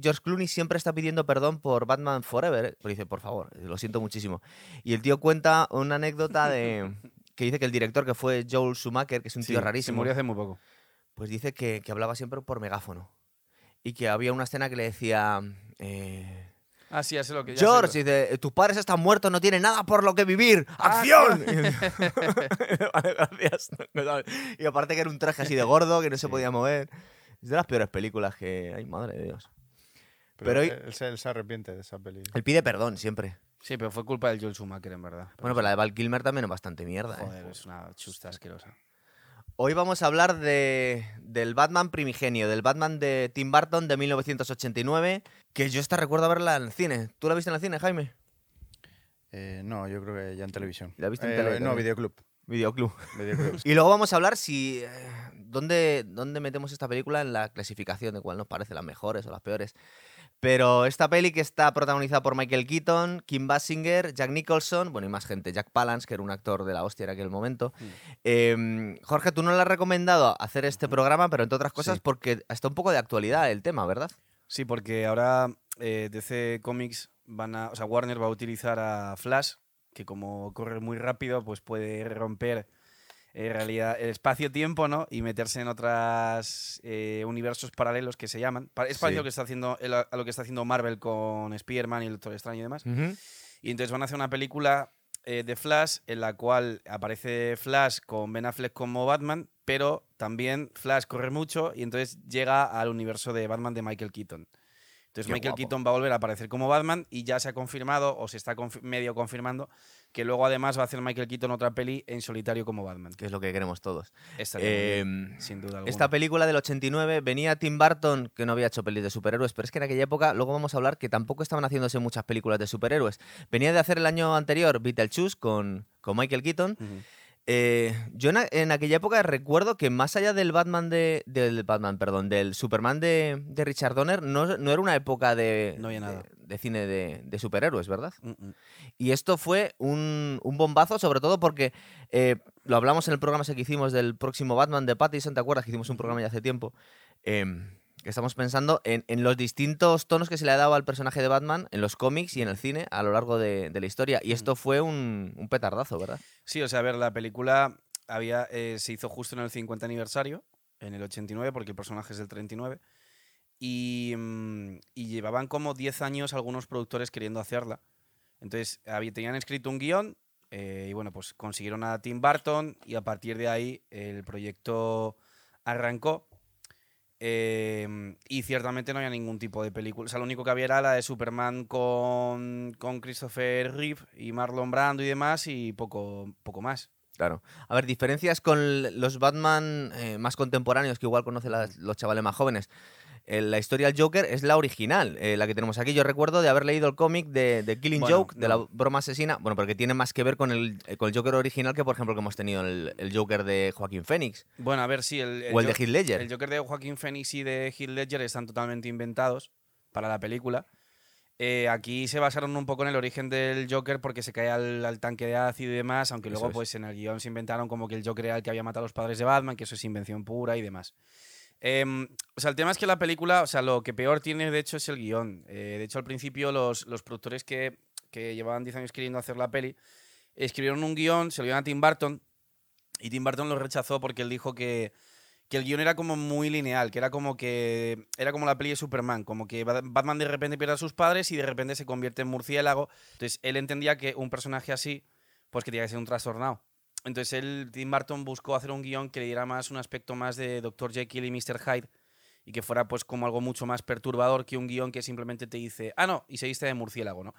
George Clooney siempre está pidiendo perdón por Batman Forever. ¿eh? Pero dice, por favor, lo siento muchísimo. Y el tío cuenta una anécdota de que dice que el director, que fue Joel Schumacher, que es un tío rarísimo, Se murió hace muy poco. pues dice que, que hablaba siempre por megáfono. Y que había una escena que le decía... eh, Ah, sí, sé lo que ya sé George, lo- dice, tus padres están muertos, no tienen nada por lo que vivir. Ah, ¡Acción! vale, gracias. Y aparte que era un traje así de gordo, que no se podía mover. Es de las peores películas que... Ay, madre de Dios. Pero, Pero hoy- él, se, él se arrepiente de esa peli. Él pide perdón siempre. Sí, pero fue culpa del Joel Schumacher, en verdad. Bueno, pero la de Val Kilmer también es bastante mierda. ¿eh? Joder, es una chusta asquerosa. Hoy vamos a hablar de, del Batman primigenio, del Batman de Tim Burton de 1989, que yo esta recuerdo verla en el cine. ¿Tú la viste en el cine, Jaime? Eh, no, yo creo que ya en televisión. ¿La viste en Eh, tele No, videoclub. Videoclub. videoclub. Y luego vamos a hablar si... eh, ¿dónde, ¿Dónde metemos esta película en la clasificación de cuál nos parece las mejores o las peores? Pero esta peli que está protagonizada por Michael Keaton, Kim Basinger, Jack Nicholson, bueno, y más gente, Jack Palance, que era un actor de la hostia en aquel momento. Mm. Eh, Jorge, tú no le has recomendado hacer este programa, pero entre otras cosas Sí. porque está un poco de actualidad el tema, ¿verdad? Sí, porque ahora eh, DC Comics van a. O sea, Warner va a utilizar a Flash, que como corre muy rápido, pues puede romper en realidad el espacio-tiempo, ¿no? Y meterse en otros universos paralelos que se llaman. Es Sí. parecido lo que está haciendo, el- a lo que está haciendo Marvel con Spider-Man y el Doctor Extraño y demás. Y entonces van a hacer una película eh, de Flash en la cual aparece Flash con Ben Affleck como Batman, pero también Flash corre mucho y entonces llega al universo de Batman de Michael Keaton. Entonces Qué Michael guapo. Keaton va a volver a aparecer como Batman y ya se ha confirmado o se está confi- medio confirmando que luego además va a hacer Michael Keaton otra peli en solitario como Batman. Que es lo que queremos todos. Bien, Eh, sin duda alguna. Esta película del 89 venía Tim Burton, que no había hecho pelis de superhéroes, pero es que en aquella época, luego vamos a hablar que tampoco estaban haciéndose muchas películas de superhéroes. Venía de hacer el año anterior Beetlejuice con, con Michael Keaton. Eh, yo en, aquella época recuerdo que más allá del Batman de. del Batman, perdón, del Superman de, de Richard Donner, no, no era una época de, No había nada. de cine de, de superhéroes, ¿verdad? Mm, mm. Y esto fue un, un bombazo, sobre todo porque eh, lo hablamos en el programa ese que hicimos del próximo Batman de Pattinson, ¿te acuerdas? Que hicimos un programa ya hace tiempo. em, que estamos pensando en, en los distintos tonos que se le ha dado al personaje de Batman en los cómics y en el cine a lo largo de, de la historia. Y esto fue un, un petardazo, ¿verdad? Sí, o sea, a ver, la película había, eh, se hizo justo en el 50 aniversario, en el 89, porque el personaje es del 39. Y, mm, y llevaban como 10 años algunos productores queriendo hacerla. Entonces, había, tenían escrito un guion eh, y bueno, pues consiguieron a Tim Burton y a partir de ahí el proyecto arrancó. Eh, y ciertamente no había ningún tipo de película. O sea, lo único que había era la de Superman con, con Christopher Reeve y Marlon Brando y demás y poco, poco más. Claro. A ver, diferencias con los Batman eh, más contemporáneos que igual conocen los chavales más jóvenes. Eh, la historia del Joker es la original, eh, la que tenemos aquí. Yo recuerdo de haber leído el cómic de, de Killing Bueno, Joke, de la broma asesina. Bueno, porque tiene más que ver con el, eh, con el Joker original que, por ejemplo, que hemos tenido el, el Joker de Joaquín Phoenix Bueno, a ver si el, o el de Heath Ledger. el Joker de Joaquín Phoenix y de Heath Ledger están totalmente inventados para la película. Eh, aquí se basaron un poco en el origen del Joker porque se cae al, al tanque de ácido y demás, aunque luego es. pues en el guion se inventaron como que el Joker era el que había matado a los padres de Batman, que eso es invención pura y demás. Em, o sea, el tema es que la película, o sea, lo que peor tiene de hecho es el guion. Eh, de hecho, al principio los, productores que, que llevaban 10 años queriendo hacer la peli escribieron un guion, se lo dieron a Tim Burton y Tim Burton lo rechazó porque él dijo que, que el guion era como muy lineal, que era como que era como la peli de Superman, como que Ba- Batman de repente pierde a sus padres y de repente se convierte en murciélago. Entonces él entendía que un personaje así, pues que tenía que ser un trastornado. Entonces él, Tim Burton buscó hacer un guion que le diera más un aspecto más de Dr. Jekyll y Mr. Hyde y que fuera pues como algo mucho más perturbador que un guion que simplemente te dice, ah, no, y se viste de murciélago, ¿no?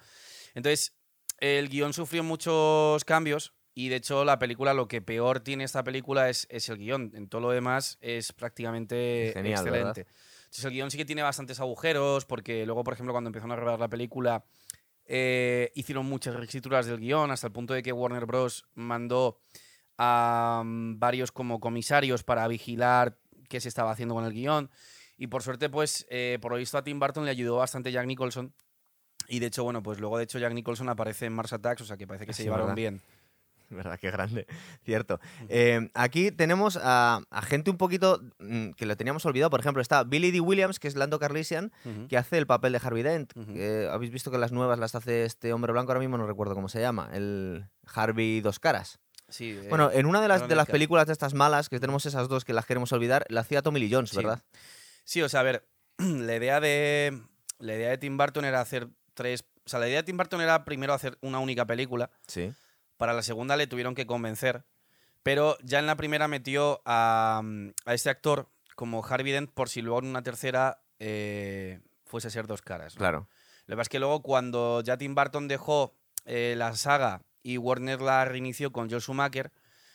Entonces, el guion sufrió muchos cambios y de hecho la película, lo que peor tiene esta película es, es el guion. En todo lo demás es prácticamente Genial, ¿verdad? excelente. Entonces el guion sí que tiene bastantes agujeros porque luego, por ejemplo, cuando empezaron a grabar la película, eh, hicieron muchas reescrituras del guion hasta el punto de que Warner Bros. mandó a mm, varios como comisarios para vigilar qué se estaba haciendo con el guion. Y por suerte, pues, eh, por lo visto a Tim Burton le ayudó bastante Jack Nicholson. Y de hecho, bueno, pues luego de hecho Jack Nicholson aparece en Mars Attacks, o sea que parece que se llevaron ¿verdad? bien. verdad, qué grande, cierto. Eh, aquí tenemos a, a gente un poquito mm, que lo teníamos olvidado. Por ejemplo, está Billy D. Williams, que es Lando Carlisian, que hace el papel de Harvey Dent. Que Habéis visto que las nuevas las hace este hombre blanco, ahora mismo no recuerdo cómo se llama, el Harvey Dos Caras. Sí, eh, Bueno, en una de las, de las películas de estas malas, que tenemos esas dos que las queremos olvidar, la hacía Tommy Lee Jones, Sí. ¿verdad? Sí, o sea, a ver, la idea de la idea de Tim Burton era hacer tres, o sea, la idea de Tim Burton era primero hacer una única película, Sí. Para la segunda le tuvieron que convencer, pero ya en la primera metió a, a este actor como Harvey Dent por si luego en una tercera eh, fuese a ser dos caras. ¿no? Claro. Lo que pasa es que luego cuando ya Tim Burton dejó eh, la saga y Warner la reinició con Joel Schumacher,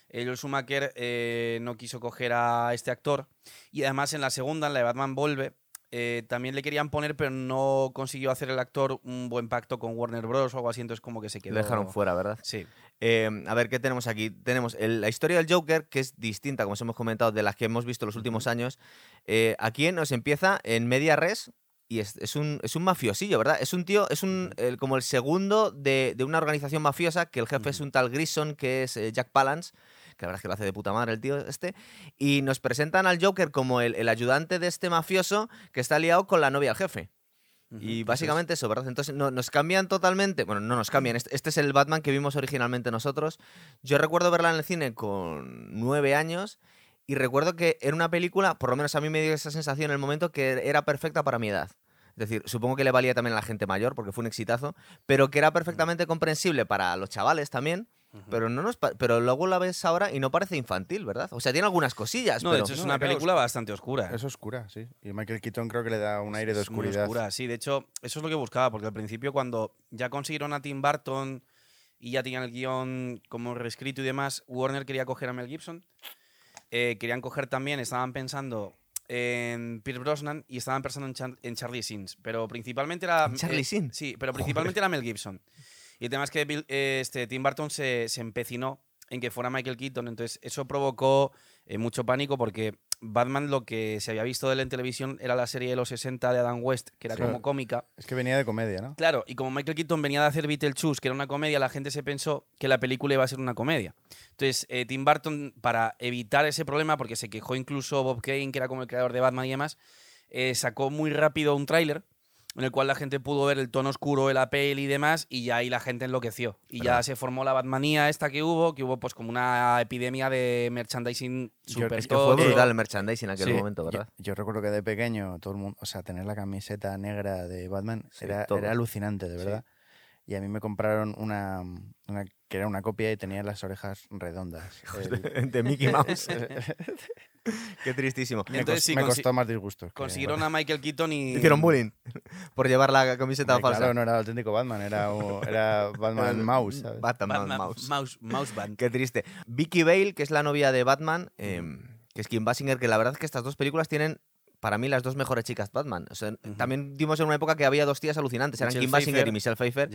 eh, Joel Schumacher eh, no quiso coger a este actor y además en la segunda, en la de Batman Volve, eh, también le querían poner pero no consiguió hacer el actor un buen pacto con Warner Bros. o algo así, entonces como que se quedó... Le dejaron fuera, ¿verdad? Sí. Eh, a ver, ¿qué tenemos aquí? Tenemos el- la historia del Joker, que es distinta, como os hemos comentado, de las que hemos visto los últimos años. Eh, aquí nos empieza en media res y es, es un, es un mafiosillo, ¿verdad? Es un tío, es un, el- como el segundo de, de una organización mafiosa, que el jefe es un tal Grison, que es eh, Jack Palance, que la verdad es que lo hace de puta madre el tío este. Y nos presentan al Joker como el, el ayudante de este mafioso que está liado con la novia del jefe. Y básicamente eso, ¿verdad? Entonces no- nos cambian totalmente. Bueno, no nos cambian. Este, este es el Batman que vimos originalmente nosotros. Yo recuerdo verla en el cine con nueve años y recuerdo que era una película, por lo menos a mí me dio esa sensación en el momento que era perfecta para mi edad. Es decir, supongo que le valía también a la gente mayor porque fue un exitazo, pero que era perfectamente comprensible para los chavales también. Pero, no nos pero luego la ves ahora y no parece infantil, ¿verdad? O sea, tiene algunas cosillas, No, de hecho es No, una película bastante oscura. Es oscura, sí. Y Michael Keaton creo que le da un aire de Es muy oscuridad. oscura, sí. De hecho, eso es lo que buscaba, porque al principio cuando ya consiguieron a Tim Burton y ya tenían el guion como reescrito y demás, Warner quería coger a Mel Gibson. Eh, querían coger también, estaban pensando en Pierce Brosnan y estaban pensando en, Char- en Charlie Sins, pero principalmente era... ¿En Charlie eh, Sheen? Sí, pero principalmente era Mel Gibson. Y el tema es que Bill- eh, este, Tim Burton se, se empecinó en que fuera Michael Keaton, entonces eso provocó eh, mucho pánico porque Batman lo que se había visto de él en televisión era la serie de los 60 de Adam West, que era Sí. como cómica. Es que venía de comedia, ¿no? Claro, y como Michael Keaton venía de hacer Beetlejuice, que era una comedia, la gente se pensó que la película iba a ser una comedia. Entonces, eh, Tim Burton, para evitar ese problema, porque se quejó incluso Bob Kane, que era como el creador de Batman y demás, eh, sacó muy rápido un tráiler en el cual la gente pudo ver el tono oscuro de la peli y demás, y ya ahí la gente enloqueció. Y ya se formó la Batmanía esta que hubo, que hubo pues como una epidemia de merchandising Yo- súper es Que fue tocho. brutal el merchandising en aquel Sí. momento, Yo, ¿verdad? yo recuerdo que de pequeño todo el mundo, o sea, tener la camiseta negra de Batman Sí, era, era alucinante, de Sí. verdad. Y a mí me compraron una, una que era una copia y tenía las orejas redondas. El- de Mickey Mouse. Qué tristísimo. me, Entonces cos- sí, me costó más disgusto. que- Consiguieron a Michael Keaton y... Hicieron bullying por llevar la camiseta Hombre, falsa. Claro, no era el auténtico Batman, era, era Batman Mouse, ¿sabes? Batman Batman Mouse. Mouse, Mouse Band. Qué triste. Vicky Bale, que es la novia de Batman, eh, que es Kim Basinger, que la verdad es que estas dos películas tienen para mí las dos mejores chicas Batman. O sea, Ujú. También dimos en una época que había dos tías alucinantes, eran Michelle Kim Basinger Pfeiffer. y Michelle Pfeiffer,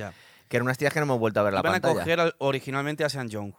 que eran unas tías que no hemos vuelto a ver la Iban a pantalla. coger al- originalmente a Sean Young.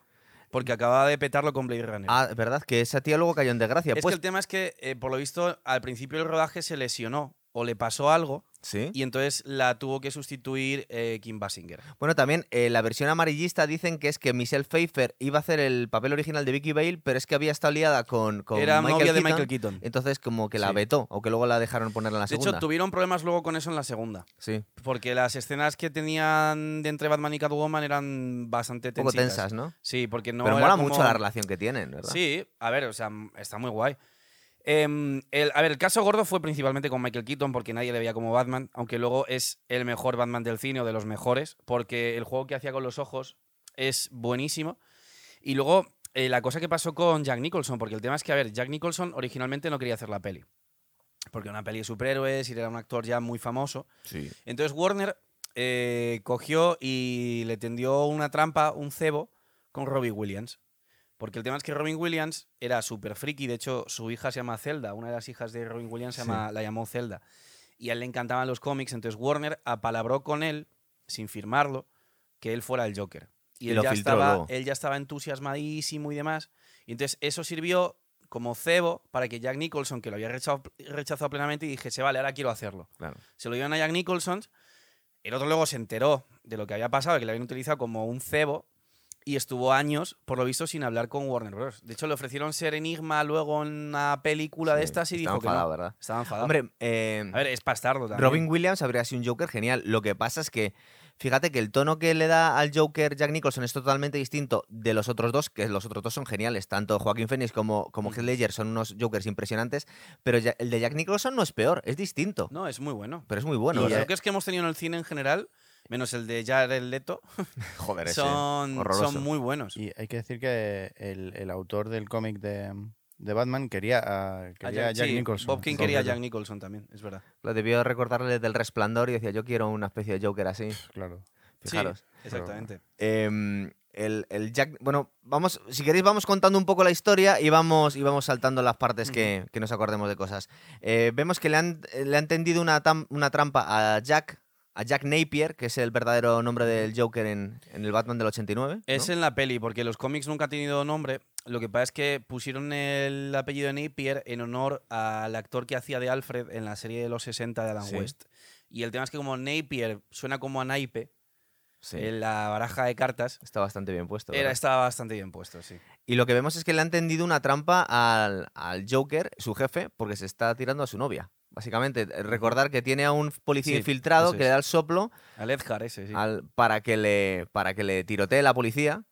Porque acababa de petarlo con Blade Runner. Ah, verdad, que esa tía luego cayó en desgracia. es pues, que el tema es que, eh, por lo visto, al principio del rodaje se lesionó o le pasó algo sí. y entonces la tuvo que sustituir eh, Kim Basinger. Bueno, también eh, la versión amarillista dicen que es que Michelle Pfeiffer iba a hacer el papel original de Vicky Bale, pero es que había estado liada con, con Era Michael novia de Keaton, Michael Keaton. Entonces, como que la Sí. vetó, o que luego la dejaron ponerla en la De segunda. hecho, tuvieron problemas luego con eso en la segunda. Sí, Porque las escenas que tenían de entre Batman y Catwoman eran bastante un poco tensitas. tensas, ¿no? Sí, porque no pero era mola como- mucho la relación que tienen, ¿verdad? Sí, a ver, o sea, está muy guay. Em, el, a ver, el caso gordo fue principalmente con Michael Keaton porque nadie le veía como Batman, aunque luego es el mejor Batman del cine o de los mejores, porque el juego que hacía con los ojos es buenísimo. Y luego eh, la cosa que pasó con Jack Nicholson, porque el tema es que, a ver, Jack Nicholson originalmente no quería hacer la peli, porque era una peli de superhéroes y era un actor ya muy famoso. Sí. Entonces Warner eh, cogió y le tendió una trampa, un cebo, con Robin Williams. Porque el tema es que Robin Williams era súper friki, de hecho su hija se llama Zelda, una de las hijas de Robin Williams se Sí. llama, la llamó Zelda. Y a él le encantaban los cómics, entonces Warner apalabró con él, sin firmarlo, que él fuera el Joker. Y, Y él, ya filtró estaba, luego. él ya estaba entusiasmadísimo y demás. Y entonces eso sirvió como cebo para que Jack Nicholson, que lo había rechazado, rechazado plenamente, y dijese, vale, ahora quiero hacerlo. Claro. Se lo dieron a Jack Nicholson. El otro luego se enteró de lo que había pasado, que le habían utilizado como un cebo. Y estuvo años, por lo visto, sin hablar con Warner Bros. De hecho, le ofrecieron ser Enigma luego en una película de estas y dijo que enfadado, no. ¿verdad? Estaba enfadado. Hombre, eh, a ver, es bastardo también. Robin Williams habría sido un Joker genial. Lo que pasa es que, fíjate que el tono que le da al Joker Jack Nicholson es totalmente distinto de los otros dos, que los otros dos son geniales. Tanto Joaquín Phoenix como, como Mm. Heath Ledger son unos Jokers impresionantes, pero el de Jack Nicholson no es peor, es distinto. No, es muy bueno. Pero es muy bueno. y los Jokers que hemos tenido en el cine en general, menos el de Jared Leto, Joder, ese, son, horroroso. son muy buenos. Y hay que decir que el, el autor del cómic de, de Batman quería a, A quería a Jack sí, Nicholson. Bob King quería a. Jack Nicholson también, es verdad. Lo debió recordarle del resplandor y decía, yo quiero una especie de Joker así. Claro. Fijaros. Sí, exactamente. Em, el, el Jack. Bueno, vamos. Si queréis, vamos contando un poco la historia y vamos, y vamos saltando las partes que, que nos acordemos de cosas. Eh, vemos que le han, le han tendido una, tam- una trampa a Jack. A Jack Napier, que es el verdadero nombre del Joker en, en el Batman del 89. ¿no? Es en la peli, porque los cómics nunca han tenido nombre. Lo que pasa es que pusieron el apellido de Napier en honor al actor que hacía de Alfred en la serie de los 60 de Alan Sí. West. Y el tema es que como Napier suena como a naipe Sí, en la baraja de cartas, Está bastante bien puesto. era, estaba bastante bien puesto, sí. Y lo que vemos es que le han tendido una trampa al, al Joker, su jefe, porque se está tirando a su novia. Básicamente, eh, recordar que tiene a un policía Sí, infiltrado que es. le da el soplo Al Edgar ese, sí. al- para, que le, para que le tirotee la policía,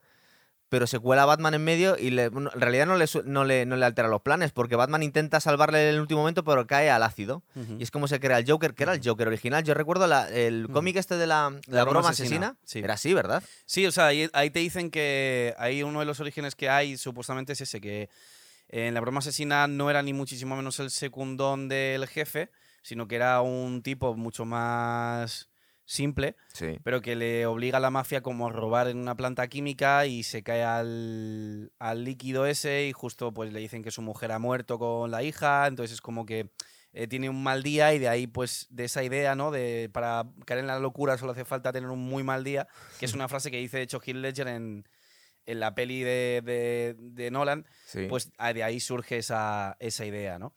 pero se cuela Batman en medio y le- en realidad no le, no, le, no le altera los planes, porque Batman intenta salvarle en el último momento, pero cae al ácido. Y es como se crea el Joker, que era el Joker original. Yo recuerdo la- el cómic este de la, la broma asesina. sí. Era así, ¿verdad? Sí, o sea, ahí, ahí te dicen que ahí uno de los orígenes que hay supuestamente es ese, que en la broma asesina no era ni muchísimo menos el secundón del jefe, sino que era un tipo mucho más simple, Sí. pero que le obliga a la mafia como a robar en una planta química y se cae al, al líquido ese y justo pues le dicen que su mujer ha muerto con la hija, entonces es como que eh, tiene un mal día y de ahí pues de esa idea, ¿no? De para caer en la locura solo hace falta tener un muy mal día, que es una frase que dice de hecho Heath Ledger en, en la peli de, de- de Nolan, sí. pues ah, de ahí surge esa, esa idea, ¿no?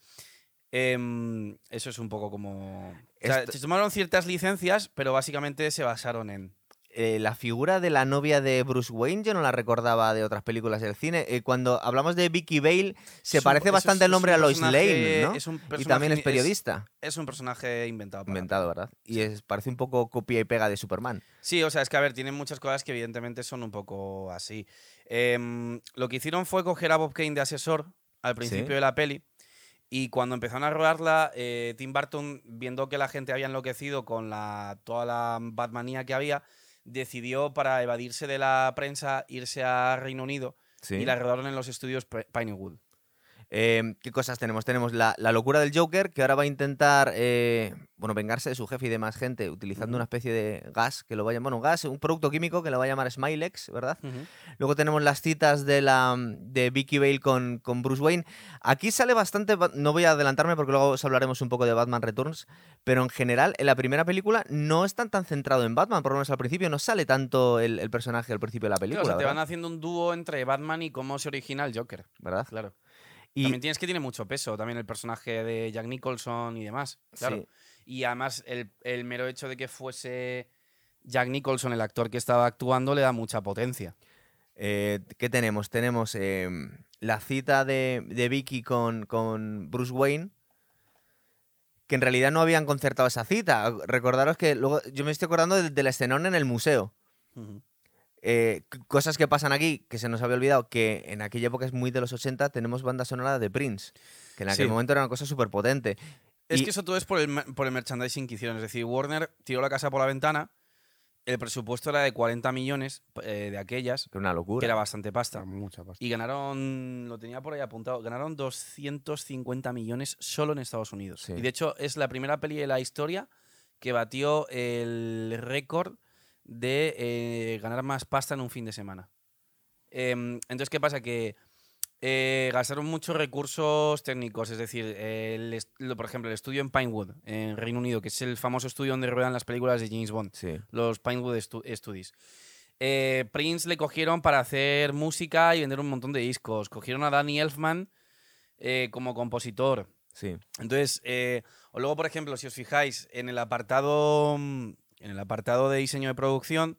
Em, eso es un poco como... O sea, Esto- se tomaron ciertas licencias, pero básicamente se basaron en... Eh, la figura de la novia de Bruce Wayne yo no la recordaba de otras películas del cine. Eh, cuando hablamos de Vicky Bale, se Es parece bastante es- el nombre a Lois Lane, ¿no? es un Y también es periodista. Es un personaje inventado. para Inventado, ¿verdad? Y es, parece un poco copia y pega de Superman. Sí, o sea, es que a ver, tienen muchas cosas que evidentemente son un poco así. Em, lo que hicieron fue coger a Bob Kane de asesor al principio Sí. de la peli. Y cuando empezaron a rodarla, eh, Tim Burton, viendo que la gente había enloquecido con la, toda la Batmanía que había, decidió para evadirse de la prensa irse a Reino Unido Sí. y la rodaron en los estudios Pinewood. Eh, ¿Qué cosas tenemos? Tenemos la, la locura del Joker, que ahora va a intentar eh, bueno, vengarse de su jefe y de más gente utilizando una especie de gas, que lo va a llamar, bueno, gas, un producto químico que lo va a llamar Smilex, ¿verdad? Luego tenemos las citas de, la, de Vicky Bale con, con Bruce Wayne. Aquí sale bastante, ba- no voy a adelantarme porque luego os hablaremos un poco de Batman Returns, pero en general en la primera película no están tan centrado en Batman, por lo menos al principio no sale tanto el, el personaje al principio de la Claro, película, o sea, te van haciendo un dúo entre Batman y cómo se origina el Joker. ¿verdad? Claro. Y También tienes que tiene mucho peso, también el personaje de Jack Nicholson y demás. Claro. sí, Y además, el, el mero hecho de que fuese Jack Nicholson el actor que estaba actuando le da mucha potencia. Eh, ¿Qué tenemos? Tenemos eh, la cita de, de Vicky con, con Bruce Wayne, que en realidad no habían concertado esa cita. Recordaros que luego yo me estoy acordando del, del escenón en el museo. Eh, cosas que pasan aquí, que se nos había olvidado, que en aquella época es muy de los 80, tenemos banda sonora de Prince, que en aquel Sí. momento era una cosa súper potente. Es Y- que eso todo es por el, por el merchandising que hicieron. Es decir, Warner tiró la casa por la ventana. El presupuesto era de 40 millones eh, de aquellas, Que una locura. que era bastante pasta. Mucha pasta. Y ganaron, lo tenía por ahí apuntado, ganaron 250 millones solo en Estados Unidos. Sí. Y de hecho es la primera peli de la historia que batió el récord de eh, ganar más pasta en un fin de semana. Em, entonces, ¿qué pasa? Que eh, gastaron muchos recursos técnicos, es decir, el por ejemplo, el estudio en Pinewood, en Reino Unido, que es el famoso estudio donde ruedan las películas de James Bond Sí. los Pinewood Stu- Studios. Eh, Prince le cogieron para hacer música y vender un montón de discos. Cogieron a Danny Elfman como compositor. Sí. Entonces, o luego, por ejemplo, si os fijáis, en el apartado. En el apartado de diseño de producción,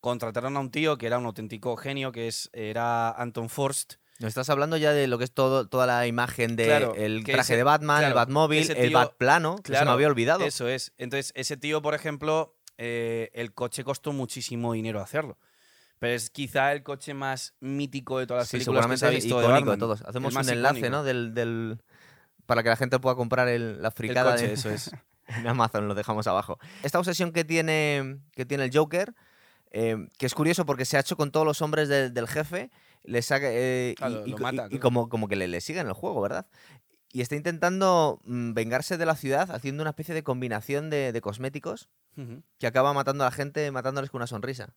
contrataron a un tío que era un auténtico genio, que es, era Anton Forst. Nos estás hablando ya de lo que es todo, toda la imagen del Claro, el que traje ese- de Batman, el Batmóvil, el Batplano, que se me había olvidado. Eso es. Entonces, ese tío, por ejemplo, eh, el coche costó muchísimo dinero hacerlo. Pero es quizá el coche más mítico de todas las Sí, películas que se ha visto de icónico de, Batman. todos. Hacemos un enlace. ¿no? Del, del- para que la gente pueda comprar el- la El fricada coche, de- eso es. en Amazon, lo dejamos abajo. Esta obsesión que tiene, que tiene el Joker, eh, que es curioso porque se ha hecho con todos los hombres de- del jefe, le saca, eh, y, mata, como, como que le, le sigue en el juego, ¿verdad? Y está intentando mm, vengarse de la ciudad haciendo una especie de combinación de, de cosméticos que acaba matando a la gente, matándoles con una sonrisa.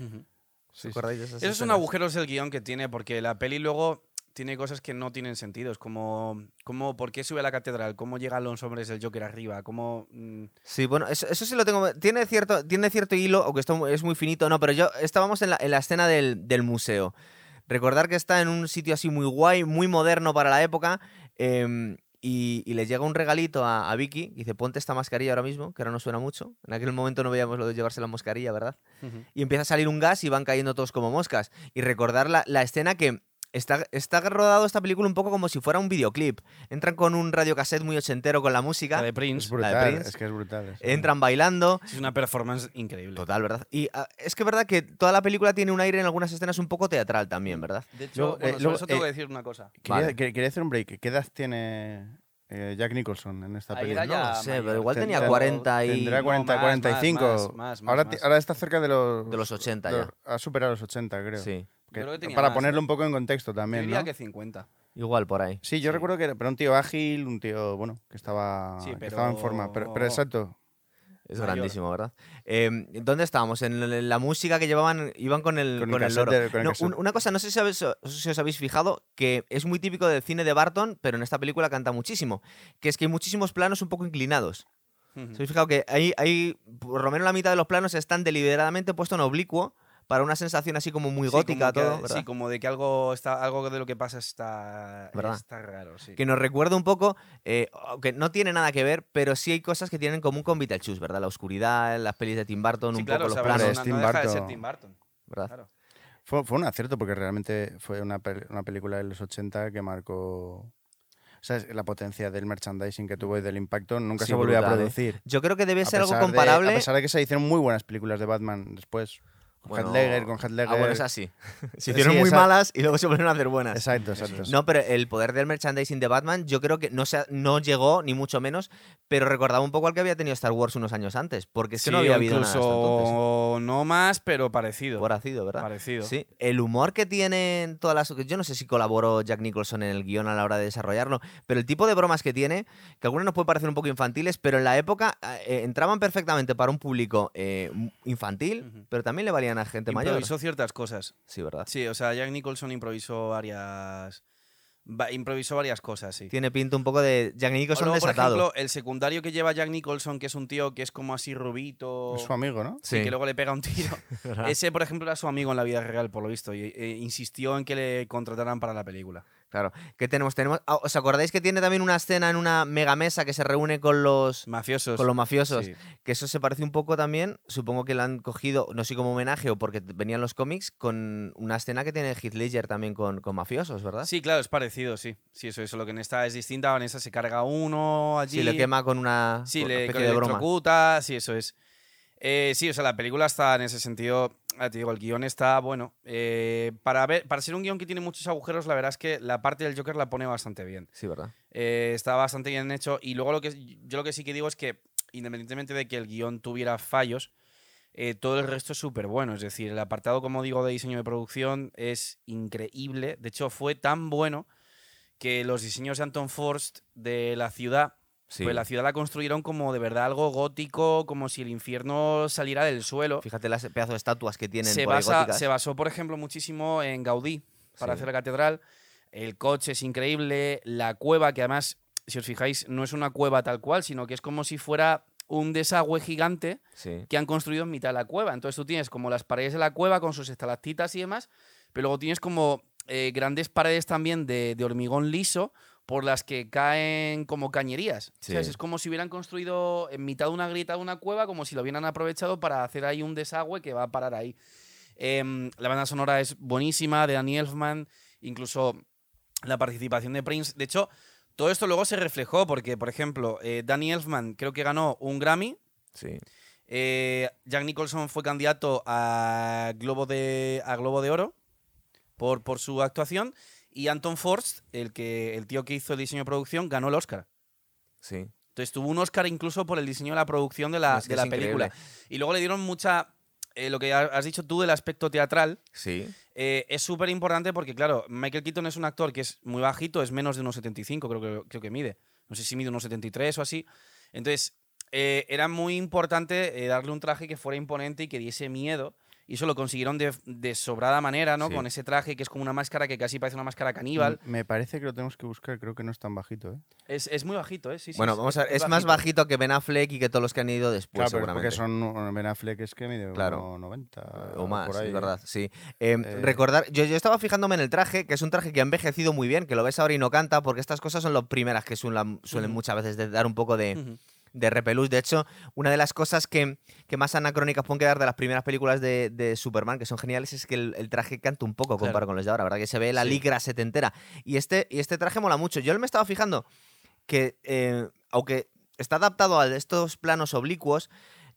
ujú. ¿Os acordáis de esas Esos son escenas? agujeros del guion que tiene, porque la peli luego tiene cosas que no tienen sentido. Es como, como ¿por qué sube a la catedral? ¿Cómo llegan los hombres del Joker arriba? ¿Cómo...? mm, Sí, bueno, eso, eso sí lo tengo. Tiene cierto, tiene cierto hilo, aunque esto es muy finito, no, pero yo estábamos en la, en la escena del, del museo. Recordar que está en un sitio así muy guay, muy moderno para la época. em, y, y le llega un regalito a, a Vicky. y Dice, ponte esta mascarilla ahora mismo, que ahora no suena mucho. En aquel momento no veíamos lo de llevarse la mascarilla, ¿verdad? y empieza a salir un gas y van cayendo todos como moscas. Y recordar la, la escena que está, está rodado esta película un poco como si fuera un videoclip. Entran con un radiocassette muy ochentero con la música, La de Es Prince. la de brutal, Prince. es que es brutal. eso. entran bailando. Es una performance increíble. Total, ¿verdad? Y ah, es que es verdad que toda la película tiene un aire en algunas escenas un poco teatral también, ¿verdad? De hecho, Luego, bueno, eh, sobre luego, eso tengo eh, que decir una cosa. Quería, Vale. que- quería hacer un break. ¿Qué edad tiene eh, Jack Nicholson en esta película? No lo sé, mayor. pero igual tenía Tendrá- 40 y... Tendrá No, 40, más, 45. más, más, más, ahora, más. ti- ahora está cerca de los, De los 80 de ya. los- Ha superado los 80, creo. Sí, Que- creo que tenía para más, ponerlo ¿eh? un poco en contexto Yo también, diría ¿no? que 50. igual por ahí. Sí, yo Sí. recuerdo que era pero un tío ágil, un tío, bueno, que estaba, Sí, que estaba en forma. Pero, pero exacto. Es Mayor. grandísimo, ¿verdad? Eh, ¿Dónde estábamos? En la- la música que llevaban, iban con el, Con el con el cassette loro. de- con el No, cassette. una cosa, no sé si, habéis- si os habéis fijado, que es muy típico del cine de Barton, pero en esta película canta muchísimo, que es que hay muchísimos planos un poco inclinados. Ujú. ¿Os habéis fijado que hay, hay, por lo menos la mitad de los planos están deliberadamente puestos en oblicuo para una sensación así como muy Sí, gótica como que- todo. Sí, como de que algo, está, algo de lo que pasa está, ¿Verdad? está raro, sí. que nos recuerda un poco, eh, aunque no tiene nada que ver, pero sí hay cosas que tienen en común con Beetlejuice, ¿verdad? La oscuridad, las pelis de Tim Burton, Sí, un claro, poco o sea, los planos, no- Tim no deja de ser. Tim Burton. ¿verdad? Claro. Fue, fue un acierto porque realmente fue una, pel- una película de los 80 que marcó... O sea, la potencia del merchandising que tuvo y del impacto nunca Sí, se volvió a ¿eh? producir. Yo creo que debe ser algo de- comparable. a pesar de que se hicieron muy buenas películas de Batman después. Con Bueno, Heath Ledger, con Heath Ledger. Ah, bueno, es así. Se Sí, hicieron muy malas y luego se volvieron a hacer buenas. Exacto, exacto. No, pero el poder del merchandising de Batman, yo creo que no, se no llegó, ni mucho menos, pero recordaba un poco al que había tenido Star Wars unos años antes, porque es que no Sí, había habido nada hasta entonces. no más, pero parecido. Por ácido, ¿verdad? Parecido. Sí, el humor que tienen todas las... Yo no sé si colaboró Jack Nicholson en el guion a la hora de desarrollarlo, pero el tipo de bromas que tiene, que algunas nos pueden parecer un poco infantiles, pero en la época eh, entraban perfectamente para un público eh, infantil, pero también le valían a gente mayor. Improvisó ciertas cosas. Sí, ¿verdad? Sí, o sea, Jack Nicholson improvisó varias. va- improvisó varias cosas, sí. Tiene pinta un poco de Jack Nicholson luego, por desatado. ejemplo, el secundario que lleva Jack Nicholson, que es un tío que es como así rubito. Es su amigo, ¿no? Sí, que luego le pega un tiro. Ese, por ejemplo, era su amigo en la vida real, por lo visto, y e insistió en que le contrataran para la película. Claro. ¿Qué tenemos? tenemos ah, ¿Os acordáis que tiene también una escena en una mega mesa que se reúne con los, Mafiosos. con los mafiosos? Sí. Que eso se parece un poco también, supongo que lo han cogido, no sé como homenaje o porque venían los cómics, con una escena que tiene Heath Ledger también con, con mafiosos, ¿verdad? Sí, claro, es parecido, sí. Sí, eso es. Lo que en esta es distinta. En esta se carga uno allí. Sí, le quema con una Sí, con una le, especie le de broma. sí, eso es. Eh, sí, o sea, la película está en ese sentido, ah, te digo, el guion está bueno. Eh, para, ver, para ser un guion que tiene muchos agujeros, la verdad es que la parte del Joker la pone bastante bien. Sí, ¿verdad? Eh, está bastante bien hecho. Y luego lo que yo lo que sí que digo es que, independientemente de que el guion tuviera fallos, todo el resto es súper bueno. Es decir, el apartado, como digo, de diseño de producción es increíble. De hecho, fue tan bueno que los diseños de Anton Forst de la ciudad Sí. pues la ciudad la construyeron como de verdad algo gótico, como si el infierno saliera del suelo. Fíjate las pedazos de estatuas que tienen Se, por basa, se basó, por ejemplo, muchísimo en Gaudí para Sí. hacer la catedral. El coche es increíble, la cueva, que además, si os fijáis, no es una cueva tal cual, sino que es como si fuera un desagüe gigante Sí. que han construido en mitad de la cueva. Entonces tú tienes como las paredes de la cueva con sus estalactitas y demás, pero luego tienes como eh, grandes paredes también de, de hormigón liso por las que caen como cañerías. Sí. ¿Sabes? Es como si hubieran construido en mitad de una grieta de una cueva, como si lo hubieran aprovechado para hacer ahí un desagüe que va a parar ahí. Em, la banda sonora es buenísima, de Danny Elfman, incluso la participación de Prince. De hecho, todo esto luego se reflejó porque, por ejemplo, eh, Danny Elfman creo que ganó un Grammy. Sí. eh, Jack Nicholson fue candidato a Globo de, a Globo de Oro por, por su actuación. Y Anton Forst, el, que, el tío que hizo el diseño de producción, ganó el Oscar. Sí. Entonces tuvo un Oscar incluso por el diseño de la producción de la, Es que de la película. Y luego le dieron mucha. eh, lo que ha- has dicho tú del aspecto teatral Sí. eh, es súper importante porque, claro, Michael Keaton es un actor que es muy bajito, es menos de unos 75, creo que, creo que mide. No sé si mide unos 73 o así. Entonces, eh, era muy importante darle un traje que fuera imponente y que diese miedo. Y eso lo consiguieron de, de sobrada manera, ¿no? Sí. Con ese traje que es como una máscara que casi parece una máscara caníbal. Me parece que lo tenemos que buscar, creo que no es tan bajito, ¿eh? Es, es muy bajito, ¿eh? Sí, sí, bueno, es- vamos a ver. Es, más bajito que Ben Affleck y que todos los que han ido después, claro, seguramente. porque son Ben Affleck es que mide Claro. como 90 O más, por ahí. es verdad, sí. Eh, Eh, recordar, yo, yo estaba fijándome en el traje, que es un traje que ha envejecido muy bien, que lo ves ahora y no canta, porque estas cosas son las primeras que suelen, muchas veces de dar un poco de. De repelús. De hecho, una de las cosas que, que más anacrónicas pueden quedar de las primeras películas de, de Superman, que son geniales, es que el, el traje canta un poco comparado con los de ahora, ¿verdad? Que se ve la Sí. licra setentera. Y este, y este traje mola mucho. Yo me estaba fijando que, eh, aunque está adaptado a estos planos oblicuos,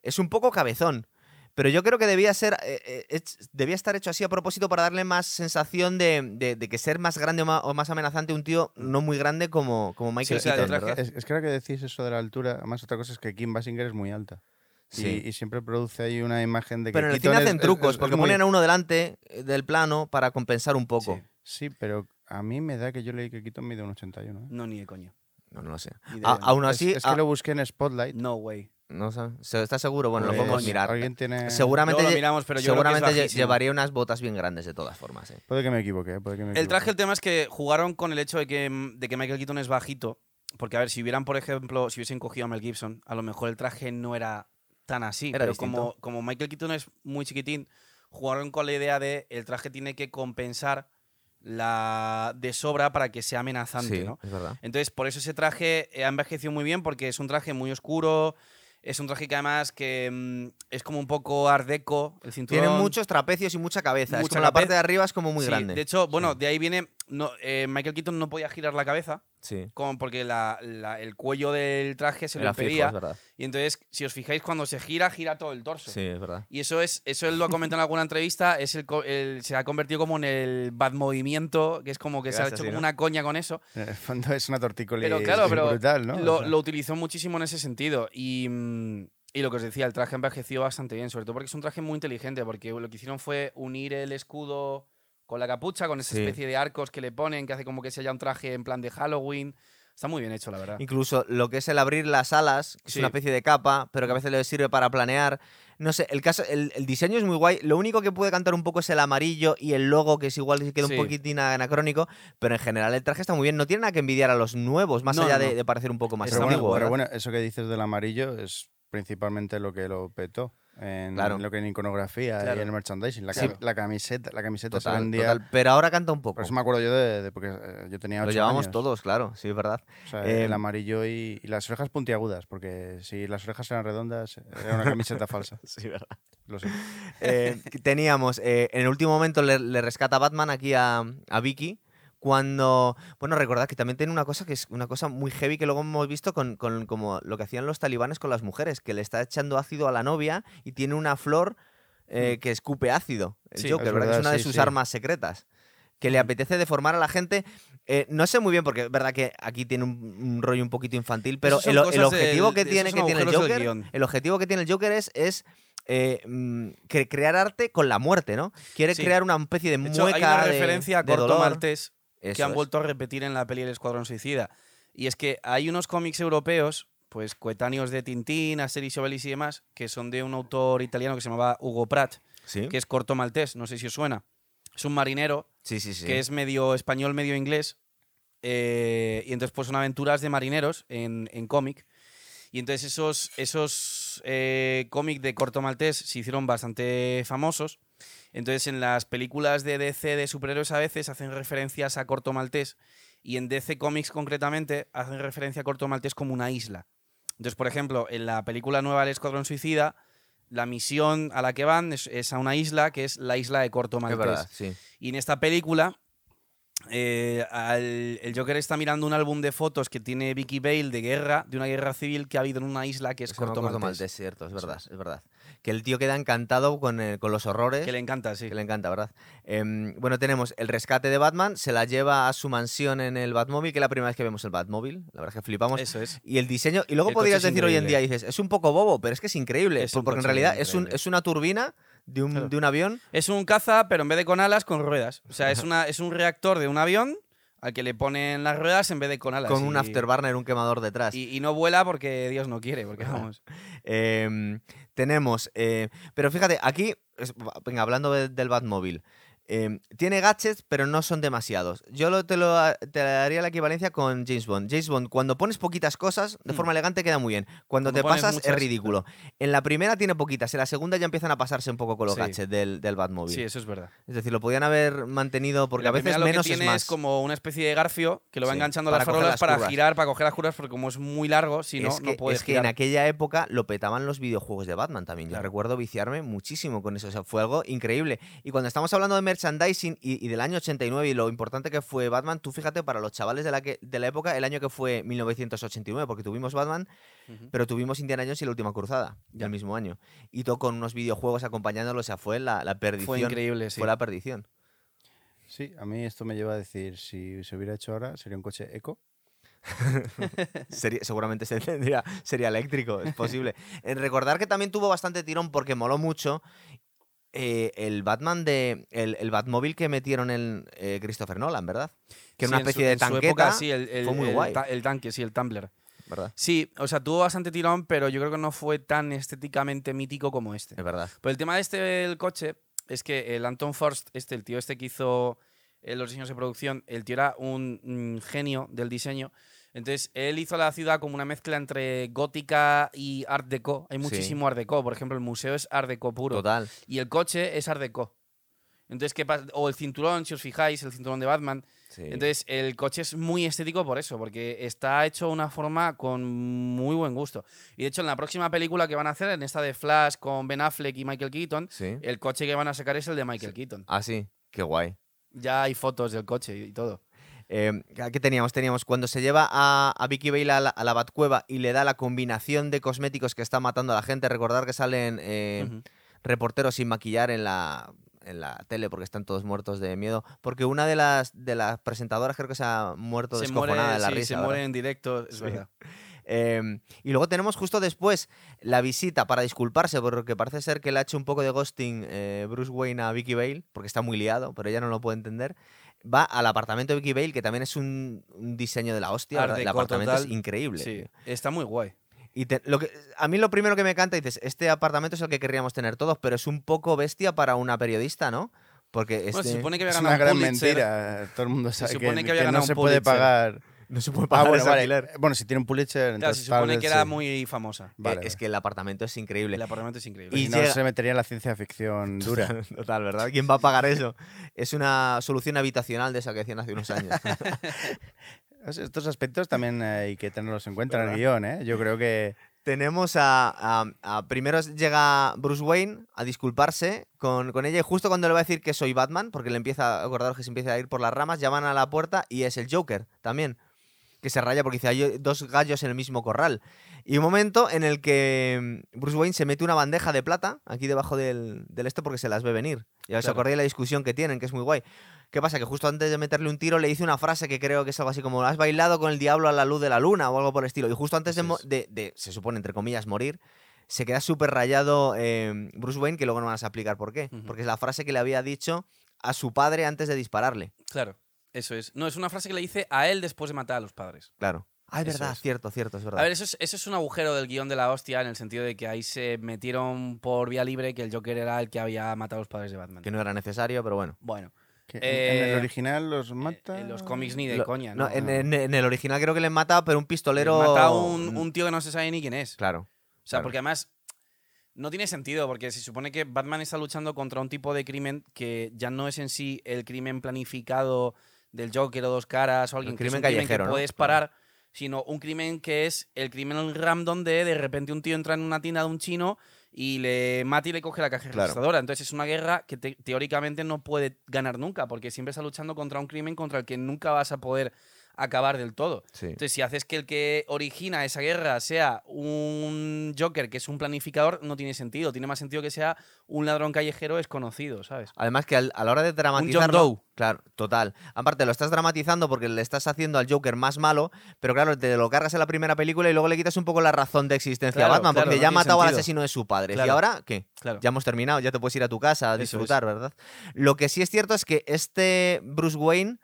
es un poco cabezón. Pero yo creo que debía ser. eh, eh, debía estar hecho así a propósito para darle más sensación de, de- de que ser más grande o más, o más amenazante un tío no muy grande como, como Michael o sea, el Keaton, traje- ¿verdad? Es, es que ahora que decís eso de la altura, además otra cosa es que Kim Basinger es muy alta. Y- Sí. Y, siempre produce ahí una imagen de que Pero en el Keaton cine hacen es- trucos, es- porque es muy- ponen a uno delante eh, del plano para compensar un poco. Sí. Sí, pero a mí me da que yo leí que Keaton mide un 81. ¿eh? No, ni de coño. No, no lo sé. A- aún Es- así, es, que a- lo busqué en Spotlight. No way. No sé, ¿se- ¿estás seguro? Bueno, lo Pues, podemos mirar. Alguien tiene... Seguramente, lo miramos, pero yo creo que es seguramente llevaría unas botas bien grandes de todas formas. ¿eh? Puede que me equivoque, ¿eh? puede que me El equivoque. traje, el tema es que jugaron con el hecho de que, de que Michael Keaton es bajito. Porque, a ver, si hubieran, por ejemplo, si hubiesen cogido a Mel Gibson, a lo mejor el traje no era tan así. Era pero distinto. como, como Michael Keaton es muy chiquitín, jugaron con la idea de el traje tiene que compensar la de sobra para que sea amenazante, Sí, ¿no? es verdad. Entonces, por eso ese traje eh, ha envejecido muy bien, porque es un traje muy oscuro, es un traje que además que mm, es como un poco art deco, el cinturón. Tiene muchos trapecios y mucha cabeza. es Mucha como la parte de arriba es como muy Sí, grande. De hecho, bueno, de ahí viene, no, eh, Michael Keaton no podía girar la cabeza, sí. como porque la- la- el cuello del traje se lo Era fijo, impedía. y entonces, si os fijáis, cuando se gira, gira todo el torso. Sí, es verdad. Y eso es, eso él lo ha comentado en alguna entrevista, es el, se ha convertido como en el bad movimiento, que es como que se ha hecho como ¿no? una coña con eso. En el fondo es una tortícolis Pero claro, pero brutal, ¿no? O lo, sea, lo utilizó muchísimo en ese sentido. Y, mm, y lo que os decía, el traje envejeció bastante bien, sobre todo porque es un traje muy inteligente, porque lo que hicieron fue unir el escudo con la capucha, con esa Sí. especie de arcos que le ponen, que hace como que sea un traje en plan de Halloween. Está muy bien hecho, la verdad. Incluso lo que es el abrir las alas, que es una especie de capa, pero que a veces le sirve para planear. No sé, el caso, el, el diseño es muy guay. Lo único que puede cantar un poco es el amarillo y el logo, que es igual que queda Sí. un poquitín anacrónico, pero en general el traje está muy bien. No tiene nada que envidiar a los nuevos, más No, allá no, de, parecer un poco más pero antiguo. bueno, pero bueno, eso que dices del amarillo es principalmente lo que lo petó en Claro. lo que en iconografía Claro. y en merchandising. La, Sí. cam- la camiseta, la camiseta se Total, vendía. total. Pero ahora canta un poco. Por eso me acuerdo yo de, de- porque eh, yo tenía Lo llevamos años. todos, claro, sí, es verdad. O sea, Eh, el amarillo y, y las orejas puntiagudas, porque si las orejas eran redondas, era una camiseta falsa. Sí, verdad. Lo sé. Eh, teníamos, eh, en el último momento le, le rescata Batman aquí a, a Vicky. Cuando, bueno, recordad que también tiene una cosa que es una cosa muy heavy que luego hemos visto con, con como lo que hacían los talibanes con las mujeres, que le está echando ácido a la novia y tiene una flor eh, que escupe ácido. El Mm. Sí, Joker, es ¿verdad? Que es una de sí, sus sí. armas secretas. Que le apetece deformar a la gente. Eh, no sé muy bien, porque es verdad que aquí tiene un, un rollo un poquito infantil, pero el, objetivo que de- tiene, que tiene el Joker, el objetivo que tiene el Joker es, es eh, mm, cre- crear arte con la muerte, ¿no? Quiere crear una especie de De mueca hecho, hay una de- referencia a de Corto. Maltés que Eso han es. vuelto a repetir en la peli El Escuadrón Suicida. Y es que hay unos cómics europeos, pues coetáneos de Tintín, Asterix y Obelix y demás, que son de un autor italiano que se llamaba Hugo Pratt, Sí, que es corto maltés, no sé si os suena. Es un marinero sí. sí. que es medio español, medio inglés. eh, y entonces pues son aventuras de marineros en, en cómic. Y entonces esos, esos eh, cómics de corto maltés se hicieron bastante famosos. Entonces en las películas de DC de superhéroes a veces hacen referencias a corto maltés. Y en DC Comics concretamente hacen referencia a corto maltés como una isla. Entonces, por ejemplo, en la película nueva El Escuadrón Suicida, la misión a la que van es, es a una isla que es la isla de Corto Es Maltés. verdad, sí. Y en esta película, eh, al- el Joker está mirando un álbum de fotos que tiene Vicky Bale de guerra, de una guerra civil que ha habido en una isla que es me Corto acuerdo Maltés. Maltés, cierto, es verdad, es verdad. Que el tío queda encantado con, eh, con los horrores. Que le encanta, sí. que le encanta, ¿verdad? Em, bueno, tenemos el rescate de Batman, se la lleva a su mansión en el Batmóvil, que es la primera vez que vemos el Batmóvil, la verdad es que flipamos. Eso es. Y el diseño, y luego El podrías decir hoy en día, dices, es un poco bobo, pero es que es increíble, Es porque en realidad es, un, es una turbina de un, Claro. de un avión. Es un caza, pero en vez de con alas, con ruedas. O sea, es, una, es un reactor de un avión al que le ponen las ruedas en vez de con alas. Con un y- afterburner, un quemador detrás. Y, y no vuela porque Dios no quiere, porque vamos. Em, tenemos. eh, pero fíjate, aquí. es- venga, hablando de- del Batmóvil. Em, tiene gadgets, pero no son demasiados. Yo lo- te, lo, te daría la equivalencia con James Bond. James Bond, cuando pones poquitas cosas, de Mm. forma elegante queda muy bien. Cuando, Cuando te pasas muchas, es ridículo. En la primera tiene poquitas, en la segunda ya empiezan a pasarse un poco con los Sí. gadgets del, del Batmóvil. Sí, eso es verdad. Es decir, lo podían haber mantenido porque La a veces lo que menos es tiene más. es como una especie de garfio que lo va Sí, enganchando a las farolas las para curvas. girar, para coger las curvas, porque como es muy largo, si no, es que, no puedes es que en girar. aquella época lo petaban los videojuegos de Batman también. Yo Claro. recuerdo viciarme muchísimo con eso. O sea, fue algo increíble. Y cuando estamos hablando de merchandising y, y del año 89 y lo importante que fue Batman, tú fíjate, para los chavales de la, que, de la época, el año que fue 1989, porque tuvimos Batman, pero tuvimos Indiana Jones y la última cruzada, Ya. el mismo año. Y todo con unos videojuegos acompañándolo. O sea, fue la, la perdición. Fue increíble, sí. Fue la perdición. Sí, a mí esto me lleva a decir, si se hubiera hecho ahora, sería un coche eco. Sería- seguramente se tendría, sería eléctrico, es posible. Eh, recordar que también tuvo bastante tirón porque moló mucho eh, el Batman de. El, el Batmóvil que metieron en eh, Christopher Nolan, ¿verdad? Que Sí, era una en su- especie de en su tanqueta. época, sí, el, el- fue muy guay. ta- el tanque, sí, el Tumbler. ¿Verdad? Sí, o sea, tuvo bastante tirón, pero yo creo que no fue tan estéticamente mítico como este. Es verdad. Pues el tema de este del coche es que el Anton Forst, este, el tío este que hizo eh, los diseños de producción, el tío era un mm, genio del diseño. Entonces, él hizo la ciudad como una mezcla entre gótica y art deco. Hay Sí. muchísimo art deco. Por ejemplo, el museo es art deco puro. Total. Y el coche es art deco. Entonces, ¿qué pasa? O el cinturón, si os fijáis, el cinturón de Batman. Sí. Entonces, el coche es muy estético por eso, porque está hecho de una forma con muy buen gusto. Y de hecho, en la próxima película que van a hacer, en esta de Flash con Ben Affleck y Michael Keaton, sí. el coche que van a sacar es el de Michael Keaton. Ah, sí. Qué guay. Ya hay fotos del coche y todo. Eh, ¿Qué teníamos? Teníamos cuando se lleva a, a Vicky Bale a la, a la Batcueva y le da la combinación de cosméticos que está matando a la gente. Recordar que salen eh, Ujú. reporteros sin maquillar en la, en la tele porque están todos muertos de miedo. Porque una de las, de las presentadoras creo que se ha muerto Se muere, descojonada de la sí, risa. se ¿verdad? muere en directo, es Sí. verdad. Eh, y luego tenemos justo después la visita para disculparse, porque parece ser que le ha hecho un poco de ghosting eh, Bruce Wayne a Vicky Bale, porque está muy liado, pero ella no lo puede entender. Va al apartamento de Vicky Bale, que también es un, un diseño de la hostia. El Deco apartamento es increíble. Sí, está muy guay. Y te- lo que, a mí lo primero que me encanta, dices, este apartamento es el que querríamos tener todos, pero es un poco bestia para una periodista, ¿no? Porque Bueno, este se supone que había Es ganado una un gran Pulitzer. mentira. Todo el mundo sabe supone que, que había que ganado no un se puede Pulitzer. pagar. No se puede Ah, pagar bueno, ese vale. alquiler. Bueno, si tiene un Pulitzer, Claro, entonces se tal supone vez que era sí. muy famosa. Eh, Vale, es que el apartamento es increíble. El apartamento es increíble. Y Si no, llega- se metería en la ciencia ficción dura. Total, ¿verdad? ¿Quién va a pagar eso? Es una solución habitacional de esa que decían hace unos años. Es- Estos aspectos también hay que tenerlos en cuenta en el guion, ¿eh? Yo creo que Tenemos a, a- a- Primero llega Bruce Wayne a disculparse con, con ella y justo cuando le va a decir que soy Batman, porque le empieza a acordar que se empieza a ir por las ramas, llaman a la puerta y es el Joker también. Que se raya porque dice, hay dos gallos en el mismo corral. Y un momento en el que mm, Bruce Wayne se mete una bandeja de plata aquí debajo del, del esto porque se las ve venir. Ya os Claro. acordáis de la discusión que tienen, que es muy guay. ¿Qué pasa? Que justo antes de meterle un tiro le dice una frase que creo que es algo así como has bailado con el diablo a la luz de la luna o algo por el estilo. Y justo antes de, se supone, entre comillas, morir, se queda súper rayado eh, Bruce Wayne, que luego no vas a explicar por qué. Porque es la frase que le había dicho a su padre antes de dispararle. Claro, eso es. No, es una frase que le dice a él después de matar a los padres. Claro. Ah, es Eso verdad, es. cierto, cierto, es verdad. A ver, eso es, eso es un agujero del guion de la hostia en el sentido de que ahí se metieron por vía libre que el Joker era el que había matado a los padres de Batman. que no era necesario, pero bueno. Bueno, Eh, en el original los eh, mata. en los cómics ni de Lo- coña, no, ¿no? en, en- en el original creo que le mata, pero un pistolero. Mata a un, un tío que no se sabe ni quién es. Claro. O sea, claro. porque además no tiene sentido, porque se supone que Batman está luchando contra un tipo de crimen que ya no es en sí el crimen planificado del Joker o dos caras o alguien que es crimen un crimen que ¿no? puedes parar, sino un crimen que es el crimen random de de repente un tío entra en una tienda de un chino y le mata y le coge la caja Claro. registradora. Entonces es una guerra que te- teóricamente no puede ganar nunca, porque siempre está luchando contra un crimen contra el que nunca vas a poder acabar del todo. Sí. Entonces, si haces que el que origina esa guerra sea un Joker que es un planificador, no tiene sentido. Tiene más sentido que sea un ladrón callejero desconocido, ¿sabes? Además que al- a la hora de dramatizarlo... Doe. Claro, total. Aparte, lo estás dramatizando porque le estás haciendo al Joker más malo, pero claro, te lo cargas en la primera película y luego le quitas un poco la razón de existencia Claro, a Batman, claro, porque no ya ha matado al asesino de su padre. ¿Y ahora qué? Claro. Ya hemos terminado, ya te puedes ir a tu casa a es. disfrutar, ¿verdad? Lo que sí es cierto es que este Bruce Wayne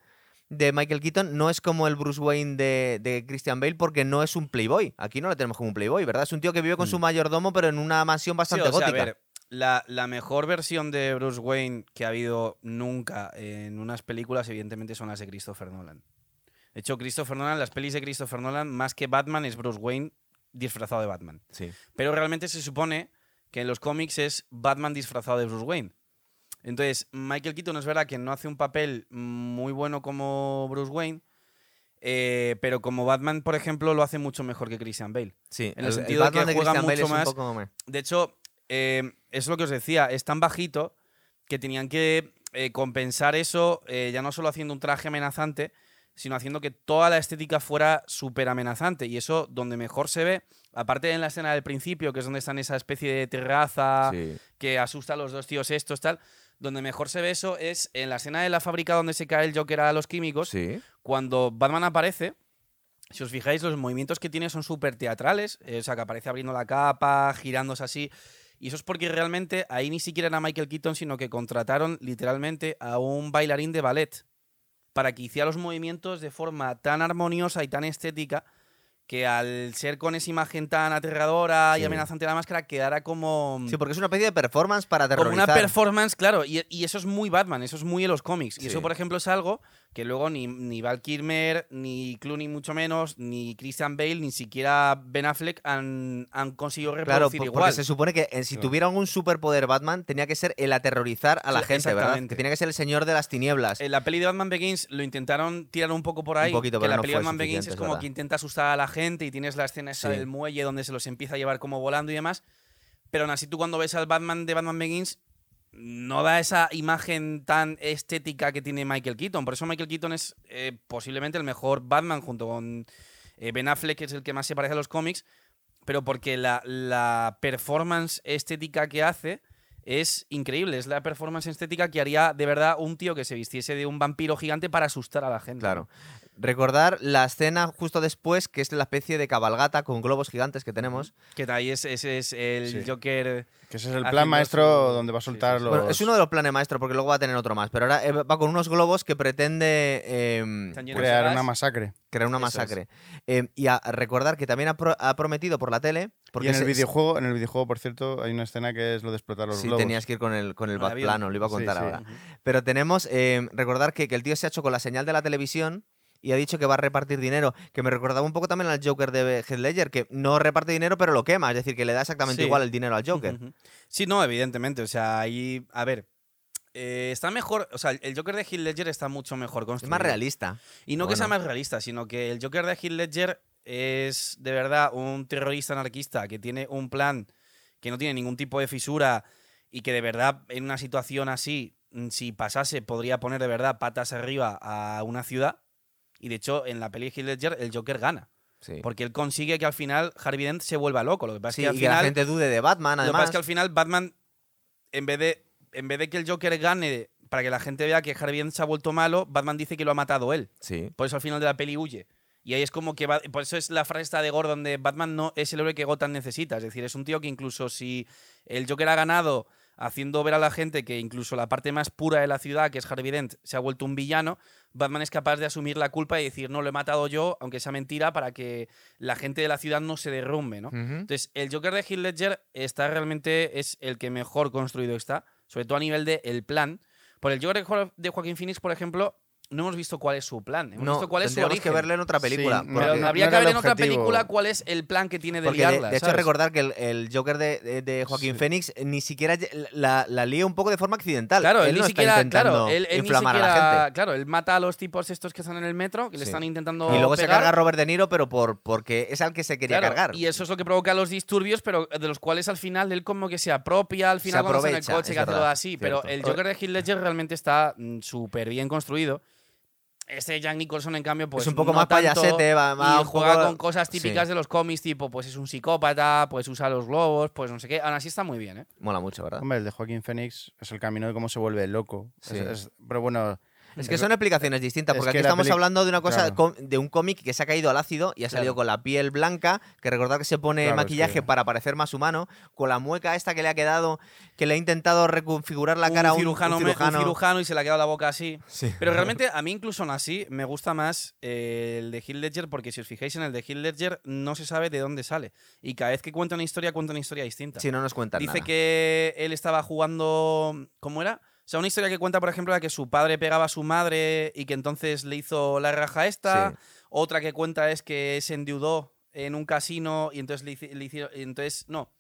de Michael Keaton no es como el Bruce Wayne de, de Christian Bale porque no es un playboy. Aquí no lo tenemos como un playboy, ¿verdad? Es un tío que vive con su mayordomo pero en una mansión Sí, bastante o sea, a gótica. ver, la, la mejor versión de Bruce Wayne que ha habido nunca en unas películas, evidentemente, son las de Christopher Nolan. De hecho, Christopher Nolan, las pelis de Christopher Nolan, más que Batman, es Bruce Wayne disfrazado de Batman. Sí. Pero realmente se supone que en los cómics es Batman disfrazado de Bruce Wayne. Entonces, Michael Keaton es verdad que no hace un papel muy bueno como Bruce Wayne, eh, pero como Batman, por ejemplo, lo hace mucho mejor que Christian Bale. Sí, En el sentido de que de juega Christian Bale mucho más- De hecho, eh, es lo que os decía, es tan bajito que tenían que eh, compensar eso ya no solo haciendo un traje amenazante, sino haciendo que toda la estética fuera súper amenazante. Y eso donde mejor se ve, aparte en la escena del principio, que es donde está en esa especie de terraza Sí. que asusta a los dos tíos estos, tal, donde mejor se ve eso es en la escena de la fábrica donde se cae el Joker a los químicos, Sí. cuando Batman aparece, si os fijáis, los movimientos que tiene son súper teatrales. eh, o sea, que aparece abriendo la capa, girándose así. Y eso es porque realmente ahí ni siquiera era Michael Keaton, sino que contrataron literalmente a un bailarín de ballet para que hiciera los movimientos de forma tan armoniosa y tan estética que al ser con esa imagen tan aterradora y amenazante la máscara quedara como Sí, porque es una especie de performance para como aterrorizar. una performance, claro, y, y eso es muy Batman, eso es muy en los cómics. Y eso, por ejemplo, es algo que luego ni, ni Val Kilmer, ni Clooney mucho menos, ni Christian Bale, ni siquiera Ben Affleck han, han conseguido Claro, reproducir po- igual. porque se supone que eh, si Claro. tuviera algún superpoder Batman, tenía que ser el aterrorizar a la Sí, gente, ¿verdad? Que tenía que ser el señor de las tinieblas. En la peli de Batman Begins lo intentaron tirar un poco por ahí. poquito, que pero la no peli de Batman Begins es es como verdad. que intenta asustar a la gente y tienes la escena esa Sí. del muelle donde se los empieza a llevar como volando y demás. Pero aún así tú cuando ves al Batman de Batman Begins no da esa imagen tan estética que tiene Michael Keaton. Por eso Michael Keaton es eh, posiblemente el mejor Batman junto con eh, Ben Affleck, que es el que más se parece a los cómics, pero porque la, la performance estética que hace es increíble. Es la performance estética que haría de verdad un tío que se vistiese de un vampiro gigante para asustar a la gente. Claro. Recordar la escena justo después, que es la especie de cabalgata con globos gigantes que tenemos. Que ahí es, ese es el Sí. Joker. Que ese es el Haciendo plan maestro su- donde va a sí, sí, soltar sí. los... Bueno, es uno de los planes maestros, porque luego va a tener otro más. Pero ahora eh, va con unos globos que pretende eh, Están llenos de crear gas. una masacre. crear una Eso es. masacre. Eh, y a recordar que también ha, pro- ha prometido por la tele. Porque y en el se- videojuego, en el videojuego, por cierto, hay una escena que es lo de explotar los Sí, globos. tenías que ir con el, con el Con el avión. Batplano, lo iba a Sí, contar sí. ahora. Pero tenemos, eh, recordar que, que el tío se ha hecho con la señal de la televisión y ha dicho que va a repartir dinero, que me recordaba un poco también al Joker de Heath Ledger, que no reparte dinero pero lo quema, es decir, que le da exactamente Sí. igual el dinero al Joker. Sí, no, evidentemente. O sea, ahí. A ver. eh, está mejor. O sea, el Joker de Heath Ledger está mucho mejor Es construido. más realista. Y no que sea más realista, sino que el Joker de Heath Ledger es de verdad un terrorista anarquista que tiene un plan que no tiene ningún tipo de fisura y que de verdad en una situación así, mm, si pasase, podría poner de verdad patas arriba a una ciudad. Y de hecho, en la peli de Heath Ledger, el Joker gana. Sí. Porque él consigue que al final Harvey Dent se vuelva loco. Lo que pasa Sí, es que al y que la final. gente dude de Batman, Lo que pasa además. es que al final Batman, en vez de, en vez de que el Joker gane para que la gente vea que Harvey Dent se ha vuelto malo, Batman dice que lo ha matado él. Sí. Por eso al final de la peli huye. Y ahí es como que... va- por eso es la frase esta de Gordon de Batman no es el héroe que Gotham necesita. Es decir, es un tío que incluso si el Joker ha ganado haciendo ver a la gente que incluso la parte más pura de la ciudad, que es Harvey Dent, se ha vuelto un villano, Batman es capaz de asumir la culpa y decir, no, lo he matado yo, aunque sea mentira, para que la gente de la ciudad no se derrumbe, ¿no? Entonces, el Joker de Heath Ledger está realmente es el que mejor construido está, sobre todo a nivel de el plan. Por el Joker de Jo- de Joaquín Phoenix, por ejemplo, no hemos visto cuál es su plan. Hemos No, visto cuál es su origen. que verle en otra película. Sí, Pero no- habría no que ver en otra película cuál es el plan que tiene de Porque de, liarla. de hecho, ¿sabes? recordar que el, el Joker de, de- de Joaquín Sí. Phoenix ni siquiera la, la lía un poco de forma accidental. Claro, él, él ni no siquiera, está intentando claro, él, él ni inflamar a la gente. claro, él mata a los tipos estos que están en el metro, que le están intentando Y luego se carga a Robert De Niro, pero por, porque es al que se quería Claro, cargar. Y eso es lo que provoca los disturbios, pero de los cuales al final él como que se apropia al final cuando está en el aprovecha, coche, es que hace todo así. Pero el Joker de Heath Ledger realmente está mm, súper bien construido. Este Jack Nicholson, en cambio, pues. es un poco no más tanto, payasete, va, va y un juega poco- con cosas típicas Sí. de los cómics, tipo, pues es un psicópata, pues usa los globos, pues no sé qué. Aún así está muy bien, ¿eh? Mola mucho, ¿verdad? Hombre, el de Joaquín Phoenix es el camino de cómo se vuelve loco. Es- Sí. es- pero bueno, Es que son explicaciones distintas, es porque que aquí estamos hablando de una cosa, claro. de un cómic que se ha caído al ácido y ha salido Claro. con la piel blanca, que recordad que se pone Claro, maquillaje para parecer más humano, con la mueca esta que le ha quedado, que le ha intentado reconfigurar la cara a un cirujano, un me- un cirujano. cirujano y se le ha quedado la boca así. Sí. Pero realmente a mí incluso aún así me gusta más eh, el de Heath Ledger porque si os fijáis en el de Heath Ledger no se sabe de dónde sale. Y cada vez que cuenta una historia, cuenta una historia distinta. Sí, no nos cuentan Dice nada. que él estaba jugando... ¿Cómo era? O sea, una historia que cuenta, por ejemplo, la que su padre pegaba a su madre y que entonces le hizo la raja esta. Sí. Otra que cuenta es que se endeudó en un casino y entonces le, hici- le hicieron... Entonces, no.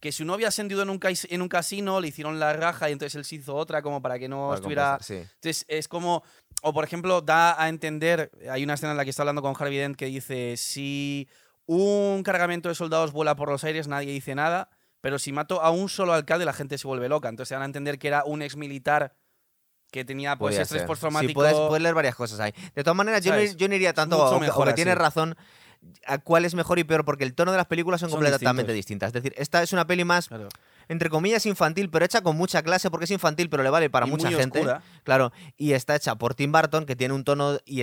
Que su novia se endeudó en un, cais- en un casino, le hicieron la raja y entonces él se hizo otra como para que no Para estuviera... sí. Entonces es como, o por ejemplo, da a entender, hay una escena en la que está hablando con Harvey Dent que dice, si un cargamento de soldados vuela por los aires, nadie dice nada, pero si mato a un solo alcalde, la gente se vuelve loca. Entonces se dan a entender que era un ex militar que tenía pues estrés ser. postraumático. Sí, puedes, puedes leer varias cosas ahí. De todas maneras, yo no, yo no iría tanto o que- o mejor que tienes razón a cuál es mejor y peor, porque el tono de las películas son, Son completamente distintos. distintas. Es decir, esta es una peli más, Claro. Entre comillas, infantil, pero hecha con mucha clase, porque es infantil, pero le vale para Y mucha gente. oscura. Claro, y está hecha por Tim Burton, que tiene un tono y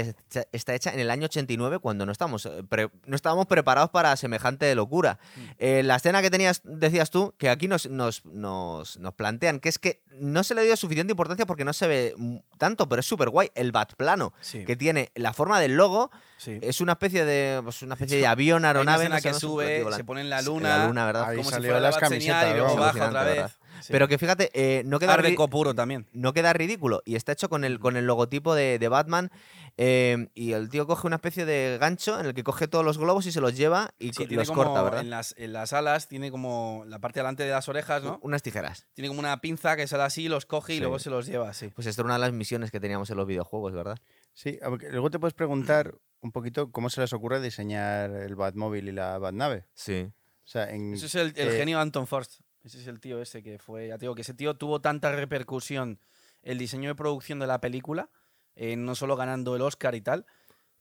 está hecha en el año 89, cuando no estamos eh, pre- no estábamos preparados para semejante locura. Mm. Eh, la escena que tenías, decías tú, que aquí nos, nos, nos, nos plantean, que es que no se le dio suficiente importancia porque no se ve tanto, pero es súper guay. El bat plano, Sí, que tiene la forma del logo, sí. es una especie de, pues, una especie de avión, aeronave. no que no sube, se pone en la luna, la luna, ¿verdad? Ahí como si salió fuera la las señal camisetas, y luego baja otra vez. ¿verdad? Sí. Pero que fíjate, eh, no queda puro también. no queda ridículo y está hecho con el, con el logotipo de, de Batman eh, y el tío coge una especie de gancho en el que coge todos los globos y se los lleva y Sí, los como corta, ¿verdad? En las, en las alas tiene como la parte delante de las orejas, ¿no? Unas tijeras. Tiene como una pinza que se da así, los coge y Sí. luego se los lleva así. Pues esto era una de las misiones que teníamos en los videojuegos, ¿verdad? sí, luego te puedes preguntar un poquito cómo se les ocurre diseñar el Batmóvil y la Batnave. Sí. O sea, en, Ese es el, el eh, genio Anton Forst. Ese es el tío ese que fue. Ya te digo que ese tío tuvo tanta repercusión el diseño de producción de la película, eh, no solo ganando el Oscar y tal,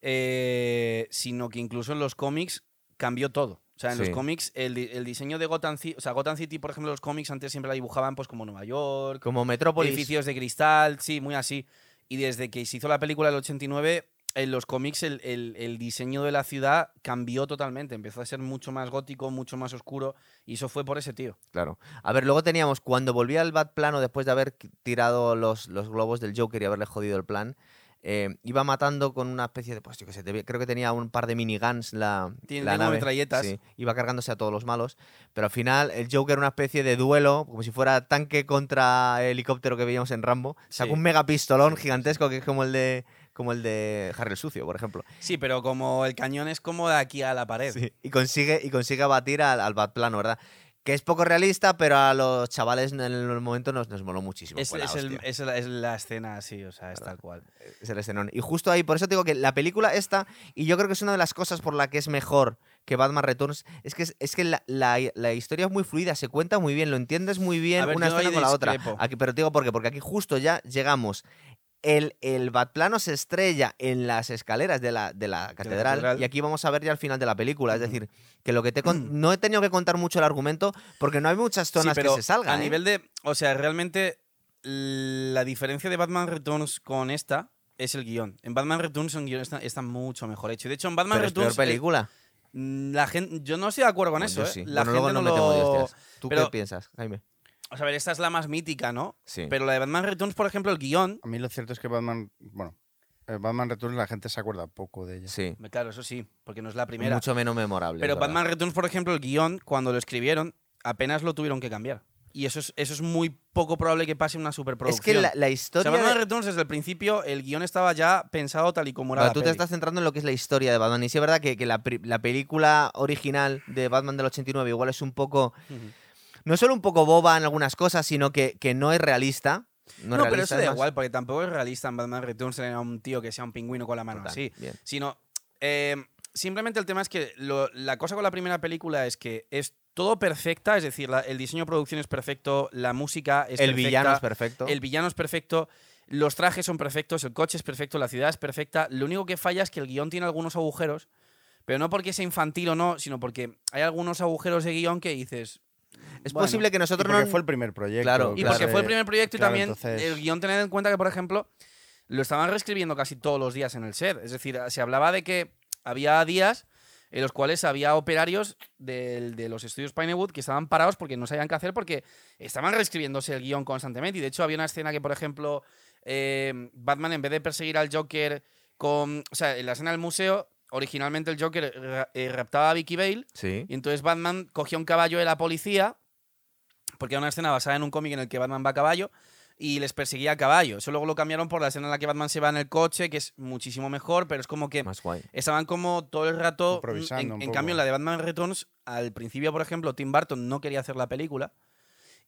eh, sino que incluso en los cómics cambió todo. O sea, en los cómics, el, el diseño de Gotham City, o sea, Gotham City, por ejemplo, los cómics antes siempre la dibujaban pues como Nueva York, Como Metrópolis. edificios de cristal, sí, muy así. Y desde que se hizo la película del 89, en los cómics el, el- el diseño de la ciudad cambió totalmente. Empezó a ser mucho más gótico, mucho más oscuro. Y eso fue por ese tío. Claro. A ver, luego teníamos, cuando volvía el Bat plano después de haber tirado los, los globos del Joker y haberle jodido el plan, eh, iba matando con una especie de, pues yo qué sé, te- creo que tenía un par de miniguns la, Tiene la nave. metralletas. Sí, iba cargándose a todos los malos, pero al final el Joker era una especie de duelo, como si fuera tanque contra helicóptero que veíamos en Rambo. Sacó Sí. un megapistolón gigantesco que es como el de como el de Harry el Sucio, por ejemplo. Sí, pero como el cañón es como de aquí a la pared. Sí, y consigue, y consigue abatir al, al Batplano, ¿verdad? Que es poco realista, pero a los chavales en el momento nos, nos moló muchísimo. Es, la es el- hostia. es la, es la escena así, o sea, es ¿Verdad? tal cual. Es el escenón. Y justo ahí, por eso te digo que la película esta, y yo creo que es una de las cosas por la que es mejor que Batman Returns, es que, es, que la, la- la historia es muy fluida, se cuenta muy bien, lo entiendes muy bien ver, una escena con la otra. Aquí, pero te digo por qué, porque aquí justo ya llegamos. El, el Batplano se estrella en las escaleras de la, de la catedral, catedral. y aquí vamos a ver ya al final de la película. Es decir, que lo que te con- no he tenido que contar mucho el argumento porque no hay muchas Sí, zonas pero que se salgan. a ¿eh? nivel de. O sea, realmente la diferencia de Batman Returns con esta es el guion. En Batman Returns el guion está, está mucho mejor hecho. De hecho, en Batman Pero es peor Returns. eh, película. mm, la gente, yo no estoy de acuerdo con Pues eso. ¿eh? sí. La Bueno, gente no metemos lo-. ¿Tú qué piensas, Jaime? O sea, a ver, esta es la más mítica, ¿no? Sí. Pero la de Batman Returns, por ejemplo, el guion. A mí lo cierto es que Batman, bueno, eh, Batman Returns la gente se acuerda poco de ella. sí. Claro, eso sí, porque no es la primera. Mucho menos memorable. Pero es verdad. Batman Returns, por ejemplo, el guion, cuando lo escribieron, apenas lo tuvieron que cambiar. y eso es, eso es muy poco probable que pase en una Es superproducción. que la, la O sea, historia. Batman de- Returns desde el principio el guion estaba ya pensado tal y como era la tú te estás centrando en lo que es la historia de Batman. Y sí es verdad que, que la, película original de Batman del 89 igual es un poco. No solo un poco boba en algunas cosas, sino que, que no es realista. No, pero eso da igual, porque tampoco es realista en Batman Returns tener a un tío que sea un pingüino con la mano así. Sino, eh, simplemente el tema es que lo- la cosa con la primera película es que es todo perfecta, es decir, la- el diseño de producción es perfecto, la música es El perfecta, villano es perfecto. el villano es perfecto, los trajes son perfectos, el coche es perfecto, la ciudad es perfecta. Lo único que falla es que el guion tiene algunos agujeros, pero no porque sea infantil o no, sino porque hay algunos agujeros de guion que dices. Es bueno, posible que nosotros porque no. fue el primer proyecto. Claro, Y claro. porque fue el primer proyecto y claro, también entonces- el guion, tened en cuenta que, por ejemplo, lo estaban reescribiendo casi todos los días en el set. Es decir, se hablaba de que había días en los cuales había operarios del- de los estudios Pinewood que estaban parados porque no sabían qué hacer porque estaban reescribiéndose el guion constantemente. Y de hecho había una escena que, por ejemplo, eh, Batman en vez de perseguir al Joker con... O sea, en la escena del museo, originalmente el Joker ra- eh, raptaba a Vicky Bale Sí. y entonces Batman cogía un caballo de la policía, porque era una escena basada en un cómic en el que Batman va a caballo, y les perseguía a caballo. Eso luego lo cambiaron por la escena en la que Batman se va en el coche, que es muchísimo mejor, pero es como que Más guay. estaban como todo el rato... Improvisando En, en cambio, en la de Batman Returns, al principio, por ejemplo, Tim Burton no quería hacer la película,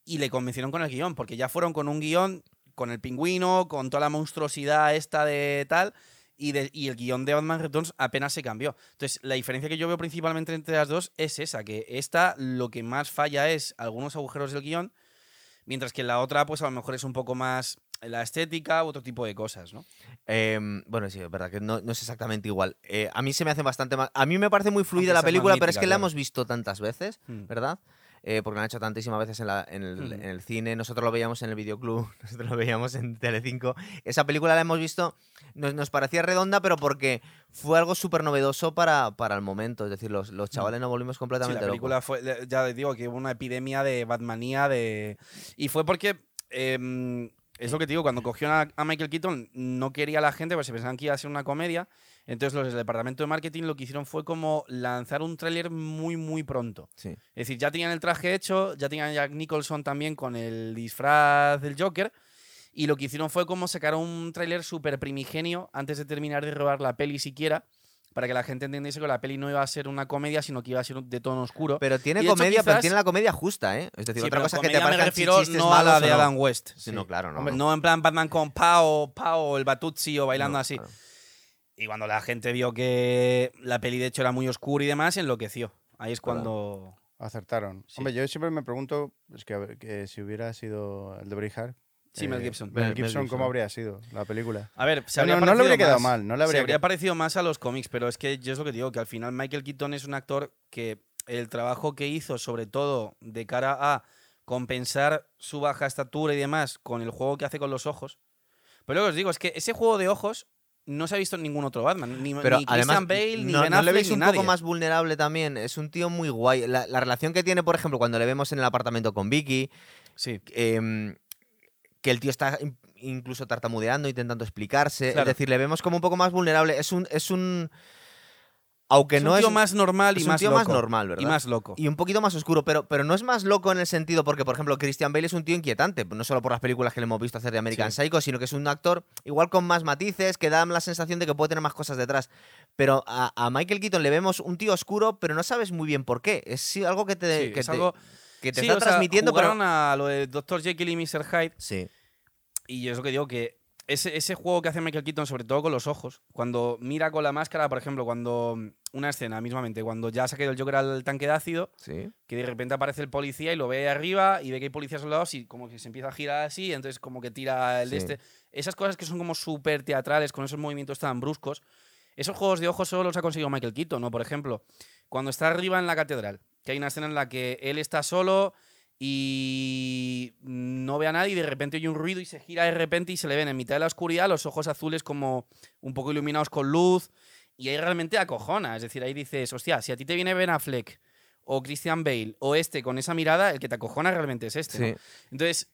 y le convencieron con el guion, porque ya fueron con un guion, con el pingüino, con toda la monstruosidad esta de tal, y, de- y el guion de Batman Returns apenas se cambió. Entonces, la diferencia que yo veo principalmente entre las dos es esa, que esta lo que más falla es algunos agujeros del guion, mientras que la otra, pues a lo mejor es un poco más la estética u otro tipo de cosas, ¿no? Em, bueno, sí, es verdad que no, no es exactamente igual. Eh, a mí se me hace bastante más. A mí me parece muy fluida Aunque la película, pero es que la hemos visto tantas veces, Mm. ¿verdad? Eh, porque la han hecho tantísimas veces en, la- en el, Ujú. en el cine. Nosotros lo veíamos en el videoclub, nosotros lo veíamos en Telecinco. Esa película la hemos visto, nos, nos parecía redonda, pero porque fue algo súper novedoso para, para el momento. Es decir, los, los chavales nos volvimos Mm. Sí, completamente la locos. película fue, le- ya digo que hubo una epidemia de Batmanía de... Y fue porque, em, es lo que te digo, cuando cogió a, a Michael Keaton no quería la gente, pues se pensaban que iba a ser una comedia. Entonces los del departamento de marketing lo que hicieron fue como lanzar un tráiler muy, muy pronto. Sí. Es decir, ya tenían el traje hecho, ya tenían a Jack Nicholson también con el disfraz del Joker. Y lo que hicieron fue como sacar un tráiler súper primigenio antes de terminar de robar la peli siquiera, para que la gente entendiese que la peli no iba a ser una comedia, sino que iba a ser de tono oscuro. Pero tiene hecho, comedia, pero tiene la comedia justa, ¿eh? Es decir, Sí, otra cosa que te parezcan refiero no a la de. Adam West. Sí, no, claro, no. Hombre, No en plan Batman con Pao, Pao, el Batutsi o bailando No, así. claro. Y cuando la gente vio que la peli de hecho era muy oscura y demás, enloqueció. Ahí es cuando... Acertaron. Sí. Hombre, yo siempre me pregunto es que, a ver, que si hubiera sido el de Braveheart. Sí, Mel Gibson. Mel Mel Gibson, Gibson. ¿cómo habría sido la película? A ver, se habría no le habría quedado más- mal, no le se habría habría que- parecido más a los cómics, pero es que yo es lo que digo, que al final Michael Keaton es un actor que el trabajo que hizo, sobre todo de cara a compensar su baja estatura y demás con el juego que hace con los ojos. Pero lo que os digo es que ese juego de ojos no se ha visto en ningún otro Batman. Ni, Pero ni además, Christian Bale, ni no, Ben ¿no le Affleck, veis un poco más vulnerable también? Es un tío muy guay. La, la relación que tiene, por ejemplo, cuando le vemos en el apartamento con Vicky, Sí. em, que el tío está in- incluso tartamudeando, intentando explicarse. Claro. Es decir, le vemos como un poco más vulnerable. Es un. Es un aunque es no un es. tío más normal y es un más tío loco. más normal, ¿verdad? Y más loco. y un poquito más oscuro, pero, pero no es más loco en el sentido porque, por ejemplo, Christian Bale es un tío inquietante, no solo por las películas que le hemos visto hacer de American Sí. Psycho, sino que es un actor igual con más matices, que da la sensación de que puede tener más cosas detrás. Pero a, a Michael Keaton le vemos un tío oscuro, pero no sabes muy bien por qué. Es sí, algo que te, Sí, que es te, algo- que te Sí, está o sea, transmitiendo, pero... a lo de Dr. Jekyll y Mr. Hyde Sí, Y yo es lo que digo, que ese, ese juego que hace Michael Keaton, sobre todo con los ojos, cuando mira con la máscara, por ejemplo, cuando mm, una escena mismamente, cuando ya se ha caído el Joker al tanque de ácido, sí. que de repente aparece el policía y lo ve ahí arriba y ve que hay policías soldados y como que se empieza a girar así, entonces como que tira el de Sí. este. Esas cosas que son como súper teatrales, con esos movimientos tan bruscos, esos juegos de ojos solo los ha conseguido Michael Keaton, ¿no? Por ejemplo, cuando está arriba en la catedral, que hay una escena en la que él está solo y no ve a nadie y de repente oye un ruido y se gira de repente y se le ven en mitad de la oscuridad los ojos azules como un poco iluminados con luz y ahí realmente acojona, es decir, ahí dices, hostia, si a ti te viene Ben Affleck o Christian Bale o este con esa mirada, el que te acojona realmente es este. ¿no? sí. Entonces,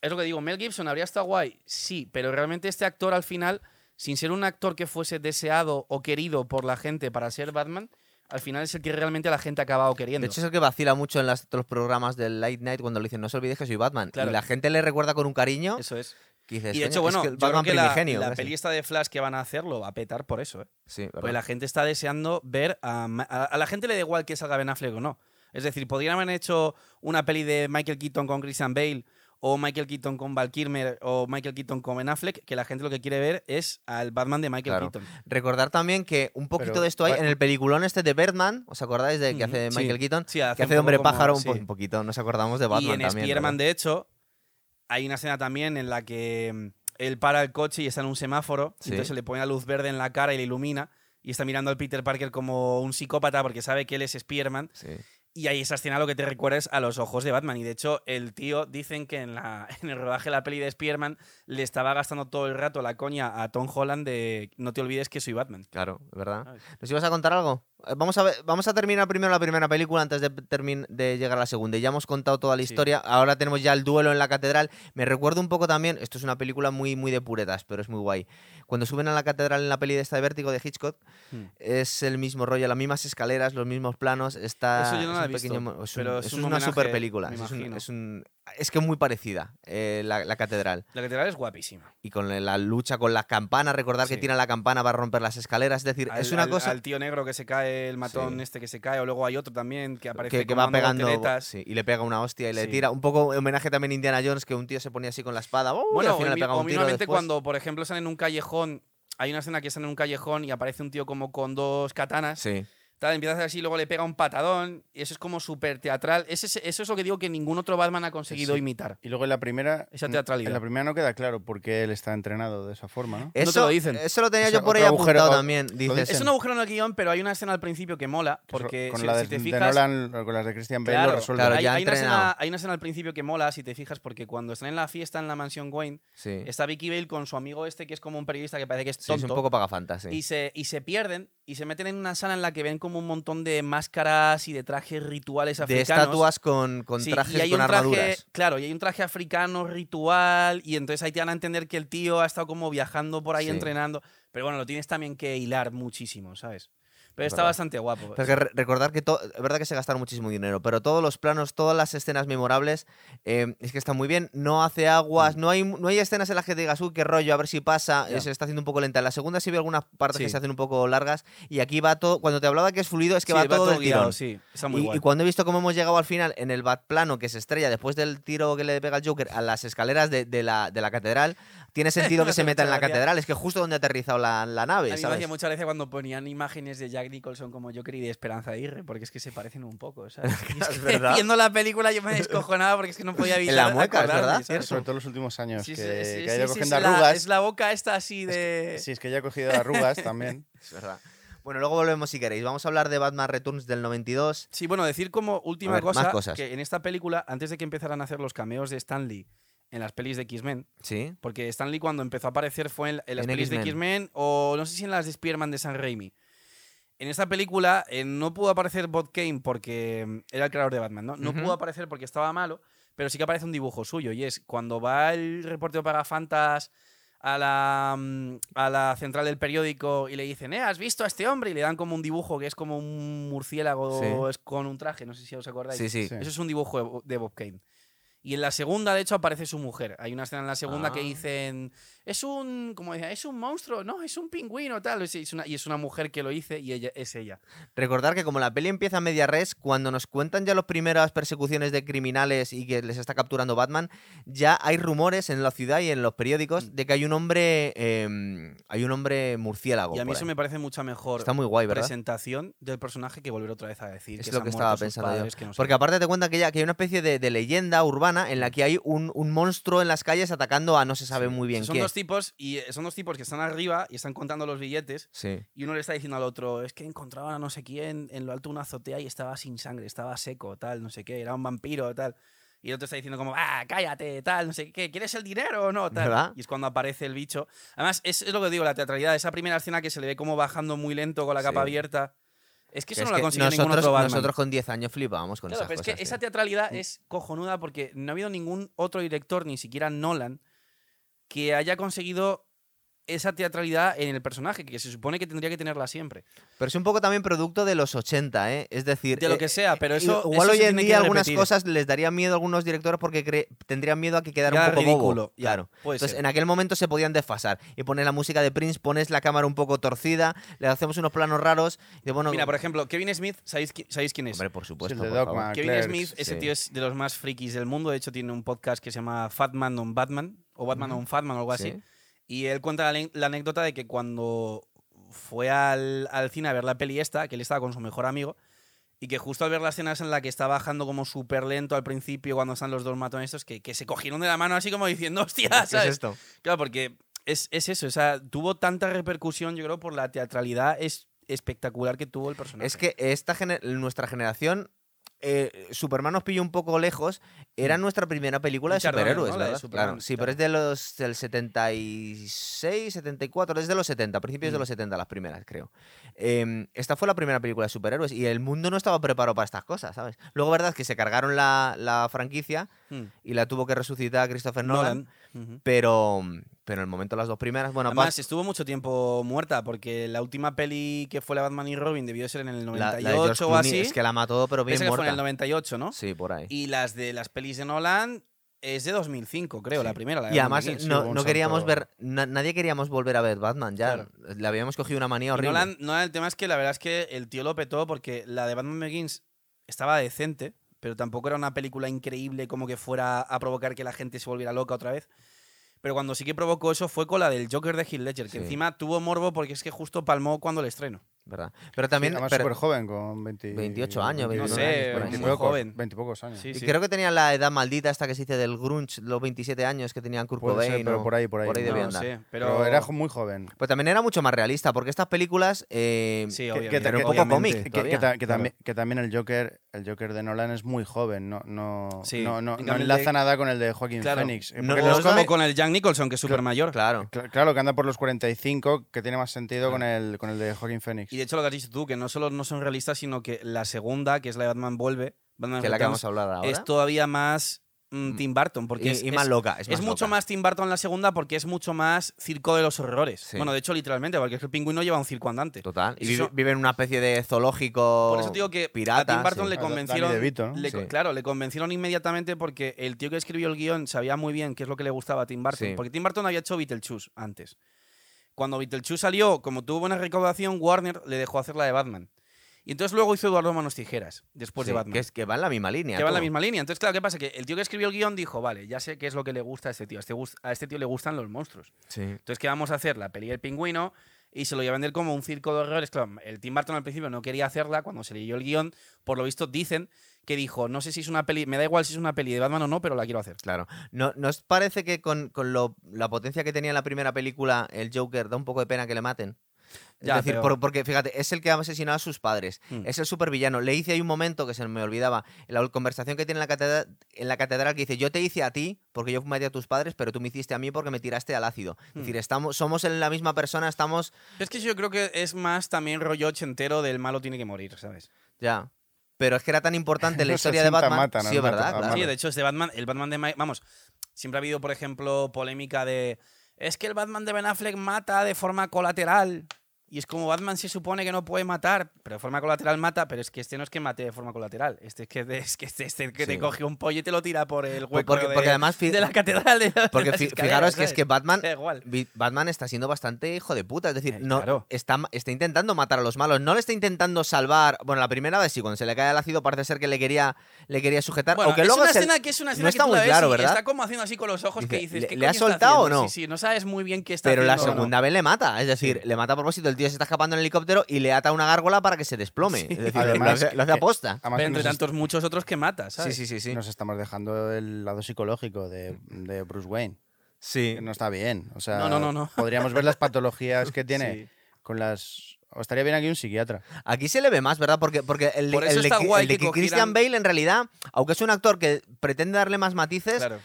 es lo que digo, Mel Gibson habría estado guay, sí, pero realmente este actor al final, sin ser un actor que fuese deseado o querido por la gente para ser Batman, al final es el que realmente la gente ha acabado queriendo. De hecho, es el que vacila mucho en las- todos los programas del Late Night cuando le dicen no se olvides que soy Batman. Claro. Y la gente le recuerda con un cariño Eso es. que dices, Y de "Coño, hecho, es bueno, que el yo creo Batman que la, la casi". peli esta de Flash que van a hacer lo va a petar por eso, ¿eh? Sí, Porque la gente está deseando ver a, a, a la gente le da igual que salga Ben Affleck o no. Es decir, podrían haber hecho una peli de Michael Keaton con Christian Bale o Michael Keaton con Val Kilmer o Michael Keaton con Ben Affleck, que la gente lo que quiere ver es al Batman de Michael Claro. Keaton. Recordar también que un poquito Pero, de esto hay en el peliculón este de Birdman, ¿os acordáis de que hace sí. Michael Keaton? Sí, que hace hace un de hombre como- pájaro un, sí. un poquito, nos acordamos de Batman y en también. Spider-Man, ¿verdad? de hecho, hay una escena también en la que mm, él para el coche y está en un semáforo, entonces se le pone la luz verde en la cara y le ilumina, y está mirando al Peter Parker como un psicópata porque sabe que él es Spider-Man. Sí. Y ahí esa escena lo que te recuerda es a los ojos de Batman. Y de hecho, el tío dicen que en, la, en el rodaje de la peli de Spider-Man le estaba gastando todo el rato la coña a Tom Holland de no te olvides que soy Batman. Claro, ¿verdad? ¿Nos ibas a contar algo? Eh, Vamos a, ver, vamos a terminar primero la primera película antes de, de llegar a la segunda. Ya hemos contado toda la Sí. historia. Ahora tenemos ya el duelo en la catedral. Me recuerdo un poco también, esto es una película muy, muy de puretas, pero es muy guay. Cuando suben a la catedral en la peli de esta de Vértigo de Hitchcock, Hmm. es el mismo rollo, las mismas escaleras, los mismos planos. Está, Eso yo no es la un visto, pequeño mo- es un- pero es eso un es una super película. Es, un- es es que es muy parecida eh, la, la catedral. La catedral es guapísima. Y con la lucha con las campanas, recordar que Sí. tiene la campana para romper las escaleras. Es decir, Al, es una al- cosa. al tío negro que se cae, el matón Sí. este que se cae, o luego hay otro también que aparece que, va pegando sí, y le pega una hostia y le Sí. tira un poco homenaje también a Indiana Jones que un tío se ponía así con la espada y Bueno, al final o le mi- pega o un tiro mismamente después. cuando, por ejemplo, están en un callejón, hay una escena que están en un callejón y aparece un tío como con dos katanas, sí tal, empieza a hacer así, luego le pega un patadón, y eso es como súper teatral. Ese es- eso es lo que digo que ningún otro Batman ha conseguido Sí. imitar. Y luego en la primera. Esa teatralidad. En la primera no queda claro por qué él está entrenado de esa forma, ¿no? eso, te lo dicen. eso lo tenía O sea, yo por ahí agujero- apuntado o- también dices. Es un agujero en el guion, pero hay una escena al principio que mola, porque con si, la de, si te de. Nolan, con las de Christian Bale Claro, lo resuelve. claro, hay, ya hay una escena, hay una escena al principio que mola, si te fijas, porque cuando están en la fiesta en la mansión Wayne, sí, está Vicky Bale con su amigo este, que es como un periodista que parece que es Sí, es un poco pagafantas sí. y, se, y se pierden y se meten en una sala en la que ven como un montón de máscaras y de trajes rituales de africanos. estatuas con, con Sí, trajes y hay con un traje, armaduras claro, y hay un traje africano ritual y entonces ahí te dan a entender que el tío ha estado como viajando por ahí Sí. entrenando, pero bueno, lo tienes también que hilar muchísimo, ¿sabes? Pero Es está verdad. bastante guapo. Pero que re- recordar que es verdad que se gastaron muchísimo dinero, pero todos los planos, todas las escenas memorables, eh, es que están muy bien. No hace aguas, no hay no hay escenas en las que te digas, uy, qué rollo, a ver si pasa. Mm. Eh, Se está haciendo un poco lenta. En la segunda sí veo algunas partes que se hacen un poco largas. Y aquí va todo. Cuando te hablaba que es fluido, es que Sí, va, todo, del guiado, tirón. sí, está muy Y, guay. y cuando he visto cómo hemos llegado al final en el bat plano que se estrella después del tiro que le pega el Joker a las escaleras de, de la, de la catedral, tiene sentido que Me se meta en la catedral. Es que justo donde ha aterrizado la, la A nave, mí me ¿sabes? hacía mucha gracia cuando ponían imágenes de Jack Nicholson como Joker y de Esperanza Aguirre, porque es que se parecen un poco, ¿sabes? Y es Es que verdad. viendo la película yo me descojonaba porque es que no podía evitar la mueca, es verdad, ¿sabes? Sobre todo en los últimos años, Sí, que, sí, sí, que ha sí, cogiendo es la- arrugas. es la boca esta así de... Sí, es que ya ha cogido arrugas también. Es verdad. Bueno, luego volvemos si queréis. Vamos a hablar de Batman Returns del 92. Sí, bueno, decir como última ver, cosa cosas. que en esta película, antes de que empezaran a hacer los cameos de Stanley en las pelis de X-Men, Sí. porque Stanley cuando empezó a aparecer fue en, en las En pelis de X-Men. O no sé si en las de Spider-Man de San Raimi. En esta película eh, no pudo aparecer Bob Kane porque mm, era el creador de Batman, ¿no? No pudo aparecer porque estaba malo, pero sí que aparece un dibujo suyo y es cuando va el reportero para Fantas a la, mm, a la central del periódico y le dicen, eh, ¿has visto a este hombre? Y le dan como un dibujo que es como un murciélago Sí. con un traje, no sé si os acordáis. Sí, sí. Eso es un dibujo de Bob Kane. Y en la segunda, de hecho, aparece su mujer. Hay una escena en la segunda que Ah. dicen, es un, como decía, es un monstruo, no, es un pingüino, tal. Es- es una- y es una mujer que lo dice y ella es ella. Recordar que como la peli empieza a media res, cuando nos cuentan ya las primeras persecuciones de criminales y que les está capturando Batman, ya hay rumores en la ciudad y en los periódicos Mm. de que hay un hombre eh, hay un hombre murciélago. Y a mí eso ahí. me parece mucha mejor Está muy guay, ¿verdad? presentación del personaje que volver otra vez a decir Es que lo que estaba pensando yo. padres, no Porque aparte te cuentan que, ya, que hay una especie de, de leyenda urbana en la que hay un, un monstruo en las calles atacando a no se sabe Sí. muy bien qué. Tipos y eh, son dos tipos que están arriba y están contando los billetes Sí. y uno le está diciendo al otro es que encontraban a no sé quién en lo alto de una azotea y estaba sin sangre estaba seco tal no sé qué era un vampiro tal y el otro está diciendo como ah cállate tal no sé qué quieres el dinero o no tal ¿Verdad? y es cuando aparece el bicho además es, es lo que digo la teatralidad esa primera escena que se le ve como bajando muy lento con la capa Sí. abierta es que eso Que no es lo ha que conseguido ningún nosotros, otro Batman. nosotros con 10 años flipábamos con Claro, esas pero es cosas. que esa teatralidad es cojonuda porque no ha habido ningún otro director, ni siquiera Nolan, que haya conseguido esa teatralidad en el personaje, que se supone que tendría que tenerla siempre. Pero es un poco también producto de los 80, ¿eh? Es decir... De lo eh, que sea, pero eh, eso- Igual eso hoy en día algunas repetir. cosas les daría miedo a algunos directores porque tendrían miedo a que quedara Queda un poco ridículo, bobo. ya, Claro. puede Entonces, ser. en aquel momento se podían desfasar. Y pones la música de Prince, pones la cámara un poco torcida, le hacemos unos planos raros. Y de, bueno, Mira, por ejemplo, Kevin Smith, ¿sabéis, qui- ¿sabéis quién es? Hombre, por supuesto. por Dogma. favor. Kevin Clerks, Smith, ese sí. tío es de los más frikis del mundo. De hecho, tiene un podcast que se llama Fatman on Batman, o Batman on Fatman, o algo así. Sí. Y él cuenta la, anécdota de que cuando fue al, al cine a ver la peli esta, que él estaba con su mejor amigo, y que justo al ver las escenas en la que está bajando como súper lento al principio, cuando están los dos matones estos, que, que se cogieron de la mano así como diciendo, hostia, ¿Qué es ¿sabes? esto? Claro, porque es, es eso, o sea, tuvo tanta repercusión, yo creo, por la teatralidad es espectacular que tuvo el personaje. Es que esta nuestra generación, eh, Superman nos pilló un poco lejos. Era nuestra primera película de superhéroes, claro, sí, claro. pero es de los del 76, 74, es de los 70, principios de Mm. los 70 las primeras, creo. Eh, esta fue la primera película de superhéroes y el mundo no estaba preparado para estas cosas, ¿sabes? Luego, verdad, que se cargaron la, la franquicia Mm. y la tuvo que resucitar Christopher Nolan, pero, pero en el momento las dos primeras, bueno, Además, estuvo mucho tiempo muerta porque la última peli que fue la Batman y Robin debió ser en el la, 98 la de o así. es que la mató, pero bien Esa que fue en muerta. el 98, ¿no? Sí, por ahí. Y las de las pelis de Nolan es de 2005, creo, Sí. la primera. La Y además no, no queríamos ver, na- nadie queríamos volver a ver Batman ya. Claro. Le habíamos cogido una manía horrible. Nolan, Nolan, el tema es que la verdad es que el tío lo petó porque la de Batman Begins estaba decente, pero tampoco era una película increíble como que fuera a provocar que la gente se volviera loca otra vez. Pero cuando sí que provocó eso fue con la del Joker de Heath Ledger, que Sí. encima tuvo morbo porque es que justo palmó cuando el estreno. ¿Verdad? Pero también. Sí, además pero- súper joven, con 20 28 años, 20 No 29 sé, años, pocos, joven. 20 pocos años. Sí, y sí. creo que tenía la edad maldita esta que se dice del grunge, los 27 años que tenían Kurt Puede ser, Cobain. pero por ahí, por ahí. Por ahí No, debía No andar. sé, Pero, pero, era muy joven. Pues también era mucho más realista, porque estas películas. eh, Sí, Que- obviamente. que, Pero un que- poco cómic que- todavía. que ta- que Claro. también, que también el Joker el Joker de Nolan es muy joven no no Sí, no, no, en enlaza de- nada con el de Joaquín Claro. Phoenix Eh, No- los es como cómics- con el Jack Nicholson, que es súper mayor. Claro. cl- claro que anda por los 45 que tiene más sentido con el con el de Joaquín Phoenix Y de hecho lo que has dicho tú, que no solo no son realistas, sino que la segunda, que es la de Batman Vuelve, Batman Que es la que Returns, vamos a hablar ahora. es todavía más mm, Mm. Tim Burton. Porque y, es, y más es- loca. Es, mucho loca. más Tim Burton la segunda porque es mucho más circo de los horrores. Sí. Bueno, de hecho, literalmente, porque es que el pingüino lleva un circo andante. Total. Y vive, vive en una especie de zoológico. Por eso digo que pirata, a Tim Burton sí. le convencieron. DeVito, ¿no? le- Sí. Claro, le convencieron inmediatamente porque el tío que escribió el guion sabía muy bien qué es lo que le gustaba a Tim Burton. Sí. Porque Tim Burton había hecho Beetlejuice antes. Cuando Beetlejuice salió, como tuvo buena recaudación, Warner le dejó hacer la de Batman. Y entonces luego hizo Eduardo Manos Tijeras, después Sí, de Batman. Que, es, que va en la misma línea. que va en la misma línea. Entonces, claro, ¿qué pasa? Que el tío que escribió el guion dijo, vale, ya sé qué es lo que le gusta a este tío. A este, a este tío le gustan los monstruos. Sí. Entonces, ¿qué vamos a hacer? La peli del pingüino y se lo iba a vender como un circo de horrores. Claro, el Tim Burton al principio no quería hacerla. Cuando se leyó el guion, por lo visto dicen que dijo, no sé si es una peli, me da igual si es una peli de Batman o no, pero la quiero hacer. Claro. ¿No, ¿Nos parece que con, con lo- la potencia que tenía en la primera película el Joker da un poco de pena que le maten? Es Ya, decir, pero- por- porque fíjate, es el que ha asesinado a sus padres. Hmm. Es el supervillano. Le hice ahí un momento que se me olvidaba. En la conversación que tiene en la, catedral, en la catedral que dice: Yo te hice a ti porque yo maté a tus padres, pero tú me hiciste a mí porque me tiraste al ácido. Es Hmm. decir, estamos, somos en la misma persona, estamos. Es que yo creo que es más también rollo ochentero del malo tiene que morir, ¿sabes? Ya. Pero es que era tan importante la historia de 60 Batman. matan sí, al es verdad. mata- claro. Sí, de hecho, este Batman, el Batman de Ma- Vamos, siempre ha habido, por ejemplo, polémica de. Es que el Batman de Ben Affleck mata de forma colateral. Y es como Batman se supone que no puede matar, pero de forma colateral mata, pero es que este no es que mate de forma colateral. Este es que, es que este, este que Sí. te coge un pollo y te lo tira por el hueco porque- de, porque además de la catedral. de- de Porque fijaros que es que Batman, igual. Batman está siendo bastante hijo de puta. Es decir, Eh, no, claro. está, está intentando matar a los malos. No le está intentando salvar. Bueno, la primera vez sí, cuando se le cae el ácido parece ser que le quería, le quería sujetar. Bueno, aunque es luego una se- escena que es una escena no que está muy la claro, ¿verdad? Está como haciendo así con los ojos que Dice, dices. ¿le- ¿qué le ha soltado o no? Sí, sí, no sabes muy bien qué está Pero la haciendo. o no. segunda vez le mata. Es decir, le mata a propósito. El tío se está escapando en el helicóptero y le ata una gárgola para que se desplome. Es decir, Además, lo hace, lo hace que- aposta. Pero entre tantos muchos otros que mata, Sí, ¿sabes? sí, sí, sí. nos estamos dejando el lado psicológico de, de Bruce Wayne Sí. que no está bien o sea No, no, no, no. podríamos ver las patologías que tiene Sí. con las o estaría bien aquí un psiquiatra Aquí se le ve más, ¿verdad? Porque, porque el, Por el de, el que Christian Bale, en realidad, aunque es un actor que pretende darle más matices, Claro.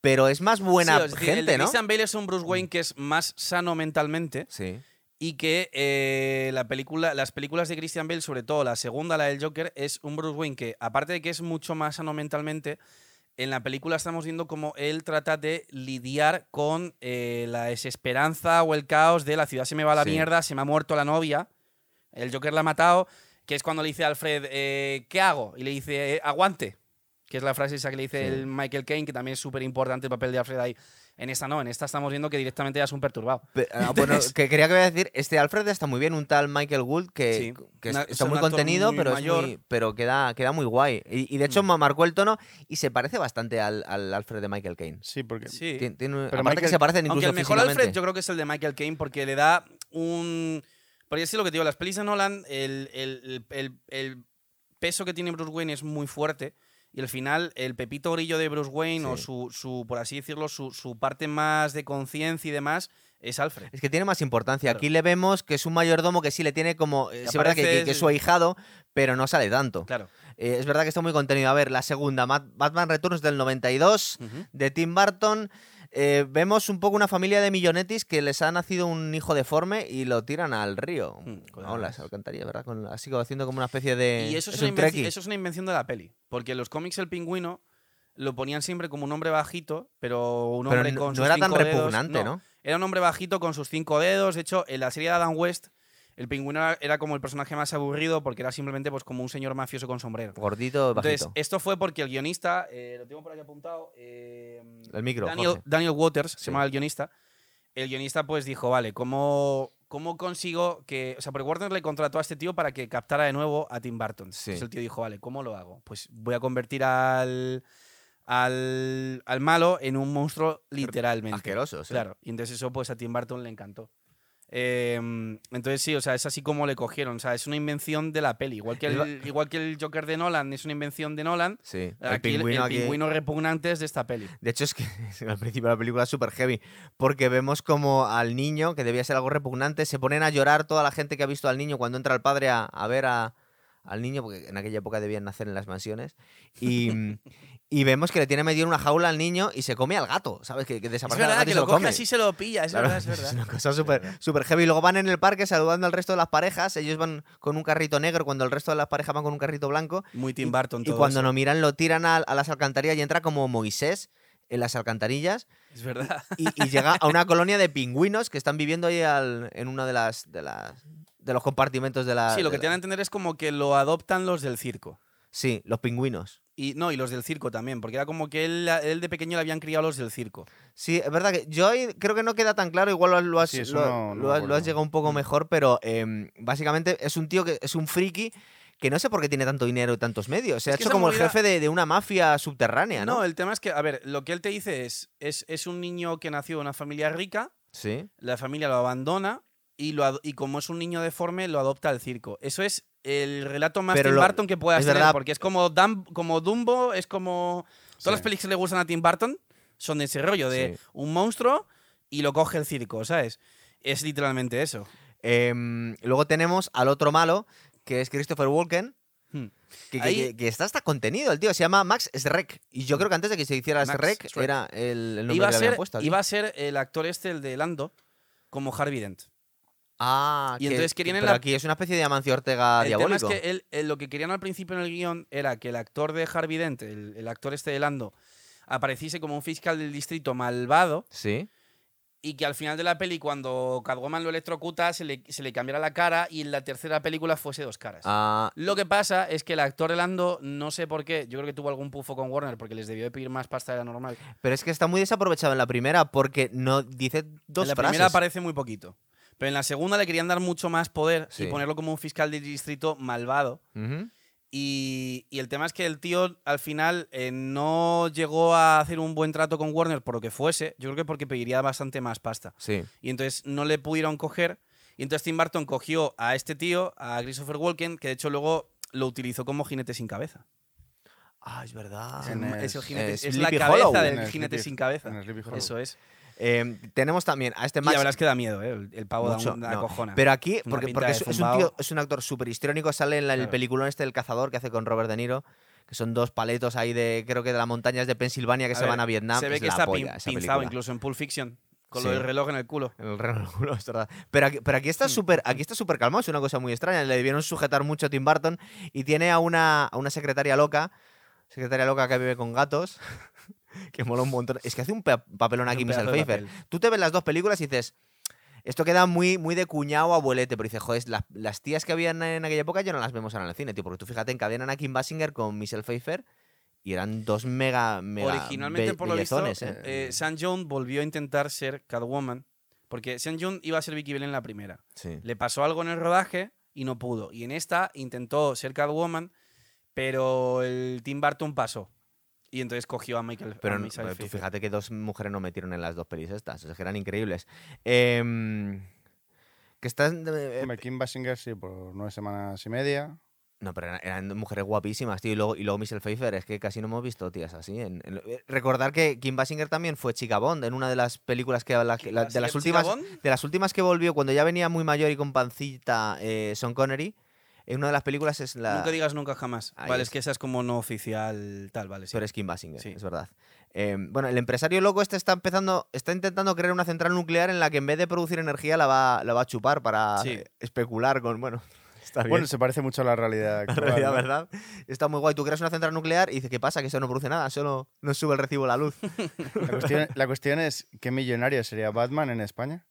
pero es más buena Sí, gente, el de ¿no? Christian Bale es un Bruce Wayne que es más sano mentalmente Sí. Y que eh, la película, las películas de Christian Bale, sobre todo la segunda, la del Joker, es un Bruce Wayne que, aparte de que es mucho más sano mentalmente, en la película estamos viendo cómo él trata de lidiar con eh, la desesperanza o el caos de la ciudad se me va a la Sí. mierda, se me ha muerto la novia, el Joker la ha matado, que es cuando le dice a Alfred, eh, ¿qué hago? Y le dice, "Eh, aguante, que es la frase esa que le dice Sí. el Michael Caine, que también es súper importante el papel de Alfred ahí. En esta no, en esta estamos viendo que directamente ya es un perturbado. Pe- ah, bueno, que quería que voy a decir, este Alfred está muy bien, un tal Michael Gould que, Sí, que es- una- es está muy contenido, muy pero, es mayor. muy- pero queda, queda muy guay. Y, y de hecho Mm. ma- marcó el tono y se parece bastante al, al Alfred de Michael Caine. Sí, porque Sí. Tien- tiene- Pero aparte que se parecen incluso Aunque el mejor. Alfred yo creo que es el de Michael Caine porque le da un... Porque es lo que te digo, las pelis de Nolan, el, el- el- el peso que tiene Bruce Wayne es muy fuerte y al final el pepito grillo de Bruce Wayne o su, su, por así decirlo, su, su parte más de conciencia y demás es Alfred. Es que tiene más importancia. Claro. Aquí le vemos que es un mayordomo que sí le tiene como. Es verdad que, aparece- que- que es su ahijado, pero no sale tanto. Claro. Eh, es verdad que está muy contenido. A ver, la segunda, Batman Returns del 92, Ujú. de Tim Burton. Eh, vemos un poco una familia de millonetis que les ha nacido un hijo deforme y lo tiran al río. Mm, con No, las- las alcantarillas, ¿verdad? Con, así como haciendo como una especie de. Y eso es, es una un invenci- trekkie. eso es una invención de la peli. Porque en los cómics el pingüino lo ponían siempre como un hombre bajito, pero un hombre no, con no sus era tan dedos. repugnante, ¿no? Era un hombre bajito con sus cinco dedos. De hecho, en la serie de Adam West, el pingüino era- era como el personaje más aburrido porque era simplemente pues, como un señor mafioso con sombrero. Gordito, bajito. Entonces, esto fue porque el guionista, eh, lo tengo por aquí apuntado, eh, el micro. Daniel. Daniel Waters, se llamaba el guionista. El guionista pues dijo, vale, ¿cómo, ¿cómo consigo que... O sea, porque Warner le contrató a este tío para que captara de nuevo a Tim Burton. Sí. Entonces el tío dijo, vale, ¿cómo lo hago? Pues voy a convertir al, al, al malo en un monstruo literalmente. Asqueroso, sí. Claro, y entonces eso pues a Tim Burton le encantó. Eh, entonces sí, o sea, es así como le cogieron. O sea, es una invención de la peli. Igual que el, igual que el Joker de Nolan es una invención de Nolan. Sí. El aquí el- pingüino el aquí. pingüino repugnante es de esta peli. De hecho, es que al principio de la película es súper heavy, porque vemos como al niño, que debía ser algo repugnante, se ponen a llorar toda la gente que ha visto al niño cuando entra el padre a, a ver a- al niño, porque en aquella época debían nacer en las mansiones, y, y vemos que le tiene metido en una jaula al niño y se come al gato, ¿sabes? Que, que Es desaparece el verdad gato y que se lo coge come. así se lo pilla, es Claro, verdad, es verdad. una cosa súper súper heavy. Luego van en el parque saludando al resto de las parejas. Ellos van con un carrito negro cuando el resto de las parejas van con un carrito blanco. Muy Tim Y- Burton Y todo cuando eso. no miran, lo tiran a, a las alcantarillas y entra como Moisés en las alcantarillas Es verdad. y, y llega a una colonia de pingüinos que están viviendo ahí al- en uno de las, de las de los compartimentos de la. Sí, lo que te dan a entender es como que lo adoptan los del circo. Sí, los pingüinos. Y no, y los del circo también, porque era como que él, él de pequeño le habían criado los del circo. Sí, es verdad que yo creo que no queda tan claro, igual lo, has- lo has, Sí, eso lo- no- no lo me has- lo has acuerdo. llegado un poco mejor, pero em, básicamente es un tío que es un friki que no sé por qué tiene tanto dinero y tantos medios. Se ha Es hecho como el jefe de, de una mafia subterránea, ¿no? No, el tema es que, a ver, lo que él te dice es, es, es un niño que nació en una familia rica, Sí. la familia lo abandona y, lo, y como es un niño deforme, lo adopta al circo. Eso es el relato más Pero Tim lo- Burton que puedas es tener, verdad. porque es como, Dum- como Dumbo, es como... Todas Sí. las películas que le gustan a Tim Burton son de ese rollo, de Sí. un monstruo y lo coge el circo, ¿sabes? Es literalmente eso. Em, luego tenemos al otro malo, que es Christopher Walken. Hmm. Que, que- Ahí- que- que está hasta contenido, el tío. Se llama Max Schreck. Y yo creo que antes de que se hiciera Max Schreck. era el, el nombre Iba a, que le habían ser, puesto. al iba tío. a ser el actor este, el de Lando, como Harvey Dent. Ah, y que- entonces querían en pero la- aquí es una especie de Amancio Ortega el tema diabólico. es que él- él- lo que querían al principio en el guion era que el actor de Harvey Dent, el, el actor este de Lando, apareciese como un fiscal del distrito malvado Sí. y que al final de la peli, cuando Catwoman lo electrocuta, se le, se le cambiara la cara y en la tercera película fuese dos caras. Ah, Lo que pasa es que el actor de Lando, no sé por qué, yo creo que tuvo algún pufo con Warner porque les debió de pedir más pasta de la normal. pero es que está muy desaprovechado en la primera porque no dice dos en la frases. primera aparece muy poquito. Pero en la segunda le querían dar mucho más poder Sí. y ponerlo como un fiscal del distrito malvado. Y, y el tema es que el tío al final eh, no llegó a hacer un buen trato con Warner por lo que fuese. Yo creo que porque pediría bastante más pasta. Sí. Y entonces no le pudieron coger. Y entonces Tim Burton cogió a este tío, a Christopher Walken, que de hecho luego lo utilizó como jinete sin cabeza. Ah, es verdad. Es, En el- es el jinete, es la cabeza Hollow. del jinete Sleepy- sin cabeza. Eso es. Eh, tenemos también a este Y Max. la verdad es que da miedo, ¿eh? El, el pavo da mucho, una no. cojona. Pero aquí, porque, porque es, es un tío, es un actor súper histrónico, sale en la- el Claro. peliculón este El Cazador que hace con Robert De Niro, que son dos paletos ahí de, creo que de las montañas de Pensilvania que A se ver, van a Vietnam. Se ve es que está polla pin- pinzado incluso en Pulp Fiction, con Sí. lo del reloj en el culo. En el reloj, es verdad. Pero aquí, pero aquí está súper aquí está súper calmado, es una cosa muy extraña. Le debieron sujetar mucho a Tim Burton y tiene a una, a una secretaria loca secretaria loca que vive con gatos, que mola un montón. Es que hace un pa- papelón aquí Michelle Pfeiffer. Tú te ves las dos películas y dices, esto queda muy, muy de cuñado abuelete, pero dices, joder, las, las tías que habían en aquella época ya no las vemos ahora en el cine, tío, porque tú fíjate, encadenan a Kim Basinger con Michelle Pfeiffer y eran dos mega, mega Originalmente, por lo visto, bellezones, ¿eh? eh, Sam Jones volvió a intentar ser Catwoman, porque Sam Jones iba a ser Vicky Bell en la primera. Sí. Le pasó algo en el rodaje y no pudo. Y en esta intentó ser Catwoman, pero el Tim Burton pasó. Y entonces cogió a Michael Pero a no- Michelle tú fíjate que dos mujeres no metieron en las dos pelis estas, es que eran increíbles. Em, que están... eh, Hombre, Kim Basinger sí, por nueve semanas y media. No, pero eran, eran mujeres guapísimas, tío. Y luego, y luego Michelle Pfeiffer, es que casi no hemos visto tías así. En, en- eh, recordar que Kim Basinger también fue chica Bond en una de las películas que... la- la- de, las ¿Chica últimas, Bond? de las últimas que volvió, cuando ya venía muy mayor y con pancita eh, Sean Connery, en una de las películas es la... Nunca digas nunca jamás. Ahí vale, es. es que esa es como no oficial tal, vale, sí. Pero es Kim Basinger, Sí. es verdad. Eh, bueno, el empresario loco este está empezando, está intentando crear una central nuclear en la que en vez de producir energía la va, la va a chupar para Sí. eh, especular con, bueno, está bien. Bueno, se parece mucho a la realidad La realidad, ¿no? ¿verdad? Está muy guay. Tú creas una central nuclear y dices, ¿qué pasa? Que eso no produce nada, solo nos sube el recibo de la luz. La cuestión, la cuestión es, ¿qué millonario sería Batman en España?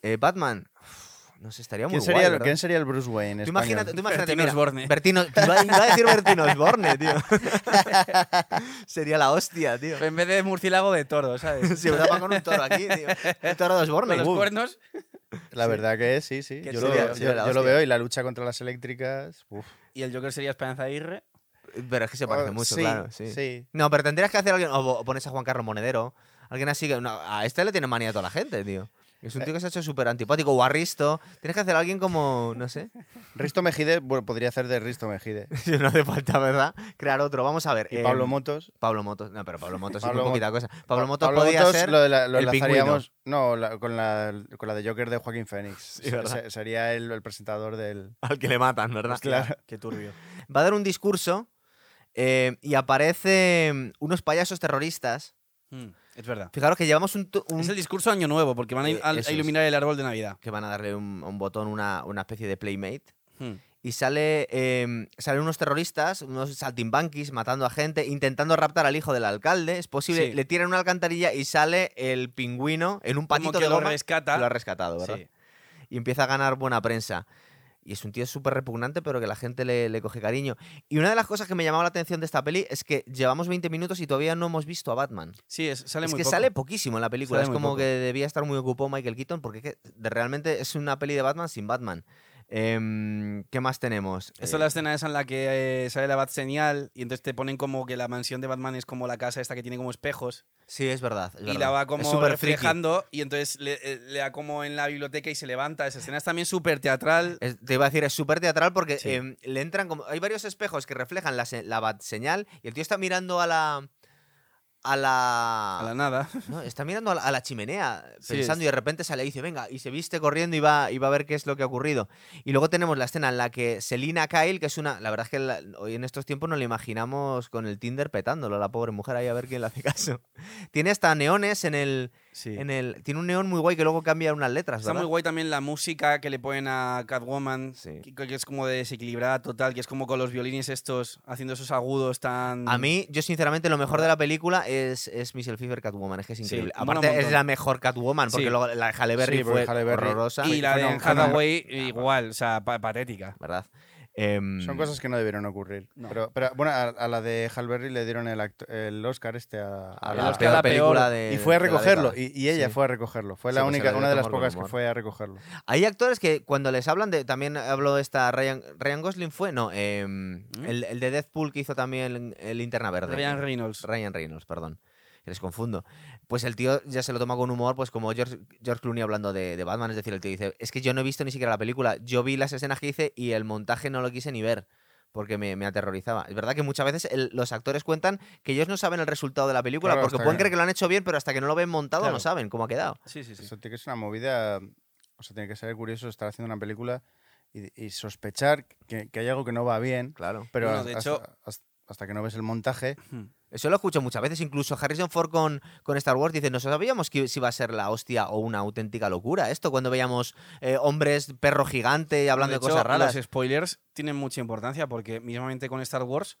Eh, Batman, uf, no sé, estaría muy ¿Quién sería, guay, el- ¿verdad? ¿Quién sería el Bruce Wayne Tú español? imagínate, tú imagínate, Bertino mira, Osborne. Bertino, te iba, iba a decir Bertino Osborne, tío. Sería la hostia, tío. En vez de murciélago de toro, ¿sabes? Si va con un toro aquí, tío. Un toro de Osborne. Con los Uh. cuernos. La verdad que es, sí, sí. Yo, lo, sería- yo- sería la yo lo hostia. veo y la lucha contra las eléctricas. uf. Y el Joker sería Esperanza Aguirre. Pero es que se parece Oh, mucho, sí, claro. Sí. sí. No, pero tendrías que hacer alguien. O o pones a Juan Carlos Monedero. Alguien así que. no, a este le tiene manía a toda la gente, tío. Es un tío que se ha hecho súper antipático. O a Risto. Tienes que hacer a alguien como. No sé. Risto Mejide, bueno, podría hacer de Risto Mejide. no hace falta, ¿verdad? Crear otro. Vamos a ver. Y eh, Pablo Motos. Pablo Motos. No, pero Pablo Motos sí Pablo muy Mot- poquita cosa. Pablo Pa- Motos Pablo podía Motos ser. lo, de la- lo el pingüino. enlazaríamos. No, la- con, la, con la de Joker de Joaquín. Se- sería el, el presentador del. Al que le matan, ¿verdad? Claro. Qué turbio. Va a dar un discurso. eh, y aparecen unos payasos terroristas. Mm, es verdad. Fijaros que llevamos un, Es el discurso de Año Nuevo, porque van a, Eh, a- a eso es. iluminar el árbol de Navidad. que van a darle un, botón una, una especie de playmate. Mm. y sale eh, salen unos terroristas, unos saltimbanquis matando a gente, intentando raptar al hijo del alcalde. Es posible, Sí. le tiran una alcantarilla y sale el pingüino en un patito Como que de lo goma rescata. que lo ha rescatado, ¿verdad? Sí. Y empieza a ganar buena prensa. Y es un tío súper repugnante, pero que la gente le, le coge cariño. Y una de las cosas que me llamaba la atención de esta peli es que llevamos 20 minutos y todavía no hemos visto a Batman. Sí, es, sale es muy que poco. sale poquísimo en la película. Sale es como poco. que debía estar muy ocupado Michael Keaton porque es que realmente es una peli de Batman sin Batman. Em, ¿Qué más tenemos? Esta es Eh, la escena esa en la que eh, sale la Bat señal y entonces te ponen como que la mansión de Batman es como la casa esta que tiene como espejos Sí, es verdad. es y verdad. la va como friki. reflejando y entonces le, eh, le da como en la biblioteca y se levanta. Esa escena es también súper teatral. Es- te iba a decir, es súper teatral porque Sí. em, le entran como. Hay varios espejos que reflejan la, la bat señal y el tío está mirando a la. A la. A la nada. No, está mirando a la, a la chimenea pensando y de repente sale y dice, venga, y se viste corriendo y va, y va a ver qué es lo que ha ocurrido. Y luego tenemos la escena en la que Selina Kyle, que es una. La verdad es que la- hoy en estos tiempos nos la imaginamos con el Tinder petándolo, la pobre mujer ahí a ver quién le hace caso. Tiene hasta neones en el. Sí. En el tiene un neón muy guay que luego cambia unas letras, Está ¿verdad? muy guay también la música que le ponen a Catwoman, Sí. que, que es como de desequilibrada total, que es como con los violines estos haciendo esos agudos tan... A mí, yo sinceramente, lo mejor de la película es, es Michelle Pfeiffer Catwoman, es que es increíble. Aparte, es la mejor Catwoman, porque Sí. luego la de Halle Berry fue Halle Berry- horrorosa. Y la de Hathaway igual, o sea, pa- patética. ¿Verdad? Em, Son cosas que no debieron ocurrir. No. Pero, pero bueno, a, a la de Halberry le dieron el, acto- el Oscar este a, a el la Oscar peor la película peor. de. y fue a recogerlo. Y, y ella Sí. fue a recogerlo. Fue Sí, la pues única, una de las pocas que fue a recogerlo. Hay actores que cuando les hablan de. También habló esta Ryan, Ryan Gosling, ¿fue? No, em, ¿Mm? el, el de Deadpool que hizo también el Linterna Verde. Ryan Reynolds. Ryan Reynolds, perdón. Que les confundo. Pues el tío ya se lo toma con humor, pues como George, George Clooney hablando de, de Batman. Es decir, el tío dice: Es que yo no he visto ni siquiera la película. Yo vi las escenas que hice y el montaje no lo quise ni ver. Porque me, me aterrorizaba. Es verdad que muchas veces el- los actores cuentan que ellos no saben el resultado de la película Claro, porque pueden que- creer que lo han hecho bien, pero hasta que no lo ven montado Claro. no saben cómo ha quedado. Sí, sí, sí. Eso tiene que ser una movida. O sea, tiene que ser curioso estar haciendo una película y, y sospechar que, que hay algo que no va bien. Claro. Pero Bueno, hasta, de hecho- hasta- hasta que no ves el montaje. Hmm. Eso lo escucho muchas veces. Incluso Harrison Ford con, con Star Wars dice: No sabíamos que si iba a ser la hostia o una auténtica locura. Esto cuando veíamos eh, hombres, perro gigante y hablando de, cosas raras. Los spoilers tienen mucha importancia porque mismamente con Star Wars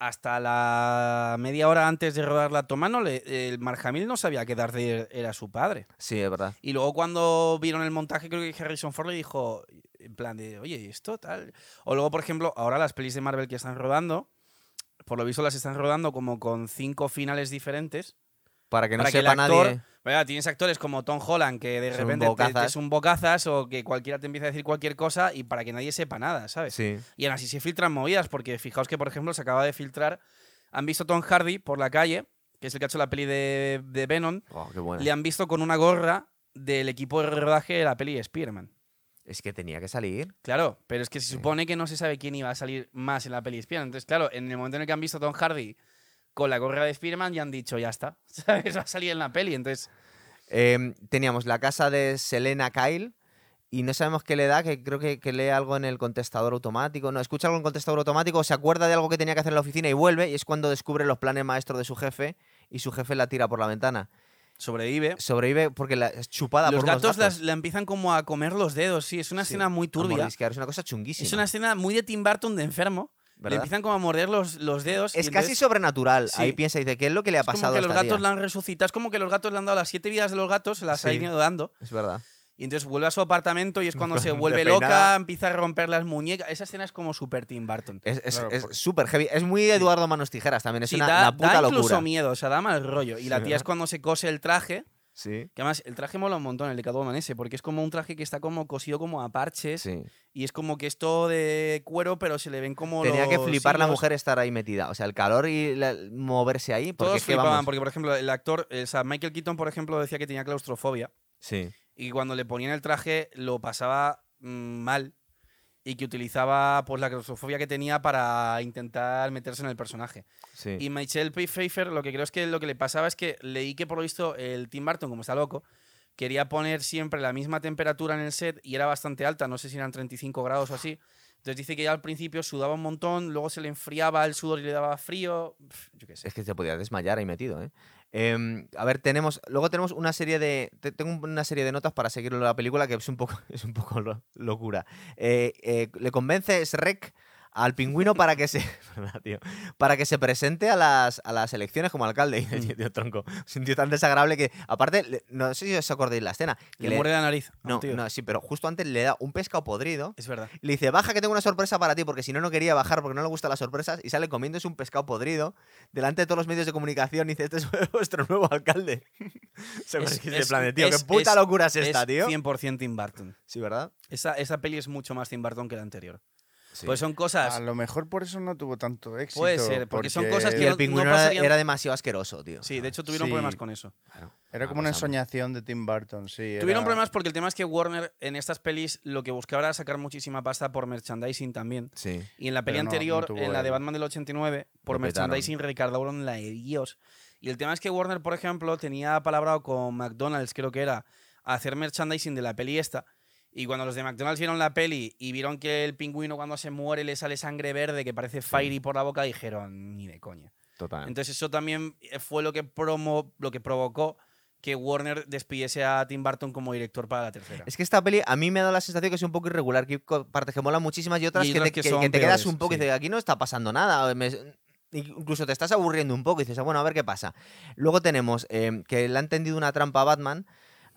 hasta la media hora antes de rodar la Tomano, le- el Mark Hamill no sabía que Darth Vader era su padre. Sí, es verdad. Y luego cuando vieron el montaje, creo que Harrison Ford le dijo, en plan de, oye, ¿y esto tal? O luego, por ejemplo, ahora las pelis de Marvel que están rodando, por lo visto las están rodando como con cinco finales diferentes. Para que no para que sepa actor, nadie. Tienes actores como Tom Holland que de Son repente te- te es un bocazas o que cualquiera te empieza a decir cualquier cosa y para que nadie sepa nada, ¿sabes? Sí. Y aún así se filtran movidas, porque fijaos que, por ejemplo, se acaba de filtrar. Han visto a Tom Hardy por la calle, que es el que ha hecho la peli de, de Venom. Oh, qué. Le han visto con una gorra del equipo de rodaje de la peli de Spider-Man. Es que tenía que salir. Claro, pero es que se supone que no se sabe quién iba a salir más en la peli de Spider-Man. Entonces, claro, en el momento en el que han visto a Tom Hardy con la gorra de Spider-Man, ya han dicho, ya está. ¿Sabes? Va a salir en la peli. Entonces, Eh, teníamos la casa de Selena Kyle y no sabemos qué le da, que creo que, que lee algo en el contestador automático. No, escucha algo en el contestador automático, se acuerda de algo que tenía que hacer en la oficina y vuelve y es cuando descubre los planes maestros de su jefe y su jefe la tira por la ventana. Sobrevive. Sobrevive porque la, es chupada Los por gatos las- gatos. la empiezan como a comer los dedos, sí. Es una Sí, escena muy turbia. Es una cosa chunguísima. Es una escena muy de Tim Burton de enfermo. Le empiezan como a morder los, los dedos. Es casi entonces sobrenatural. Sí. Ahí piensa y dice, ¿qué es lo que le ha es como pasado que a los gatos tía? la han resucitado. Es como que los gatos le han dado las siete vidas de los gatos, se las ha ido dando. Es verdad. Y entonces vuelve a su apartamento y es cuando se vuelve loca, empieza a romper las muñecas. Esa escena es como super Tim Burton. Es es- Claro, por- súper heavy. Es muy Eduardo Manos Tijeras también. Es Sí, una, da, una puta da locura. incluso miedo, o sea, da mal rollo. Y la tía es cuando se cose el traje, Sí. que además el traje mola un montón, el de Catwoman ese, porque es como un traje que está como cosido como a parches Sí. y es como que es todo de cuero, pero se le ven como Tenía que flipar la mujer estar ahí metida. O sea, el calor y la- moverse ahí. Porque Todos es que flipaban, vamos- porque por ejemplo el actor, o sea, Michael Keaton, por ejemplo, decía que tenía claustrofobia Sí. Y cuando le ponían el traje lo pasaba mm, mal y que utilizaba pues la claustrofobia que tenía para intentar meterse en el personaje. Sí. Y Michelle Pfeiffer, lo que creo es que lo que le pasaba es que leí que por lo visto el Tim Burton, como está loco, quería poner siempre la misma temperatura en el set y era bastante alta, no sé si eran 35 grados o así. Entonces dice que ya al principio sudaba un montón, luego se le enfriaba el sudor y le daba frío. Yo qué sé. Es que te podías desmayar ahí metido, ¿eh? Em, a ver, tenemos. Luego tenemos una serie de. te- Tengo una serie de notas para seguir la película que es un poco, es un poco lo- locura. Eh, eh, le convence Shrek al pingüino para que se. Para que se presente a las, a las elecciones como alcalde. Y Mm. tío, tronco. Es un tío tan desagradable que. Aparte, no sé si os acordáis la escena. Que Le le- muerde la nariz. no, tío. no, sí, pero justo antes le da un pescado podrido. Es verdad. Le dice, baja que tengo una sorpresa para ti, porque si no, no quería bajar porque no le gustan las sorpresas. Y sale comiéndose un pescado podrido delante de todos los medios de comunicación y dice, este es vuestro nuevo alcalde. Se Es- es- plan de, tío, es- qué puta locura es esta, es tío. 100% Tim Burton. Sí, ¿verdad? Esa, esa peli es mucho más Tim Burton que la anterior. Sí. Pues son cosas... A lo mejor por eso no tuvo tanto éxito. Puede ser, porque son cosas y que el no- pingüino no era- pasarían- era demasiado asqueroso, tío. Sí, de hecho tuvieron Sí. problemas con eso. Claro, Era como una ensoñación de Tim Burton, sí. Tuvieron era- problemas porque el tema es que Warner en estas pelis lo que buscaba era sacar muchísima pasta por merchandising también. Sí. Y en la peli Pero no- no anterior, en la de Batman del 89, por Lo merchandising recaudaron la de Dios. Y el tema es que Warner, por ejemplo, tenía palabrado con McDonald's, creo que era, a hacer merchandising de la peli esta. Y cuando los de McDonald's vieron la peli y vieron que el pingüino cuando se muere le sale sangre verde que parece fiery por la boca, dijeron, ni de coña. Total. Entonces eso también eh, fue lo que, promo, lo que provocó que Warner despidiese a Tim Burton como director para la tercera. Es que esta peli a mí me ha dado la sensación que es un poco irregular, que partes que molan muchísimas y otras Y que, otras te, que que- que te quedas peores, un poco y sí. dices, aquí no está pasando nada. me- incluso te estás aburriendo un poco y dices, "Ah, bueno, a ver qué pasa. Luego tenemos eh, que le han tendido una trampa a Batman,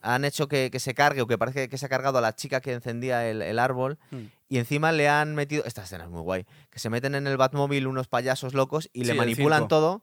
han hecho que, que se cargue o que parece que se ha cargado a la chica que encendía el, el árbol Hmm. y encima le han metido, esta escena es muy guay, que se meten en el Batmóvil unos payasos locos y Sí, le manipulan todo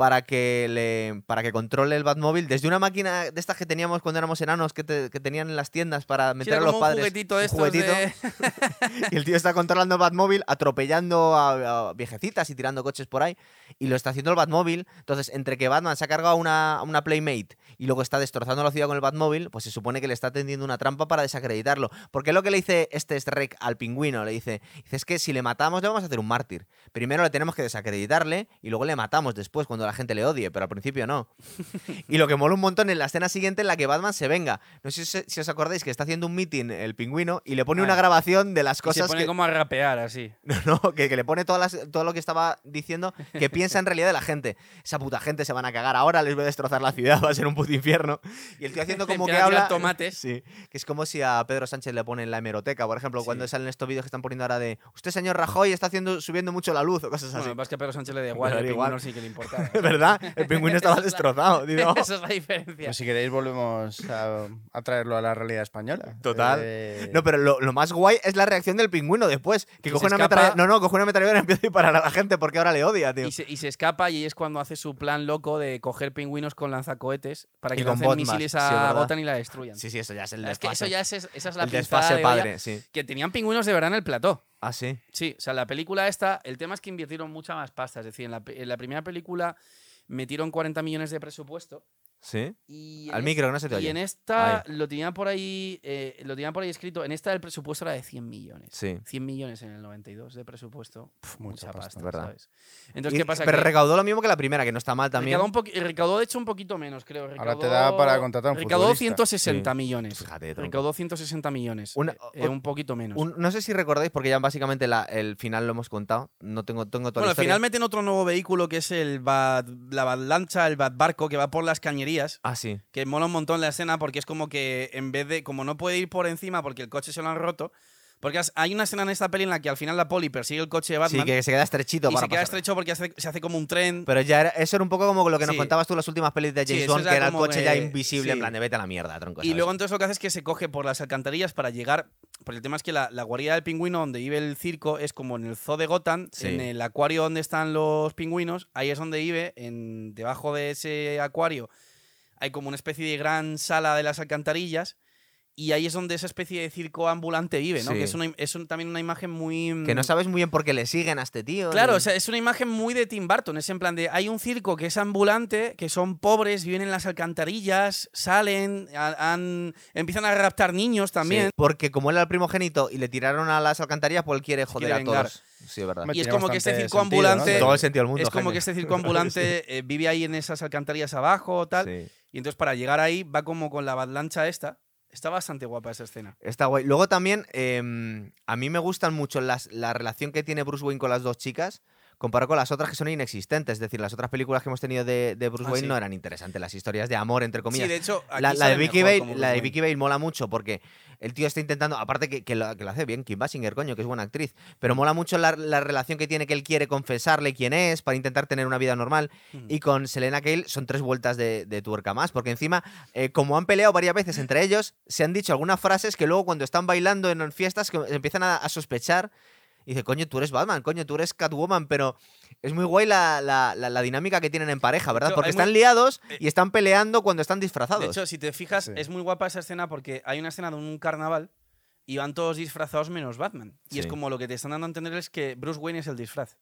para que le para que controle el Batmóvil desde una máquina de estas que teníamos cuando éramos enanos que, te- que tenían en las tiendas para meter a los un padres. juguetito un juguetito, de- y el tío está controlando el Batmóvil atropellando a, a viejecitas y tirando coches por ahí y lo está haciendo el Batmóvil. Entonces entre que Batman se ha cargado a una, una Playmate y luego está destrozando la ciudad con el Batmóvil pues se supone que le está tendiendo una trampa para desacreditarlo. Porque lo que le dice este Shrek al pingüino le dice, dice es que si le matamos le vamos a hacer un mártir. Primero le tenemos que desacreditarle y luego le matamos después cuando la gente le odie, pero al principio no. y lo que mola un montón es la escena siguiente en la que Batman se venga. No sé si, si os acordáis que está haciendo un meeting el pingüino y le pone una Ah. grabación de las Y se cosas pone que, como a rapear así. no, no, que, que le pone todas las- todo lo que estaba diciendo que piensa en realidad de la gente. Esa puta gente se van a cagar ahora, les voy a destrozar la ciudad, va a ser un puto infierno. Y el tío haciendo como que habla. tomates. Sí, que es como si a Pedro Sánchez le ponen la hemeroteca, por ejemplo, cuando salen estos vídeos que están poniendo ahora de usted, señor Rajoy, está haciendo, subiendo mucho la luz o cosas Bueno, así. pasa es que a Pedro Sánchez le da igual, el igual. sí que le importaba. ¿Verdad? El pingüino estaba destrozado. digo. Esa es la diferencia. Pues si queréis volvemos a, a traerlo a la realidad española. Total. Eh, No, pero lo, lo más guay es la reacción del pingüino después. Que, Que coge una metralleta. No, no, coge una metralleta y empieza a disparar a la gente porque ahora le odia, tío. Y se, y se escapa y es cuando hace su plan loco de coger pingüinos con lanzacohetes para que lancen misiles sí, a. Gotham y la destruyan. Sí, sí, eso ya es el es que desfase. eso ya es, esa es la el desfase de olla, padre, sí. Que tenían pingüinos de verdad en el plató. Ah, sí. Sí, o sea, la película esta, el tema es que invirtieron mucha más pasta. Es decir, en la, en la primera película metieron 40 millones de presupuesto. Sí. Y Al es- micro, que no se te Y oye. en esta lo tenía por ahí eh, lo tenía por ahí escrito. En esta el presupuesto era de 100 millones. Sí. 100 millones en el 92 de presupuesto. Mucha mucha, pasta, pasta, ¿verdad? ¿sabes? Entonces, Y- ¿qué pasa? pero Que recaudó lo mismo que la primera, que no está mal también. Recaudó, recaudó, de hecho, un poquito menos, creo. Ahora te Recaudó- da para contratar a un Recaudó futbolista. 160 Sí. millones. Fíjate. Recaudó 160 millones. Una- eh, eh, un poquito menos. Un- no sé si recordáis, porque ya básicamente la- el final lo hemos contado. No tengo, tengo toda bueno, la al final meten otro nuevo vehículo que es el Bad, la Bad Lancha, el Bad Barco, que va por las cañerías. Ah, sí. Que mola un montón la escena porque es como que en vez de. Como no puede ir por encima porque el coche se lo han roto. Porque hay una escena en esta peli en la que al final la poli persigue el coche de Batman. Sí, que se queda estrechito y para se queda pasar. estrecho porque hace- se hace como un tren. Pero ya era- eso era un poco como lo que nos Sí. contabas tú en las últimas pelis de Sí, James eso Bond, que era el coche ya invisible, en sí. plan de vete a la mierda, tronco. Y ¿sabes? luego entonces lo que hace es que se coge por las alcantarillas para llegar. Porque el tema es que la, la guarida del pingüino donde vive el circo es como en el zoo de Gotham, Sí. en el acuario donde están los pingüinos. Ahí es donde vive, en, debajo de ese acuario hay como una especie de gran sala de las alcantarillas. Y ahí es donde esa especie de circo ambulante vive, ¿no? Sí. Que es, una, es un- también una imagen muy. Que no sabes muy bien por qué le siguen a este tío. Claro, o sea, es una imagen muy de Tim Burton. Es en plan de. Hay un circo que es ambulante, que son pobres, viven en las alcantarillas, salen, a- han- empiezan a raptar niños también. Sí, porque como él era el primogénito y le tiraron a las alcantarillas, pues él quiere joder quiere a todos. Sí, es verdad. Y es como que este circo sentido, ¿no? ambulante- Todo el sentido del mundo. es como que este circo ambulante eh, vive ahí en esas alcantarillas abajo, tal. Sí. Y entonces para llegar ahí va como con la lancha esta. Está bastante guapa esa escena. Está guay. Luego también, em, a mí me gustan mucho las, la relación que tiene Bruce Wayne con las dos chicas, comparado con las otras que son inexistentes. Es decir, las otras películas que hemos tenido de, de Bruce Ah, Wayne sí. no eran interesantes. Las historias de amor, entre comillas. Sí, de hecho, aquí la, de Vicky Bale, la de Vicky Bale mola mucho porque el tío está intentando, aparte que, que lo, que lo hace bien, Kim Basinger, coño, que es buena actriz, pero mola mucho la, la relación que tiene que él quiere confesarle quién es para intentar tener una vida normal. Y con Selena Kale son tres vueltas de, de tuerca más, porque encima, eh, como han peleado varias veces entre ellos, se han dicho algunas frases que luego cuando están bailando en fiestas que empiezan a, a sospechar. Y dice, coño, tú eres Batman, coño, tú eres Catwoman, pero es muy guay la, la- la- la dinámica que tienen en pareja, ¿verdad? hecho, Porque están muy- liados eh, y están peleando cuando están disfrazados. De hecho, si te fijas, Sí. es muy guapa esa escena porque hay una escena de un carnaval y van todos disfrazados menos Batman. Y es como lo que te están dando a entender es que Bruce Wayne es el disfraz.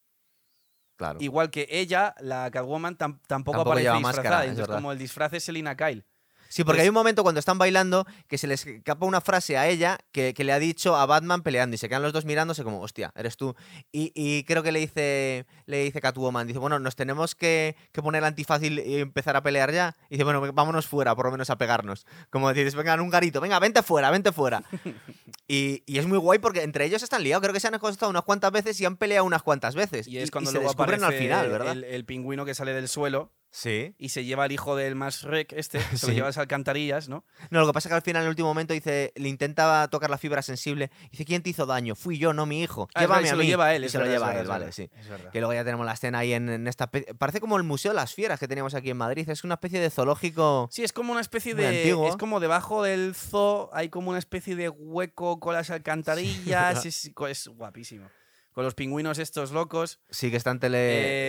claro. Igual que ella, la Catwoman, tam- tampoco, Tampoco aparece disfrazada. máscara, es Entonces, como el disfraz es Selina Kyle. Sí, porque Pues- hay un momento cuando están bailando que se les escapa una frase a ella que, que le ha dicho a Batman peleando y se quedan los dos mirándose como, hostia, eres tú. Y, y creo que le dice, le dice Catwoman, dice, bueno, nos tenemos que, que poner antifácil y empezar a pelear ya. Y dice, bueno, vámonos fuera, por lo menos a pegarnos. Como dices, venga, en un garito, venga, vente fuera, vente fuera. y, y es muy guay porque entre ellos están liados, creo que se han acostado unas cuantas veces y han peleado unas cuantas veces. Y es cuando se luego descubren al final, ¿verdad? El, el pingüino que sale del suelo Sí. y se lleva al hijo del más rec este, se Sí. lo lleva a las alcantarillas, ¿no? No, lo que pasa es que al final, en el último momento, dice, le intentaba tocar la fibra sensible. Dice, ¿quién te hizo daño? Fui yo, no mi hijo. Ah, es Llévame verdad, a se lo mí. lleva él, Y es se lo verdad, lleva verdad, él, vale, sí. Que luego ya tenemos la escena ahí en, en esta... Parece como el Museo de las Fieras que teníamos aquí en Madrid. Es una especie de zoológico... Sí, es como una especie de. antiguo. Es como debajo del zoo, hay como una especie de hueco con las alcantarillas. es, es guapísimo. Con los pingüinos estos locos. Sí, que están, tele...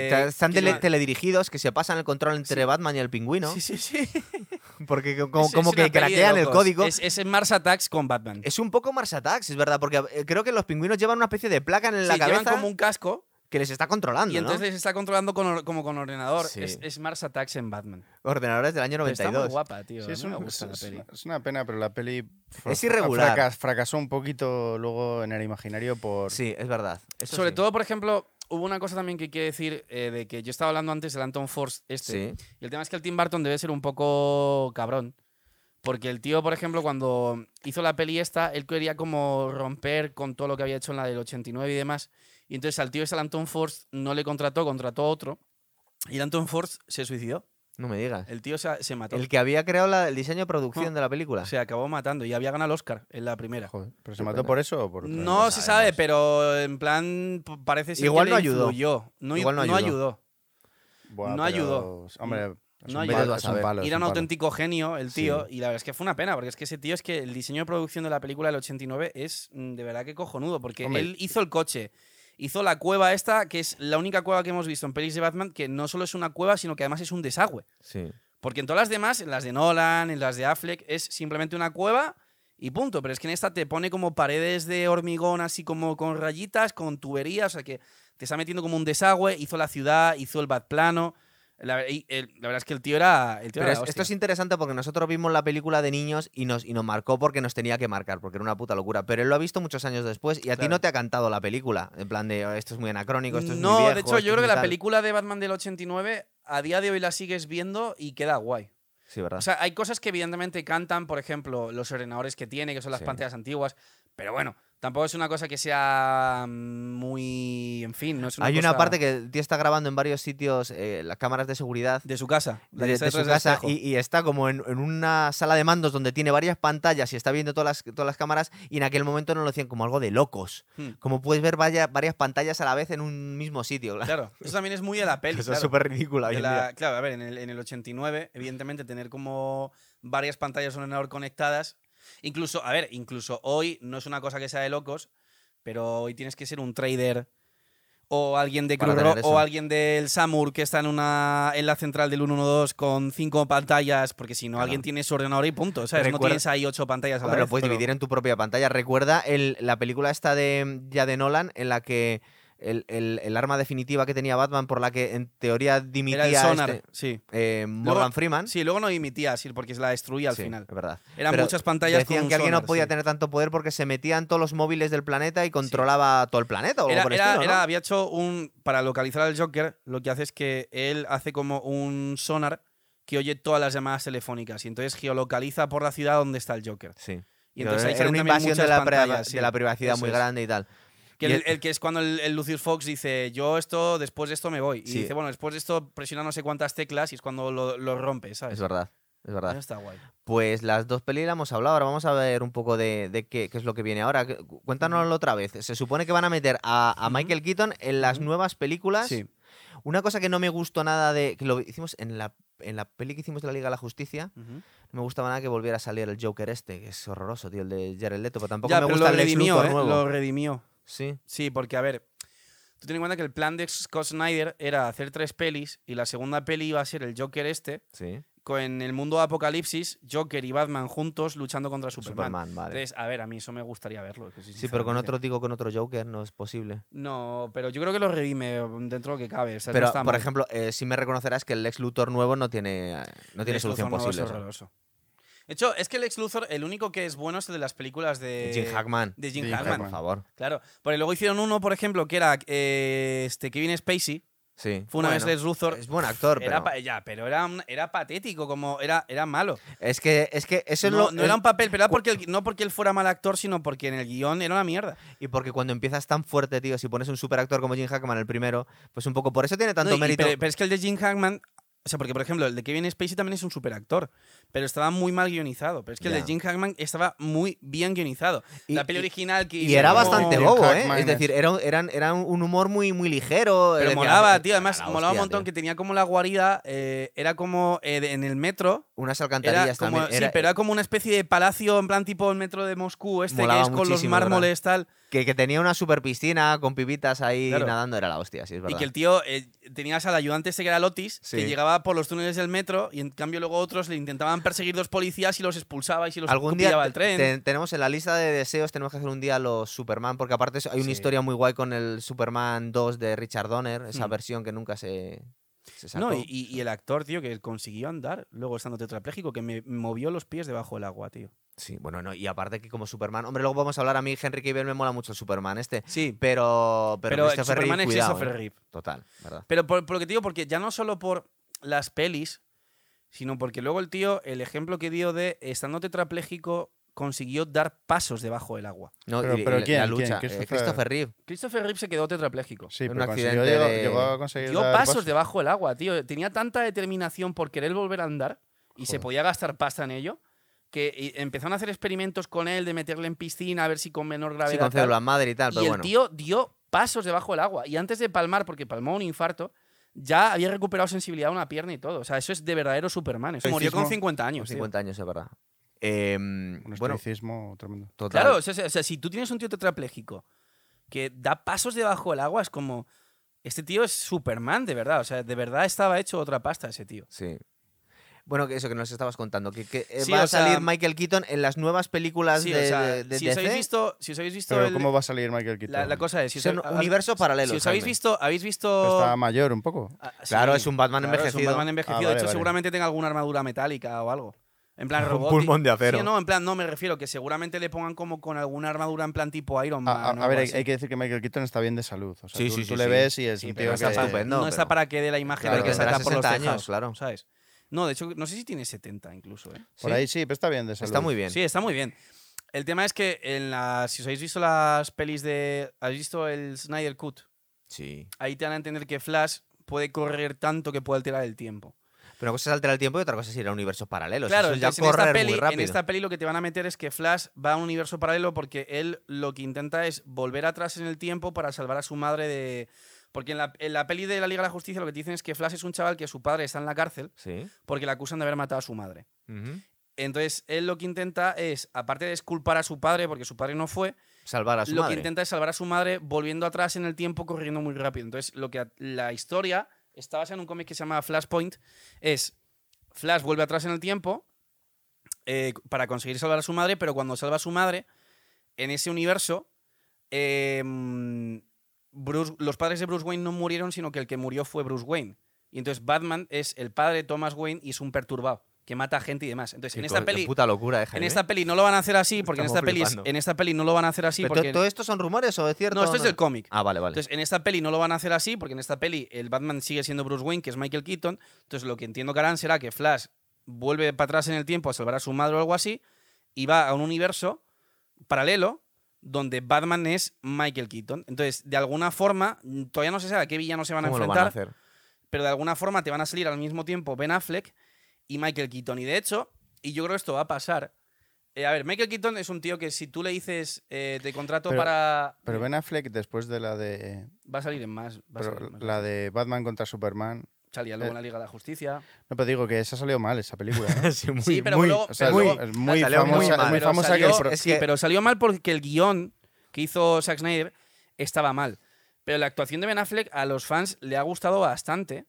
Eh, están tele- teledirigidos, que se pasan el control entre Sí. Batman y el pingüino. Sí, sí, sí. Porque co- como, Es- como es que craquean el código. Es, es en Mars Attacks con Batman. Es un poco Mars Attacks, es verdad, porque eh, creo que los pingüinos llevan una especie de placa en la Sí, llevan cabeza como un casco que les está controlando, y entonces ¿no? les está controlando con como con ordenador. Sí. Es, es Mars Attacks en Batman. Ordenadores del año Pero está muy 92. guapa, tío. Sí, es, me una, gusta la es- peli. es una pena, pero la peli Es irregular. fracas- fracasó un poquito luego en el imaginario por... Sí, es verdad. Eso Sobre sí. todo, por ejemplo, hubo una cosa también que que decir eh, de que yo estaba hablando antes del Anton Force este. Sí. Y el tema es que el Tim Burton debe ser un poco cabrón. Porque el tío, por ejemplo, cuando hizo la peli esta, él quería como romper con todo lo que había hecho en la del 89 y demás. Y entonces al tío ese, al Anton Force, no le contrató, contrató a otro. Y el Anton Force se suicidó. No me digas. El tío se, se mató. El que había creado la- el diseño de producción Ah. de la película. Se acabó matando y había ganado el Oscar en la primera. Joder, ¿Pero se mató pena. por eso o por No se sabe, pero en plan parece ser Igual que no le ayudó. influyó. No, Igual no no ayudó. ayudó. Buah, no pero, ayudó. Hombre, No ayudó. era un auténtico genio el tío. Sí. Y la verdad es que fue una pena, porque es que ese tío es que el diseño de producción de la película del 89 es mm, de verdad que cojonudo. Porque Hombre. él hizo el coche, hizo la cueva esta, que es la única cueva que hemos visto en pelis de Batman, que no solo es una cueva, sino que además es un desagüe. Sí. Porque en todas las demás, en las de Nolan, en las de Affleck, es simplemente una cueva y punto. Pero es que en esta te pone como paredes de hormigón, así como con rayitas, con tuberías, o sea que te está metiendo como un desagüe, hizo la ciudad, hizo el Batplano. La, y el- la verdad es que el tío era. El tío Pero era es- la esto es interesante porque nosotros vimos la película de niños y nos, y nos marcó porque nos tenía que marcar, porque era una puta locura. Pero él lo ha visto muchos años después y a ti no te ha cantado la película. En plan de "Oh, esto es muy anacrónico, esto es no, muy viejo. de hecho, yo creo que la tal". película de Batman del 89, a día de hoy la sigues viendo y queda guay. Sí, ¿verdad? O sea, hay cosas que evidentemente cantan, por ejemplo, los ordenadores que tiene, que son las Sí. pantallas antiguas, pero bueno, tampoco es una cosa que sea muy. En fin, no es una Hay una parte que el tío está grabando en varios sitios eh, las cámaras de seguridad De su casa. de, su casa y, y está como en, en una sala de mandos donde tiene varias pantallas y está viendo todas las, todas las cámaras y en aquel momento no lo decían como algo de locos. Hmm. Como puedes ver vaya- varias pantallas a la vez en un mismo sitio. Claro. Claro, eso también es muy de la peli. Eso claro. es súper en la- día. claro, a ver, en el, en el 89, evidentemente, tener como varias pantallas de un ordenador conectadas. Incluso, a ver, incluso hoy no es una cosa que sea de locos, pero hoy tienes que ser un trader o alguien de Cruz o alguien del Samur que está en una en la central del 112 con cinco pantallas, porque si no Claro. alguien tiene su ordenador y punto, ¿sabes? No tienes ahí ocho pantallas a la Hombre, lo vez, puedes pero- dividir en tu propia pantalla. Recuerda el- la película esta de ya de Nolan en la que el, el- el arma definitiva que tenía Batman por la que en teoría dimitía Era el sonar, este, sí. eh, Morgan Luego- Freeman. Sí, luego no emitía, sí, porque se la destruía al Sí, final. es verdad. Eran Pero muchas pantallas Decían con un que alguien no podía sí. tener tanto poder porque se metía en todos los móviles del planeta y controlaba todo el planeta. O algo Era, por el era- estilo, ¿no? era- había hecho un. Para localizar al Joker, lo que hace es que él hace como un sonar que oye todas las llamadas telefónicas y entonces geolocaliza por la ciudad donde está el Joker. Sí. Y entonces ahí era una invasión de la, pantallas, de la privacidad Eso muy es. grande y tal. Que el, el- el que es cuando el, el Lucius Fox dice, yo esto, después de esto me voy. Y Sí. dice, bueno, después de esto presiona no sé cuántas teclas y es cuando lo, lo rompe, ¿sabes? Es verdad, es verdad. Eso está guay. Pues las dos pelis las hemos hablado. Ahora vamos a ver un poco de, de qué, qué es lo que viene ahora. Cu- Cuéntanoslo otra vez. Se supone que van a meter a, a. Michael Keaton en las nuevas películas. Sí. Una cosa que no me gustó nada de. que lo hicimos en la, en la peli que hicimos de la Liga de la Justicia. No me gustaba nada que volviera a salir el Joker este, que es horroroso, tío, el de Jared Leto. Pero tampoco Ya, me pero gusta lo el redimió, Luthor ¿eh? nuevo. Lo redimió. Sí. Sí, porque a ver, tú ten en cuenta que el plan de Scott Snyder era hacer tres pelis y la segunda peli iba a ser el Joker este, Sí. con el mundo de Apocalipsis, Joker y Batman juntos luchando contra Superman. Superman, vale. Entonces, a ver, a mí eso me gustaría verlo. que Sí, pero con otro digo con otro Joker no es posible. No, pero yo creo que lo redime dentro de lo que cabe. o sea, no Pero, por mal. ejemplo, eh, sí me reconocerás que el Lex Luthor nuevo no tiene, no tiene Lex solución Luthor no, es posible. horroroso. De hecho, es que el Lex Luthor, el único que es bueno es el de las películas de Jim Hackman. De Jim Jim Hackman. Por favor. Claro. Porque luego hicieron uno, por ejemplo, que era eh, este Kevin Spacey. Sí. Fue una Bueno, vez Lex Luthor. Es buen actor, Era pero. ya, pero era, un- era patético, como era, era malo. Es que, es que eso es no, lo. no es- era un papel, pero era porque el- no porque él fuera mal actor, sino porque en el guion era una mierda. Y porque cuando empiezas tan fuerte, tío, si pones un superactor como Jim Hackman el primero, pues un poco. Por eso tiene tanto No, y- mérito. pero, pero es que el de Jim Hackman. O sea, porque por ejemplo, el de Kevin Spacey también es un superactor, pero estaba muy mal guionizado. Pero es que el de Jim Hackman estaba muy bien guionizado. Y- la peli original que Y era bastante bobo, ¿eh? Es decir, era, un- eran, era un humor muy, muy ligero. Pero molaba, "Eh, tío. Además, la molaba un montón tío". que tenía como la guarida. eh, era como eh, en el metro. Unas alcantarillas como, también. sí, era- pero era como una especie de palacio, en plan tipo el metro de Moscú, este que es con los muchísimo, ¿verdad? mármoles, tal. Que, que tenía una super piscina con pibitas ahí Claro. nadando, era la hostia, sí, es Y verdad. que el tío eh, tenías al ayudante ese que era Lotis, que llegaba por los túneles del metro y en cambio luego otros le intentaban perseguir dos policías y los expulsaba y si los Algún día el tren. te- tenemos en la lista de deseos, tenemos que hacer un día los Superman, porque aparte hay una Sí. historia muy guay con el Superman 2 de Richard Donner, esa Mm. versión que nunca se, se sacó. No, y, el actor, tío, que consiguió andar luego estando tetrapléjico, que me movió los pies debajo del agua, tío. Sí, bueno, no, y aparte que como Superman, hombre, luego vamos a hablar a mí, Henry Cavill me mola mucho el Superman este, Sí, pero pero, pero, Christopher Reeve, Superman es cuidado, Christopher ¿eh? Reeve. Total, ¿verdad? Pero por, por lo que te digo, porque ya no solo por las pelis, sino porque luego el tío, el ejemplo que dio de estando tetrapléjico, consiguió dar pasos debajo del agua. No, Pero- y- ¿quién? la ¿Quién? lucha, eh, Christopher- Christopher Reeve. Christopher Reeve se quedó tetrapléjico. Sí, Un pero consiguió, accidente llegó, de- llegó a conseguir Dio dar pasos debajo del agua, tío. Tenía tanta determinación por querer volver a andar y se podía gastar pasta en ello que y empezaron a hacer experimentos con él de meterle en piscina a ver si con menor gravedad. Sí, con células madre y tal, y pero el bueno. tío dio pasos debajo del agua. Y antes de palmar, porque palmó un infarto, ya había recuperado sensibilidad a una pierna y todo. O sea, eso es de verdadero Superman. Eso murió con Estoicismo. 50 Con años. tío. 50 años, es verdad. Eh, Un bueno, estoicismo tremendo. total. Claro, o sea, o sea, si tú tienes un tío tetrapléjico que da pasos debajo del agua, es como. Este tío es Superman, de verdad. O sea, de verdad estaba hecho otra pasta ese tío. Sí. Bueno, que eso que nos estabas contando, que, que, eh, Sí, va o a salir sea- Michael Keaton en las nuevas películas Sí, de, o sea, de- de si, os habéis visto, si os habéis visto. Pero el- ¿cómo va a salir Michael Keaton? la, la cosa es. Si os Son habéis- universos paralelos. Si os habéis visto. ¿Habéis visto. Está mayor un poco. Ah, Claro, es un Batman claro, Es envejecido. un Batman envejecido. Ah, de hecho, vale. seguramente tenga alguna armadura metálica o algo. En plan Un robot. pulmón de acero. Sí, no, en plan, no me refiero, que seguramente le pongan como con alguna armadura en plan tipo Iron Man. A, a- o a ver, hay, que decir que Michael Keaton está bien de salud. O sea, Sí, tú, sí, tú sí, le sí. ves y es un tío que... estupendo. no está para que dé la imagen Claro, de que tendrá salta por los 60 años, tejados, claro. ¿sabes? No, de hecho, no sé si tiene 70 incluso, ¿eh? Por Sí. ahí sí, pero está bien de salud. Está muy bien. Sí, está muy bien. El tema es que en las, si os habéis visto las pelis de... ¿Habéis visto el Snyder Cut? Sí. Ahí te van a entender que Flash puede correr tanto que puede alterar el tiempo. Pero una cosa es alterar el tiempo y otra cosa es ir a universos paralelos. Claro, Eso es ya en, esta peli, muy en esta peli lo que te van a meter es que Flash va a un universo paralelo porque él lo que intenta es volver atrás en el tiempo para salvar a su madre de... Porque en la, en la peli de la Liga de la Justicia lo que te dicen es que Flash es un chaval que su padre está en la cárcel Sí. porque le acusan de haber matado a su madre. Entonces, él lo que intenta es, aparte de disculpar a su padre, porque su padre no fue, Salvar a su lo madre. que intenta es salvar a su madre volviendo atrás en el tiempo, corriendo muy rápido. Entonces, lo que la historia está basada en un cómic que se llama Flashpoint, es Flash vuelve atrás en el tiempo eh, para conseguir salvar a su madre, pero cuando salva a su madre, en ese universo, Bruce- los padres de Bruce Wayne no murieron, sino que el que murió fue Bruce Wayne. Y entonces Batman es el padre de Thomas Wayne y es un perturbado, que mata a gente y demás. Entonces, en esta peli... puta locura, eh, En esta peli no lo van a hacer así, porque en esta, peli, en esta peli no lo van a hacer así. Pero Porque ¿Todo esto son rumores o es cierto? no, esto es del cómic. Ah, vale, vale. Entonces, en esta peli no lo van a hacer así, porque en esta peli el Batman sigue siendo Bruce Wayne, que es Michael Keaton. Entonces, lo que entiendo que harán será que Flash vuelve para atrás en el tiempo a salvar a su madre o algo así, y va a un universo paralelo donde Batman es Michael Keaton. Entonces, de alguna forma, todavía no se sabe a qué villano se van a ¿Cómo lo enfrentar, van a hacer? pero de alguna forma te van a salir al mismo tiempo Ben Affleck y Michael Keaton. Y de hecho, y yo creo que esto va a pasar. eh, a ver, Michael Keaton es un tío que si tú le dices eh, te contrato Pero- para. Pero Ben Affleck, después de la de... Va a salir en más. Va a pero salir en más. la de Batman contra Superman... Salía luego eh, en la Liga de la Justicia. No, pero digo que esa salió mal, esa película. ¿no? sí, muy, Sí, pero muy- luego- O sea, Pero es- muy salió muy famosa, muy Pero famosa salió- que el pro- es sí, que- pero salió mal porque el guion que hizo Zack Snyder estaba mal. Pero la actuación de Ben Affleck a los fans le ha gustado bastante.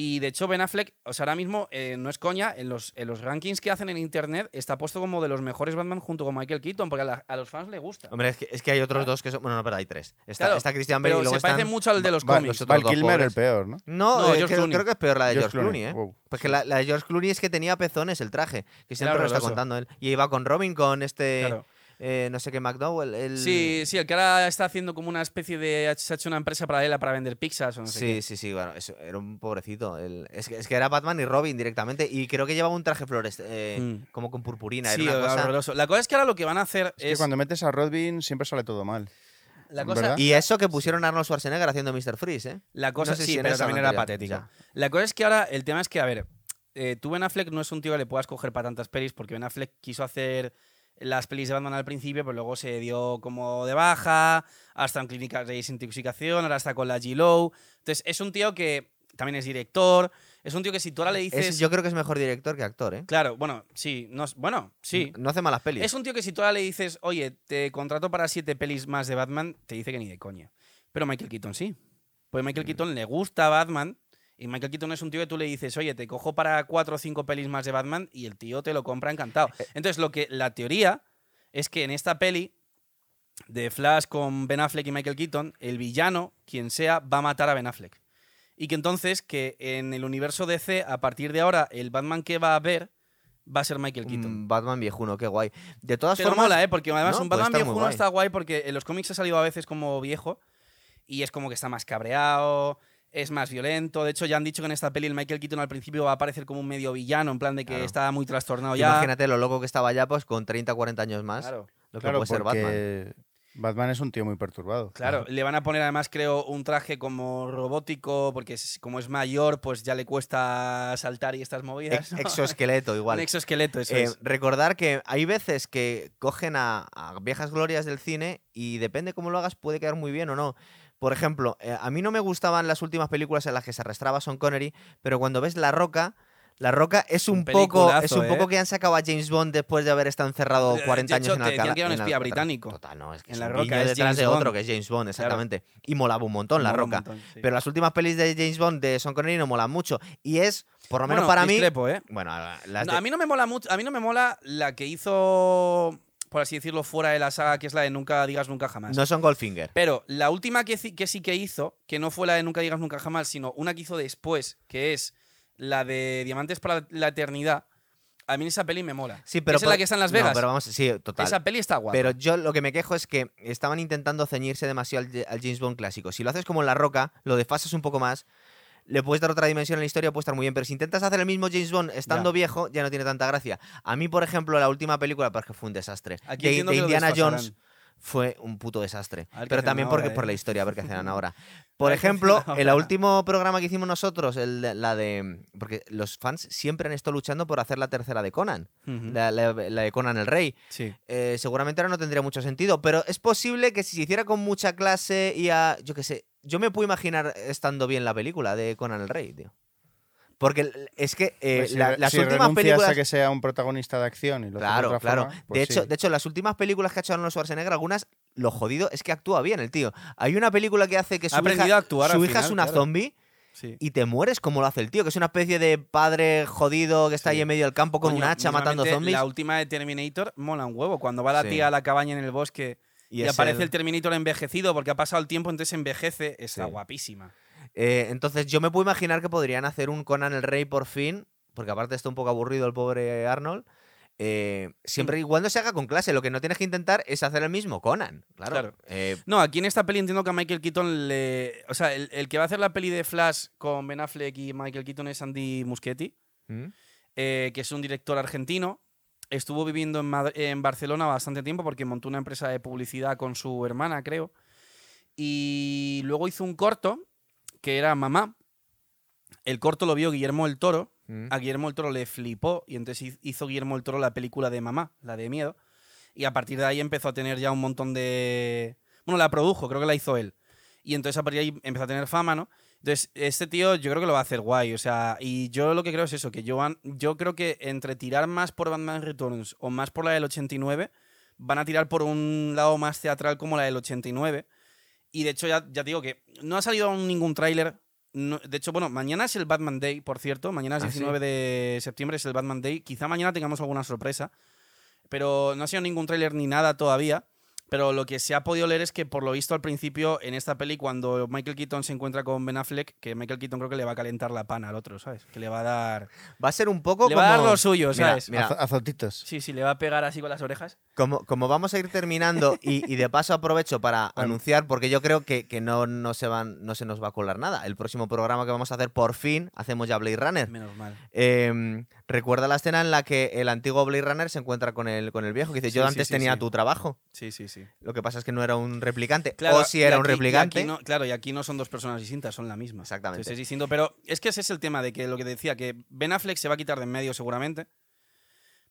Y de hecho, Ben Affleck, o sea, ahora mismo, eh, no es coña, en los, en los rankings que hacen en internet está puesto como de los mejores Batman junto con Michael Keaton, porque a, la- a los fans le gusta. Hombre, es que, es que hay otros dos que son. Bueno, no, pero hay tres. Está, Claro, está Christian Bale Pero y luego se parece mucho al de los Va- cómics. Val Kilmer el peor, ¿no? No, No, eh, George creo, Clooney. creo que es peor la de George George, Clooney, ¿eh? Wow. Porque la, la de George Clooney es que tenía pezones el traje, que siempre lo está contando él. Y iba con Robin, con este, Claro. Eh, no sé qué, McDowell. El... Sí, sí, el que ahora está haciendo como una especie de. Se ha hecho una empresa paralela para vender pizzas o no sé Sí, qué. sí, sí, bueno, eso, era un pobrecito. el- es, que, es que era Batman y Robin directamente. Y creo que llevaba un traje flores, eh, Mm. como con purpurina. Sí, era una cosa... horroroso. La cosa es que ahora lo que van a hacer Es que es. cuando metes a Robin siempre sale todo mal. la cosa, ¿verdad? Y eso que pusieron a Arnold Schwarzenegger haciendo Mr. Freeze, ¿eh? La cosa No sé sí, si pero también era anterior, La cosa es que ahora el tema es que, a ver, eh, tú Ben Affleck no es un tío que le puedas coger para tantas pelis porque Ben Affleck quiso hacer las pelis de Batman al principio, pero luego se dio como de baja, hasta en clínicas de desintoxicación, ahora está con la G-Low. Entonces, es un tío que también es director, es un tío que si tú ahora le dices... Es- yo creo que es mejor director que actor, ¿eh? Claro, bueno, sí, no, bueno, sí. No hace malas pelis. Es un tío que si tú ahora le dices, oye, te contrato para siete pelis más de Batman, te dice que ni de coña. Pero Michael Keaton sí. Pues Michael Keaton le gusta Batman y Michael Keaton es un tío que tú le dices, oye, te cojo para cuatro o cinco pelis más de Batman y el tío te lo compra encantado. Entonces, lo que la teoría es que en esta peli de Flash con Ben Affleck y Michael Keaton, el villano, quien sea, va a matar a Ben Affleck. Y que entonces, que en el universo DC, a partir de ahora, el Batman que va a ver va a ser Michael Keaton. Un Batman viejuno, qué guay. De todas Pero formas, mola, ¿eh? Porque además No, un puede Batman viejuno guay. está guay porque en los cómics ha salido a veces como viejo y es como que está más cabreado, es más violento. De hecho, ya han dicho que en esta peli el Michael Keaton al principio va a aparecer como un medio villano, en plan de que Claro. está muy trastornado ya. imagínate lo loco que estaba ya, pues con 30 40 años más. Claro. Lo que Claro, puede ser Batman. porque Batman es un tío muy perturbado. Claro, le van a poner además, creo, un traje como robótico, porque es- como es mayor, pues ya le cuesta saltar y estas movidas. Exoesqueleto, igual. Un exoesqueleto, eso Eh, es. recordar que hay veces que cogen a, a viejas glorias del cine y depende cómo lo hagas puede quedar muy bien o no. Por ejemplo, eh, a mí no me gustaban las últimas películas en las que se arrastraba Sean Connery, pero cuando ves La Roca, La Roca es Un un, poco es un poco ¿eh? que han sacado a James Bond después de haber estado encerrado Eh, 40 de años en Alcalá. que era un en espía Alcatraz. británico. Total, no, es que En es La un Roca es detrás James de otro Bond. que es James Bond, Claro. exactamente. Y molaba un montón La Mola Roca. montón, sí. Pero las últimas pelis de James Bond de Sean Connery no molan mucho. Y es, por lo menos Bueno, para mí. ¿eh? Bueno, las No, de- a mí no me mola mucho. A mí no me mola la que hizo, por así decirlo, fuera de la saga, que es la de Nunca digas nunca jamás. no son Goldfinger. Pero la última que, sí que hizo, que no fue la de Nunca digas nunca jamás, sino una que hizo después, que es la de Diamantes para la Eternidad, a mí esa peli me mola. Sí, pero Esa es la que está en Las No, Vegas. pero vamos, sí, total. Esa peli está guapa. Pero yo lo que me quejo es que estaban intentando ceñirse demasiado al, al James Bond clásico. Si lo haces como en La Roca, lo desfasas un poco más, le puedes dar otra dimensión a la historia, puede estar muy bien. Pero si intentas hacer el mismo James Bond estando Ya. viejo, ya no tiene tanta gracia. A mí, por ejemplo, la última película, porque fue un desastre. Aquí de, Indiana. Jones fue un puto desastre. Pero también ahora, porque, por ¿eh? la historia, a ver qué hacen ahora. Por ejemplo, el último programa que hicimos nosotros, el de- la de. Porque los fans siempre han estado luchando por hacer la tercera de Conan. La- la- la de Conan el Rey. Sí. Eh, seguramente ahora no tendría mucho sentido, pero es posible que si se hiciera con mucha clase y a, yo qué sé, yo me puedo imaginar estando bien la película de Conan el Rey, tío. Porque es que eh, Pues si la- las si últimas películas... a que sea un protagonista de acción y lo haces de Claro, otra claro. forma, pues de, hecho, de hecho, las últimas películas que ha hecho Arnold Schwarzenegger, algunas, lo jodido es que actúa bien el tío. Hay una película que hace que su aprendido hija, a actuar su hija es una claro. zombie sí. y te mueres como lo hace el tío, que es una especie de padre jodido que está Sí. ahí en medio del campo con Coño, un hacha matando zombies. La última de Terminator mola un huevo. Cuando va la Sí. tía a la cabaña en el bosque y, aparece el- el Terminator envejecido porque ha pasado el tiempo, entonces envejece. Está Sí. guapísima. Eh, entonces yo me puedo imaginar que podrían hacer un Conan el Rey por fin, porque aparte está un poco aburrido el pobre Arnold. eh, siempre y cuando se haga con clase, lo que no tienes que intentar es hacer el mismo Conan. Claro. Claro. Eh, No, aquí en esta peli entiendo que a Michael Keaton le. O sea, el, el que va a hacer la peli de Flash con Ben Affleck y Michael Keaton es Andy Muschietti, ¿Mm? eh, que es un director argentino. Estuvo viviendo en, Barcelona bastante tiempo porque montó una empresa de publicidad con su hermana, creo. Y luego hizo un corto que era Mamá. El corto lo vio Guillermo el Toro. ¿Mm? A Guillermo el Toro le flipó y entonces hizo Guillermo el Toro la película de Mamá, la de miedo. Y a partir de ahí empezó a tener ya un montón de... Bueno, la produjo, creo que la hizo él. Y entonces a partir de ahí empezó a tener fama, ¿no? Entonces, este tío yo creo que lo va a hacer guay. O sea, y yo lo que creo es eso, que yo, yo creo que entre tirar más por Batman Returns o más por la del 89, van a tirar por un lado más teatral como la del 89. Y de hecho, ya, ya te digo que no ha salido aún ningún tráiler. no- de hecho, bueno, mañana es el Batman Day, por cierto. Mañana es ¿Ah, sí? 19 de septiembre, es el Batman Day. Quizá mañana tengamos alguna sorpresa. Pero no ha sido ningún tráiler ni nada todavía. Pero lo que se ha podido leer es que, por lo visto, al principio, en esta peli, cuando Michael Keaton se encuentra con Ben Affleck, que Michael Keaton creo que le va a calentar la pana al otro, ¿sabes? Que le va a dar. Va a ser un poco Le como... va a dar lo suyo, Mira, ¿sabes? mira, Azo- azotitos. Sí, sí, le va a pegar así con las orejas. Como, como vamos a ir terminando y, y de paso aprovecho para anunciar, porque yo creo que, que no, no, se van, no se nos va a colar nada. El próximo programa que vamos a hacer, por fin, hacemos ya Blade Runner. Menos mal. Eh, recuerda la escena en la que el antiguo Blade Runner se encuentra con el, con el viejo, que dice, yo Sí, antes sí, tenía sí. tu trabajo. Sí, sí, sí. Lo que pasa es que no era un replicante. Claro, o si era un aquí- replicante. no- claro, y aquí no son dos personas distintas, son la misma. Exactamente. Entonces es distinto, pero es que ese es el tema de que lo que decía, que Ben Affleck se va a quitar de en medio seguramente.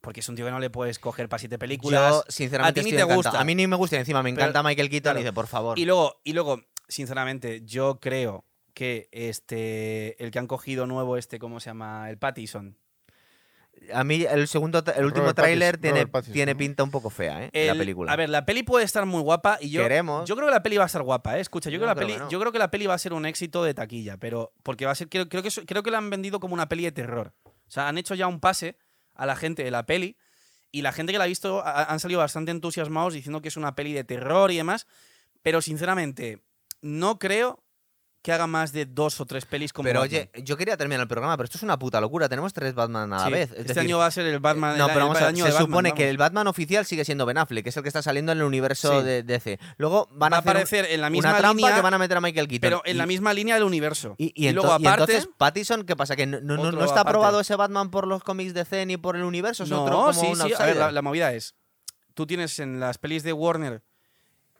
Porque es un tío que no le puedes coger para siete películas. Yo, sinceramente, A ti ni te gusta. A mí ni me gusta y encima me Pero- encanta Michael Keaton claro. y dice, por favor. Y luego, y luego, sinceramente, yo creo que este el que han cogido nuevo, este, ¿cómo se llama? El Pattison. A mí el segundo, el último tráiler tiene, Pattinson, tiene ¿no? pinta un poco fea, ¿eh? la El- película. A ver, la peli puede estar muy guapa y yo Queremos. yo creo que la peli va a estar guapa, ¿eh? Escucha, yo, Yo creo, que la peli, que no. yo creo que la peli va a ser un éxito de taquilla, pero porque va a ser creo, creo que creo que la han vendido como una peli de terror. O sea, han hecho ya un pase a la gente de la peli y la gente que la ha visto ha- han salido bastante entusiasmados diciendo que es una peli de terror y demás, pero sinceramente no creo que haga más de dos o tres pelis como Pero Batman. oye, yo quería terminar el programa, pero esto es una puta locura. Tenemos tres Batman a la Sí, vez. Es este decir, año va a ser el Batman. no, el- pero el vamos a- año se Batman, supone que el Batman oficial sigue siendo Ben Affleck, que es el que está saliendo en el universo Sí. de DC. Luego van va a hacer aparecer en la misma una trampa línea, que van a meter a Michael Keaton. pero en Y- la misma línea del universo. Y, y ento- luego, y aparte, entonces, Pattison, ¿qué pasa? ¿Que no, no- no- está aparte. aprobado ese Batman por los cómics de DC ni por el universo? Es no, otro como sí, sí. A ver, la movida es: tú tienes en las pelis de Warner.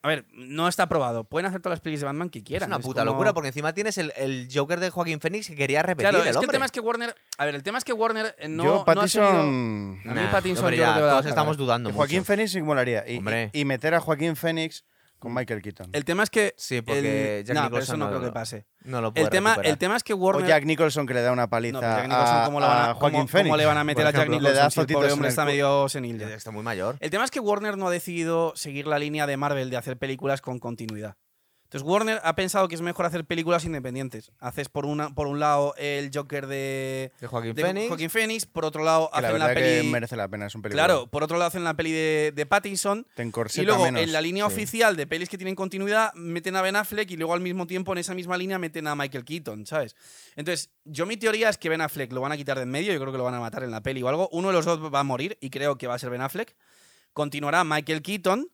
A ver, no está aprobado. Pueden hacer todas las pelis de Batman que es quieran. una puta como- locura, porque encima tienes el, el Joker de Joaquín Phoenix que quería repetir Claro, el es que el tema es que Warner. A ver, el tema es que Warner eh, no, yo, no ha Pattinson. seguido- A mí Nah, Pattinson hombre, yo ya, todos cagar. estamos dudando Joaquín. Phoenix sí molaría. Y, Hombre. y- y meter a Joaquín Phoenix con Michael Keaton. El tema es que. Sí, porque el- Jack pero Nicholson eso no, no creo que lo- pase. No lo puede El tema, recuperar. el tema es que o Warner. Jack Nicholson que le da una paliza No, pero Jack Nicholson, a, ¿cómo, le van a, a Joaquín cómo- Phoenix. cómo le van a meter por a Jack ejemplo. Nicholson? Le da si el pobre hombre el está medio senil. Está muy mayor. El tema es que Warner no ha decidido seguir la línea de Marvel de hacer películas con continuidad. Entonces Warner ha pensado que es mejor hacer películas independientes. Haces por una por un lado el Joker de, De Joaquín Phoenix. Joaquin Phoenix, por otro lado Que la hacen la, verdad peli que merece la pena, es un película. Claro, por otro lado hacen la peli de, de Pattinson y luego menos. en la línea sí. oficial de pelis que tienen continuidad meten a Ben Affleck y luego al mismo tiempo en esa misma línea meten a Michael Keaton, ¿sabes? Entonces, yo mi teoría es que Ben Affleck lo van a quitar de en medio, yo creo que lo van a matar en la peli o algo. Uno de los dos va a morir y creo que va a ser Ben Affleck. Continuará Michael Keaton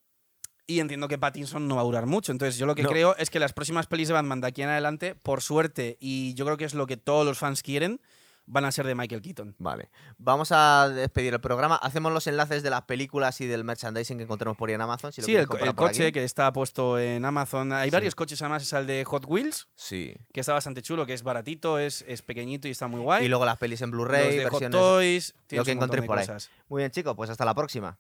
y entiendo que Pattinson no va a durar mucho. Entonces, yo lo que No. creo es que las próximas pelis de Batman de aquí en adelante, por suerte, y yo creo que es lo que todos los fans quieren, van a ser de Michael Keaton. Vale. Vamos a despedir el programa. Hacemos los enlaces de las películas y del merchandising que encontremos por ahí en Amazon. Si lo sí, el, coche que está puesto en Amazon. Hay Sí. varios coches, además, es el de Hot Wheels. Sí. que está bastante chulo, que es baratito, es, es pequeñito y está muy guay. Y luego las pelis en Blu-ray, de Hot versiones. Toys, tienes que encontréis de por ahí. Muy bien, chicos, pues hasta la próxima.